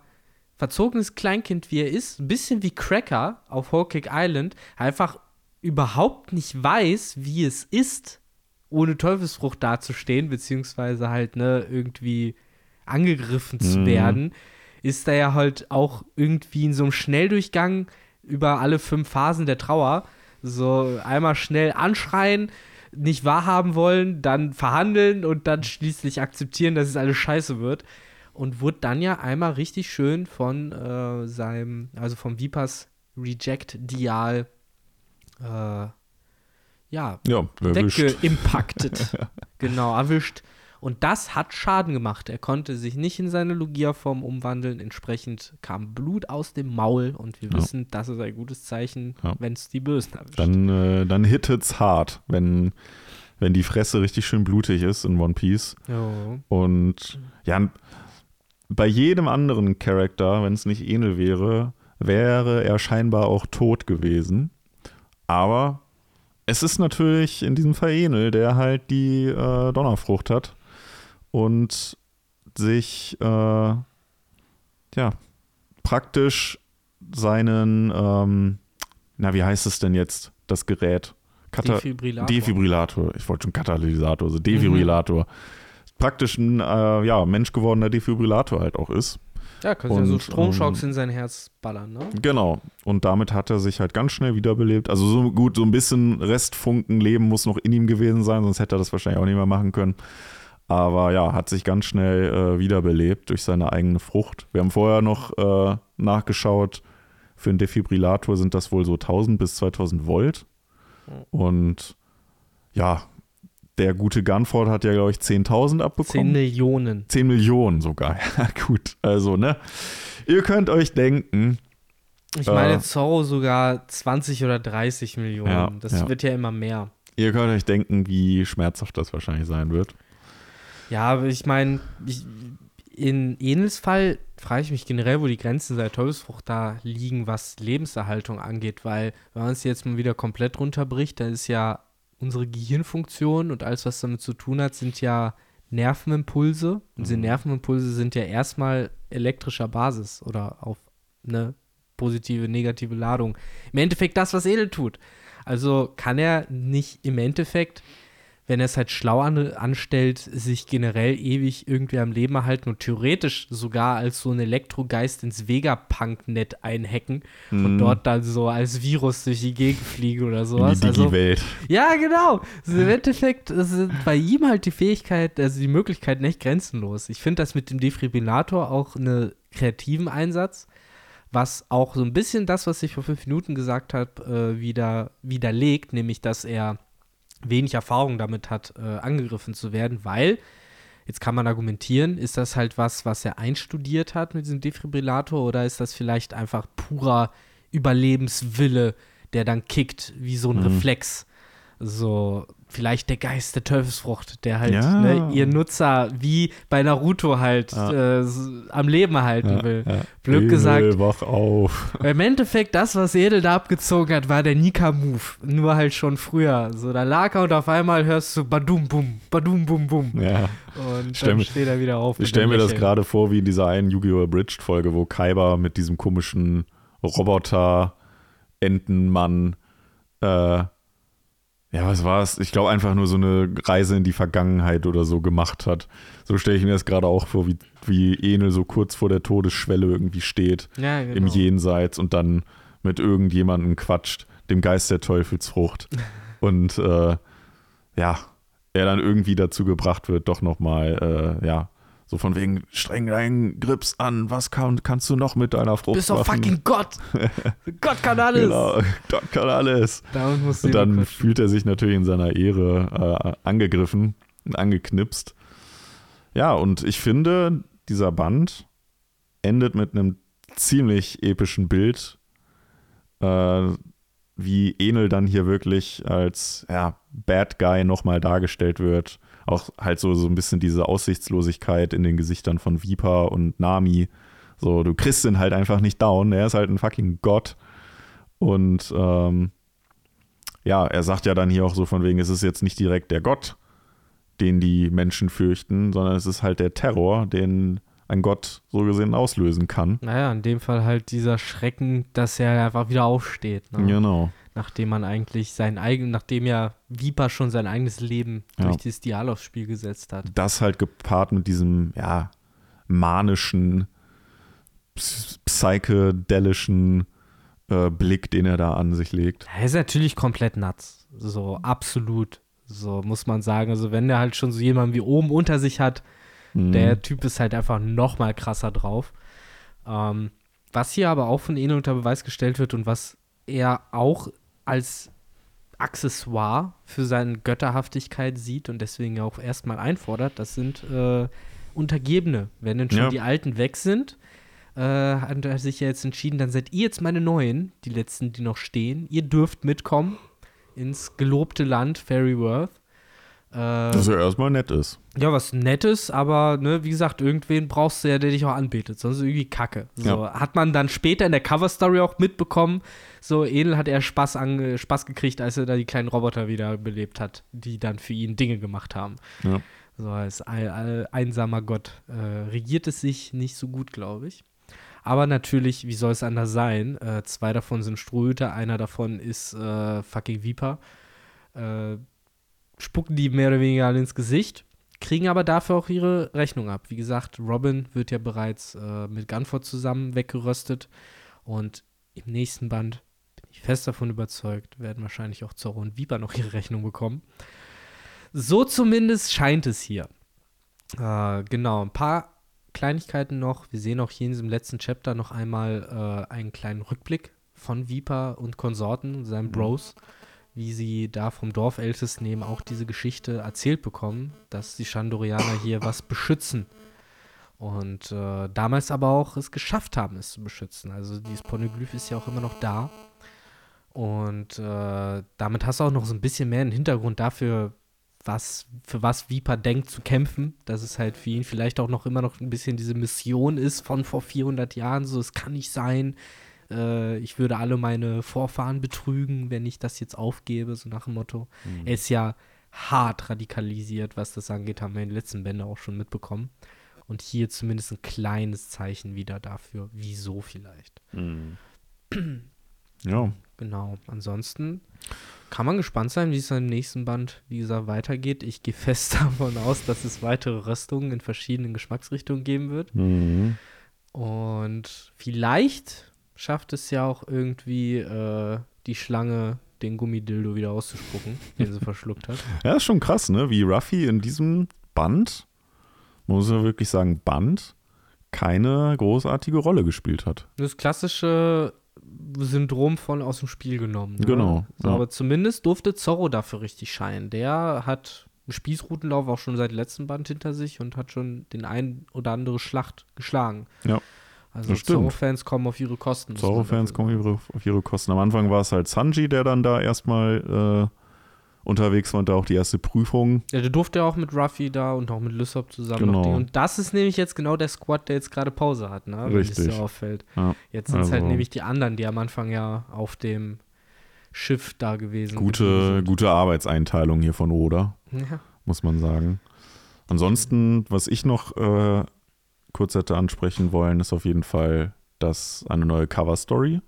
verzogenes Kleinkind wie er ist, ein bisschen wie Cracker auf Whole Cake Island, einfach überhaupt nicht weiß, wie es ist, ohne Teufelsfrucht dazustehen, beziehungsweise halt, ne, irgendwie angegriffen zu mhm. werden, ist er ja halt auch irgendwie in so einem Schnelldurchgang über alle fünf Phasen der Trauer. So einmal schnell anschreien, nicht wahrhaben wollen, dann verhandeln und dann schließlich akzeptieren, dass es alles scheiße wird. Und wurde dann ja einmal richtig schön von äh, seinem, also vom Vipas Reject Dial, äh, ja, ja weggeimpactet. genau, erwischt. Und das hat Schaden gemacht. Er konnte sich nicht in seine Logia-Form umwandeln. Entsprechend kam Blut aus dem Maul. Und wir ja. wissen, das ist ein gutes Zeichen, ja. wenn es die Bösen erwischt. Dann, äh, dann hittet's hart, wenn, wenn die Fresse richtig schön blutig ist in One Piece. Oh. Und ja, bei jedem anderen Charakter, wenn es nicht Enel wäre, wäre er scheinbar auch tot gewesen. Aber es ist natürlich in diesem Fall Enel, der halt die äh, Donnerfrucht hat und sich äh, ja praktisch seinen ähm, na wie heißt es denn jetzt das Gerät Kata Defibrillator. Defibrillator ich wollte schon Katalysator also Defibrillator mhm. praktisch ein äh, ja menschgewordener Defibrillator halt auch ist ja, kannst ja so Stromschocks ähm, in sein Herz ballern, ne? Genau. Und damit hat er sich halt ganz schnell wiederbelebt. Also so gut, so ein bisschen Restfunken Leben muss noch in ihm gewesen sein, sonst hätte er das wahrscheinlich auch nicht mehr machen können. Aber ja, hat sich ganz schnell äh, wiederbelebt durch seine eigene Frucht. Wir haben vorher noch äh, nachgeschaut, für einen Defibrillator sind das wohl so 1000 bis 2000 Volt. Und ja, der gute Gunford hat ja, glaube ich, 10.000 abbekommen. 10 Millionen. 10 Millionen sogar. Ja, gut. Also, ne? Ihr könnt euch denken. Ich meine, äh, Zorro sogar 20 oder 30 Millionen. Ja, das ja. wird ja immer mehr. Ihr könnt euch denken, wie schmerzhaft das wahrscheinlich sein wird. Ja, aber ich meine, in Enels Fall frage ich mich generell, wo die Grenzen seit Teufelsfrucht da liegen, was Lebenserhaltung angeht, weil wenn man es jetzt mal wieder komplett runterbricht, dann ist ja unsere Gehirnfunktion und alles, was damit zu tun hat, sind ja Nervenimpulse. Und diese mhm. Nervenimpulse sind ja erstmal elektrischer Basis oder auf eine positive, negative Ladung. Im Endeffekt das, was Edel tut. Also kann er nicht im Endeffekt wenn er es halt schlau an, anstellt, sich generell ewig irgendwie am Leben erhalten und theoretisch sogar als so ein Elektrogeist ins Vegapunk-Net einhacken mhm. und dort dann so als Virus durch die Gegend fliegen oder sowas. In die. Also, ja, genau. Also Im Endeffekt sind bei ihm halt die Fähigkeit, also die Möglichkeiten echt grenzenlos. Ich finde das mit dem Defibrillator auch einen kreativen Einsatz. was auch so ein bisschen das, was ich vor fünf Minuten gesagt habe, äh, wieder widerlegt, nämlich dass er wenig Erfahrung damit hat, äh, angegriffen zu werden, weil Jetzt kann man argumentieren, ist das halt was, was er einstudiert hat mit diesem Defibrillator oder ist das vielleicht einfach purer Überlebenswille, der dann kickt wie so ein mhm. Reflex? So, vielleicht der Geist der Teufelsfrucht, der halt ja. ne, ihr Nutzer wie bei Naruto halt ja. äh, am Leben halten ja, will. Blöd Emil, gesagt. wach auf. Im Endeffekt, das, was Edel da abgezogen hat, war der Nika-Move. Nur halt schon früher. So, da lag er und auf einmal hörst du Badum Bum, Badum Bum Bum. Ja. Und dann mir, steht er wieder auf. Ich stelle mir das gerade vor, wie in dieser einen Yu-Gi-Oh! Abridged-Folge, wo Kaiba mit diesem komischen Roboter-Entenmann äh, ja, was war es? Ich glaube einfach nur so eine Reise in die Vergangenheit oder so gemacht hat. So stelle ich mir das gerade auch vor, wie, wie Enel so kurz vor der Todesschwelle irgendwie steht ja, genau. im Jenseits und dann mit irgendjemandem quatscht, dem Geist der Teufelsfrucht. und äh, ja, er dann irgendwie dazu gebracht wird, doch nochmal, äh, ja, so von wegen, streng deinen Grips an, was kann, kannst du noch mit deiner Frucht Bist doch fucking Gott. Gott kann alles. Genau, Gott kann alles. und dann fühlt er sich natürlich in seiner Ehre äh, angegriffen und angeknipst. Ja, und ich finde, dieser Band endet mit einem ziemlich epischen Bild, äh, wie Enel dann hier wirklich als ja, Bad Guy nochmal dargestellt wird auch halt so, so ein bisschen diese Aussichtslosigkeit in den Gesichtern von Viper und Nami. So, du kriegst ihn halt einfach nicht down. Er ist halt ein fucking Gott. Und ähm, ja, er sagt ja dann hier auch so von wegen, es ist jetzt nicht direkt der Gott, den die Menschen fürchten, sondern es ist halt der Terror, den ein Gott so gesehen auslösen kann. Naja, in dem Fall halt dieser Schrecken, dass er einfach wieder aufsteht. Ne? Genau nachdem man eigentlich sein eigen, nachdem ja Viper schon sein eigenes Leben ja. durch dieses Dial aufs Spiel gesetzt hat. Das halt gepaart mit diesem, ja, manischen, psychedelischen äh, Blick, den er da an sich legt. Er ist natürlich komplett nuts. So, absolut. So, muss man sagen. Also, wenn der halt schon so jemanden wie oben unter sich hat, mhm. der Typ ist halt einfach noch mal krasser drauf. Ähm, was hier aber auch von Ihnen unter Beweis gestellt wird und was er auch als Accessoire für seine Götterhaftigkeit sieht und deswegen auch erstmal einfordert, das sind äh, Untergebene. Wenn denn schon ja. die Alten weg sind, äh, hat er sich ja jetzt entschieden, dann seid ihr jetzt meine Neuen, die letzten, die noch stehen. Ihr dürft mitkommen ins gelobte Land Fairy Worth. Äh, was ja erstmal nett ist. Ja, was Nettes, aber ne, wie gesagt, irgendwen brauchst du ja, der dich auch anbetet, sonst irgendwie Kacke. So, ja. Hat man dann später in der Cover-Story auch mitbekommen, so Edel hat er Spaß, an, Spaß gekriegt, als er da die kleinen Roboter wieder belebt hat, die dann für ihn Dinge gemacht haben. Ja. So als all, einsamer Gott äh, regiert es sich nicht so gut, glaube ich. Aber natürlich, wie soll es anders sein? Äh, zwei davon sind Strohhüter, einer davon ist äh, fucking Viper. Äh, spucken die mehr oder weniger alle ins Gesicht, kriegen aber dafür auch ihre Rechnung ab. Wie gesagt, Robin wird ja bereits äh, mit Gunford zusammen weggeröstet und im nächsten Band fest davon überzeugt, werden wahrscheinlich auch Zorro und Viper noch ihre Rechnung bekommen. So zumindest scheint es hier. Äh, genau, ein paar Kleinigkeiten noch. Wir sehen auch hier in diesem letzten Chapter noch einmal äh, einen kleinen Rückblick von Viper und Konsorten, seinen mhm. Bros. Wie sie da vom Dorfältesten eben auch diese Geschichte erzählt bekommen, dass die Chandorianer hier was beschützen. Und äh, damals aber auch es geschafft haben, es zu beschützen. Also dieses Poneglyph ist ja auch immer noch da. Und äh, damit hast du auch noch so ein bisschen mehr einen Hintergrund dafür, was, für was Viper denkt zu kämpfen. Dass es halt für ihn vielleicht auch noch immer noch ein bisschen diese Mission ist von vor 400 Jahren. So, es kann nicht sein, äh, ich würde alle meine Vorfahren betrügen, wenn ich das jetzt aufgebe, so nach dem Motto. Mhm. Er ist ja hart radikalisiert, was das angeht, haben wir in den letzten Bänden auch schon mitbekommen. Und hier zumindest ein kleines Zeichen wieder dafür, wieso vielleicht. Mhm. ja. Genau. Ansonsten kann man gespannt sein, wie es im nächsten Band, wie gesagt, weitergeht. Ich gehe fest davon aus, dass es weitere Röstungen in verschiedenen Geschmacksrichtungen geben wird. Mhm. Und vielleicht schafft es ja auch irgendwie äh, die Schlange den Gummidildo wieder auszuspucken, den sie verschluckt hat. Ja, ist schon krass, ne? Wie Ruffy in diesem Band, muss man wirklich sagen, Band, keine großartige Rolle gespielt hat. Das klassische Syndrom von aus dem Spiel genommen. Ne? Genau, So, ja. Aber zumindest durfte Zorro dafür richtig scheinen. Der hat einen Spießrutenlauf auch schon seit dem letzten Band hinter sich und hat schon den ein oder andere Schlacht geschlagen. Ja, Also. Zorro-Fans kommen auf ihre Kosten. Zorro-Fans kommen auf ihre Kosten. Am Anfang war es halt Sanji, der dann da erstmal äh, unterwegs war und da auch die erste Prüfung. Ja, der durfte ja auch mit Ruffy da und auch mit Lysop zusammen Genau. Und das ist nämlich jetzt genau der Squad, der jetzt gerade Pause hat, ne? Wenn es Richtig. dir auffällt. Ja. Jetzt sind es Also- halt nämlich die anderen, die am Anfang ja auf dem Schiff da gewesen Gute, geblieben gute Arbeitseinteilung hier von Oda, sind. Ja. muss man sagen. Ansonsten, was ich noch äh, kurz hätte ansprechen wollen, ist auf jeden Fall, dass eine neue Cover-Story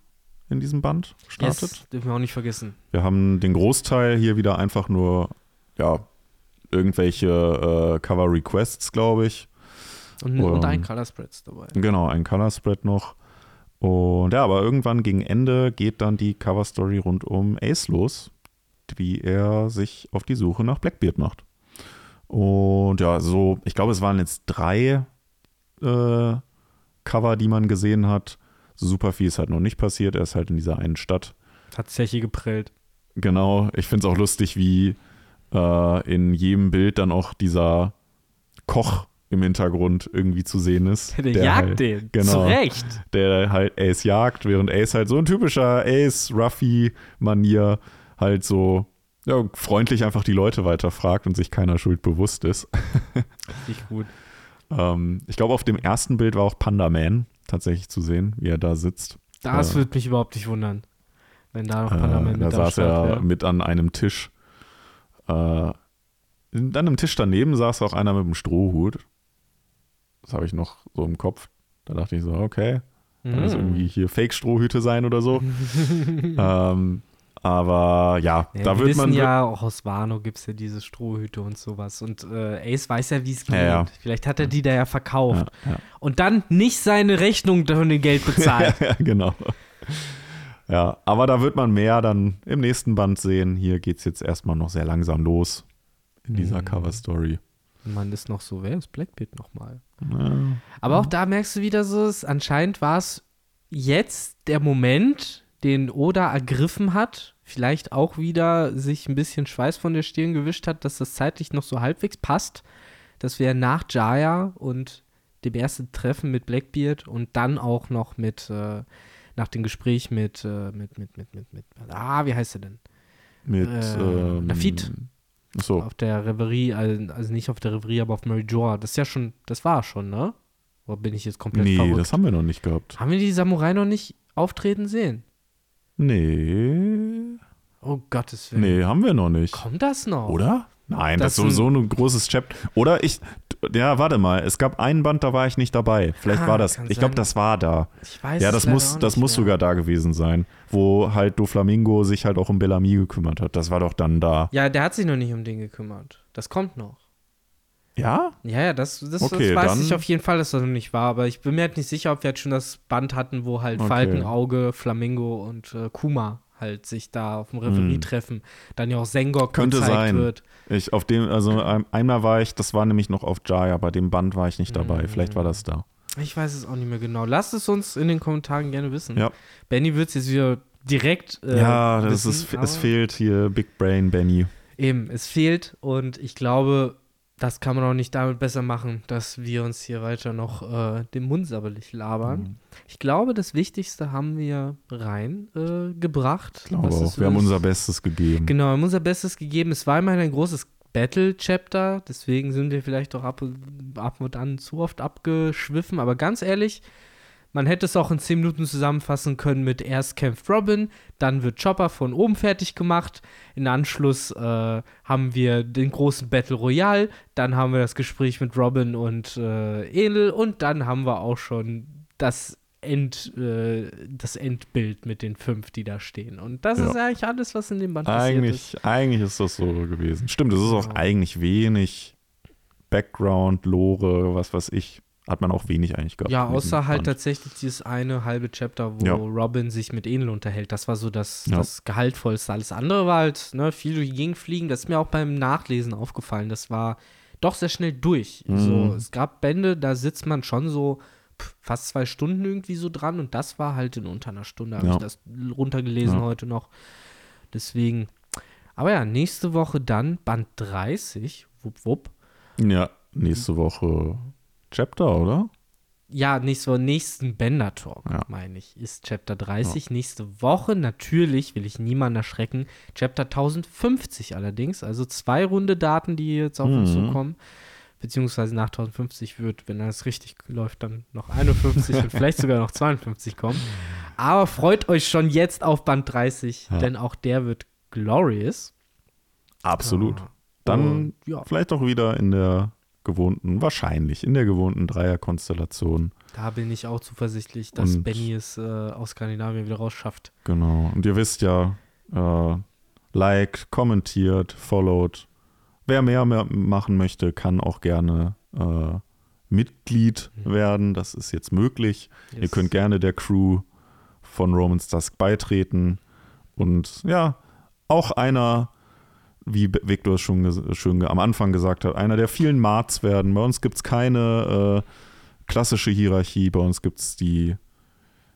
in diesem Band startet. Yes, dürfen wir auch nicht vergessen. Wir haben den Großteil hier wieder einfach nur, ja, irgendwelche äh, Cover-Requests, glaube ich. Und, und ein Ähm, Color Spreads dabei. Genau, ein Color Spread noch. Und ja, aber irgendwann gegen Ende geht dann die Cover Story rund um Ace los, wie er sich auf die Suche nach Blackbeard macht. Und ja, so, ich glaube, es waren jetzt drei äh, Cover, die man gesehen hat. So super viel ist halt noch nicht passiert. Er ist halt in dieser einen Stadt. Hat Zeche geprellt. Genau. Ich finde es auch lustig, wie äh, in jedem Bild dann auch dieser Koch im Hintergrund irgendwie zu sehen ist. Der, jagt halt, den. genau. Zu Recht. der halt Ace jagt, während Ace halt so ein typischer Ace-Ruffy-Manier halt so ja, freundlich einfach die Leute weiterfragt und sich keiner Schuld bewusst ist. Richtig gut. Ähm, ich glaube, auf dem ersten Bild war auch Panda Man tatsächlich zu sehen, wie er da sitzt. Das Äh, würde mich überhaupt nicht wundern. Wenn da noch Äh, Panama mit da saß Start er wäre. mit an einem Tisch. Äh, an einem Tisch daneben saß auch einer mit einem Strohhut. Das habe ich noch so im Kopf. Da dachte ich so, okay, kann das Mhm. irgendwie hier Fake-Strohhüte sein oder so. ähm, aber ja, Ja, da wir wird wissen man. ja, auch aus Wano gibt es ja diese Strohhüte und sowas. Und äh, Ace weiß ja, wie es geht. Ja, ja. Vielleicht hat er die da ja verkauft. Und dann nicht seine Rechnung von dem Geld bezahlt. ja, genau. Ja, aber da wird man mehr dann im nächsten Band sehen. Hier geht es jetzt erstmal noch sehr langsam los in dieser Mhm. Cover-Story. Man ist noch so, wer ist Blackbeard nochmal? Aber auch da merkst du wieder so, es, anscheinend war es jetzt der Moment, den Oda ergriffen hat, vielleicht auch wieder sich ein bisschen Schweiß von der Stirn gewischt hat, dass das zeitlich noch so halbwegs passt, dass wir nach Jaya und dem ersten Treffen mit Blackbeard und dann auch noch mit, äh, nach dem Gespräch mit, äh, mit, mit, mit, mit, mit, ah, wie heißt er denn? Mit Äh, ähm, Lafitte. Achso, Auf der Reverie, also also nicht auf der Reverie, aber auf Mary Joa. Das ist ja schon, das war schon, ne? Oder bin ich jetzt komplett nee, verrückt? das haben wir noch nicht gehabt. Haben wir die Samurai noch nicht auftreten sehen? Nee. Oh Gottes Willen. Nee, haben wir noch nicht. Kommt das noch? Oder? Nein, das, Das ist sowieso ein großes Chapter. Oder ich, ja, warte mal, es gab einen Band, da war ich nicht dabei. Vielleicht Ah, war das, ich glaube, das war da. Ich weiß Ja, das muss, das muss mehr. sogar da gewesen sein, wo halt Doflamingo sich halt auch um Bellamy gekümmert hat. Das war doch dann da. Ja, der hat sich noch nicht um den gekümmert. Das kommt noch. Ja? Ja, ja, das, das, Okay, das weiß ich auf jeden Fall, dass das noch nicht war. Aber ich bin mir halt nicht sicher, ob wir jetzt schon das Band hatten, wo halt Okay. Falkenauge, Flamingo und äh, Kuma halt sich da auf dem Reverie Hm. treffen. Dann ja auch Sengok Könnte gezeigt sein. wird. Ich auf dem, also ein- einmal war ich, das war nämlich noch auf Jaya, bei dem Band war ich nicht dabei. Mhm. Vielleicht war das da. Ich weiß es auch nicht mehr genau. Lasst es uns in den Kommentaren gerne wissen. Ja. Benny wird es jetzt wieder direkt. Äh, ja, das wissen, ist, es fehlt hier Big Brain Benny. Eben, es fehlt und ich glaube, das kann man auch nicht damit besser machen, dass wir uns hier weiter noch äh, den Mund sabberlich labern. Mhm. Ich glaube, das Wichtigste haben wir rein äh, glaube auch. Wir haben unser Bestes gegeben. Genau, wir haben unser Bestes gegeben. Es war immerhin ein großes Battle-Chapter, deswegen sind wir vielleicht auch ab, ab und an zu oft abgeschwiffen. Aber ganz ehrlich, man hätte es auch in 10 Minuten zusammenfassen können mit erst kämpft Robin, dann wird Chopper von oben fertig gemacht. In Anschluss äh, haben wir den großen Battle Royale, dann haben wir das Gespräch mit Robin und äh, Enel und dann haben wir auch schon das End, äh, das Endbild mit den fünf, die da stehen. Und das Ja. ist eigentlich alles, was in dem Band passiert ist. Eigentlich, ist das so gewesen. Stimmt, es ist auch Genau. eigentlich wenig Background, Lore, was weiß ich. Hat man auch wenig eigentlich gehabt. Ja, außer halt Band. tatsächlich dieses eine halbe Chapter, wo Ja. Robin sich mit Enel unterhält. Das war so das, Ja. das Gehaltvollste. Alles andere war halt ne, viel durch die Gegend fliegen. Das ist mir auch beim Nachlesen aufgefallen. Das war doch sehr schnell durch. Mhm. So, es gab Bände, da sitzt man schon so pff, fast zwei Stunden irgendwie so dran und das war halt in unter einer Stunde, habe Ja. ich das runtergelesen heute noch. Deswegen, aber ja, nächste Woche dann Band 30, wupp, wupp. Ja, nächste Woche Chapter, oder? Ja, nächste Woche, nächsten Bender-Talk, Ja. meine ich, ist Chapter 30. Nächste Woche natürlich, will ich niemanden erschrecken, Chapter 1050 allerdings. Also zwei runde Daten, die jetzt auf uns Mhm. zukommen. Beziehungsweise nach 1050 wird, wenn das richtig läuft, dann noch 51 und vielleicht sogar noch 52 kommen. Aber freut euch schon jetzt auf Band 30, Ja. denn auch der wird glorious. Absolut. Ah. Dann Und, ja, vielleicht auch wieder in der gewohnten, wahrscheinlich in der gewohnten Dreierkonstellation. da bin ich auch zuversichtlich, dass Und- Benny es äh, aus Skandinavien wieder rausschafft. Genau. Und ihr wisst ja, äh, liked, kommentiert, followed. Wer mehr, mehr machen möchte, kann auch gerne äh, Mitglied Mhm. werden. Das ist jetzt möglich. Ihr Yes. könnt gerne der Crew von Roman's Dusk beitreten. Und ja, auch einer, wie Victor es schon, schon am Anfang gesagt hat, einer der vielen Marts werden. Bei uns gibt es keine äh, klassische Hierarchie. Bei uns gibt es die,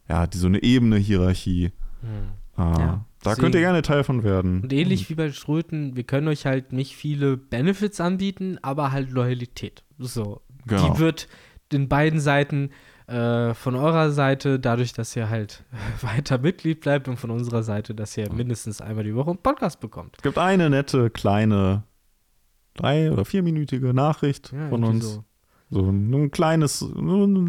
ja, die so eine ebene Hierarchie. Hm. Äh, Ja, da deswegen- könnt ihr gerne Teil von werden. Und ähnlich wie bei Ströten, wir können euch halt nicht viele Benefits anbieten, aber halt Loyalität. So. Genau. Die wird den beiden Seiten äh, von eurer Seite, dadurch, dass ihr halt weiter Mitglied bleibt und von unserer Seite, dass ihr mindestens einmal die Woche einen Podcast bekommt. Es gibt eine nette, kleine, drei- oder vierminütige Nachricht Ja, von uns. So. So ein kleines,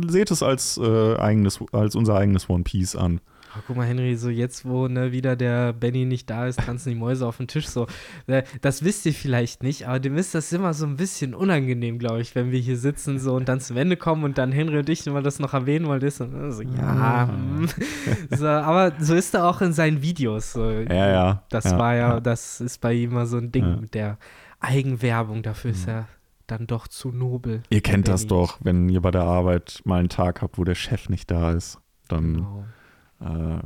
seht es als, äh, eigenes, als unser eigenes One Piece an. Ah, guck mal, Henry, so jetzt, wo ne, wieder der Benny nicht da ist, tanzen die Mäuse auf den Tisch. So, Äh, das wisst ihr vielleicht nicht, aber dem ist das immer so ein bisschen unangenehm, glaube ich, wenn wir hier sitzen so und dann zum Ende kommen und dann Henry und ich immer das noch erwähnen wollen. Ist so, äh, so, ja, Ah. hm. so, aber so ist er auch in seinen Videos. So. Ja, ja. Das ja, war ja, ja. das ist bei ihm immer so ein Ding Ja. mit der Eigenwerbung. Dafür ist er dann doch zu nobel. Ihr kennt das Benny. doch, wenn ihr bei der Arbeit mal einen Tag habt, wo der Chef nicht da ist. Dann Genau. Äh,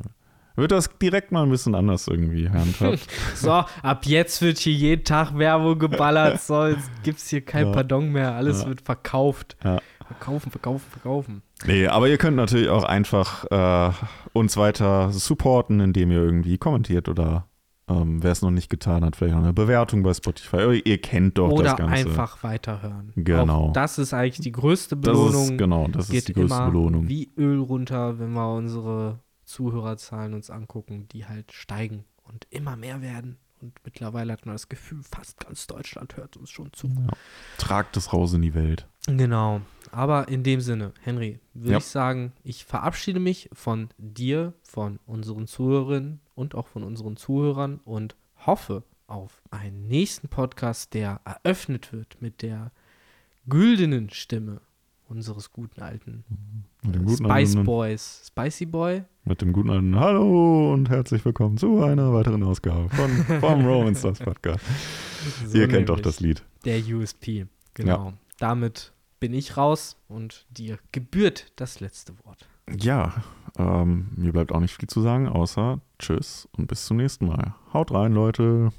wird das direkt mal ein bisschen anders irgendwie handhabt. So, ab jetzt wird hier jeden Tag Werbung geballert. So, jetzt gibt es hier kein Ja. Pardon mehr. Alles Ja. wird verkauft. Ja. Verkaufen, verkaufen, verkaufen. nee, aber ihr könnt natürlich auch einfach äh, uns weiter supporten, indem ihr irgendwie kommentiert oder ähm, wer es noch nicht getan hat, vielleicht auch eine Bewertung bei Spotify. Ihr, kennt doch Oder das Ganze. einfach weiterhören. Genau. Auch das ist eigentlich die größte das Belohnung. ist, genau, das Geht ist die größte Belohnung. wie Öl runter, wenn wir unsere Zuhörerzahlen uns angucken, die halt steigen und immer mehr werden. Und mittlerweile hat man das Gefühl, fast ganz Deutschland hört uns schon zu. Ja. Tragt es raus in die Welt. Genau. Aber in dem Sinne, Henry, würde Ja. ich sagen, ich verabschiede mich von dir, von unseren Zuhörerinnen und auch von unseren Zuhörern und hoffe auf einen nächsten Podcast, der eröffnet wird mit der güldenen Stimme unseres guten alten guten Spice alten- Boys. Spicy Boy? Mit dem guten alten Hallo und herzlich willkommen zu einer weiteren Ausgabe von vom Romans das Podcast. So Ihr kennt doch das Lied. Der USP. Genau. Damit bin ich raus und dir gebührt das letzte Wort. Ja, ähm, mir bleibt auch nicht viel zu sagen, außer Tschüss und bis zum nächsten Mal. Haut rein, Leute.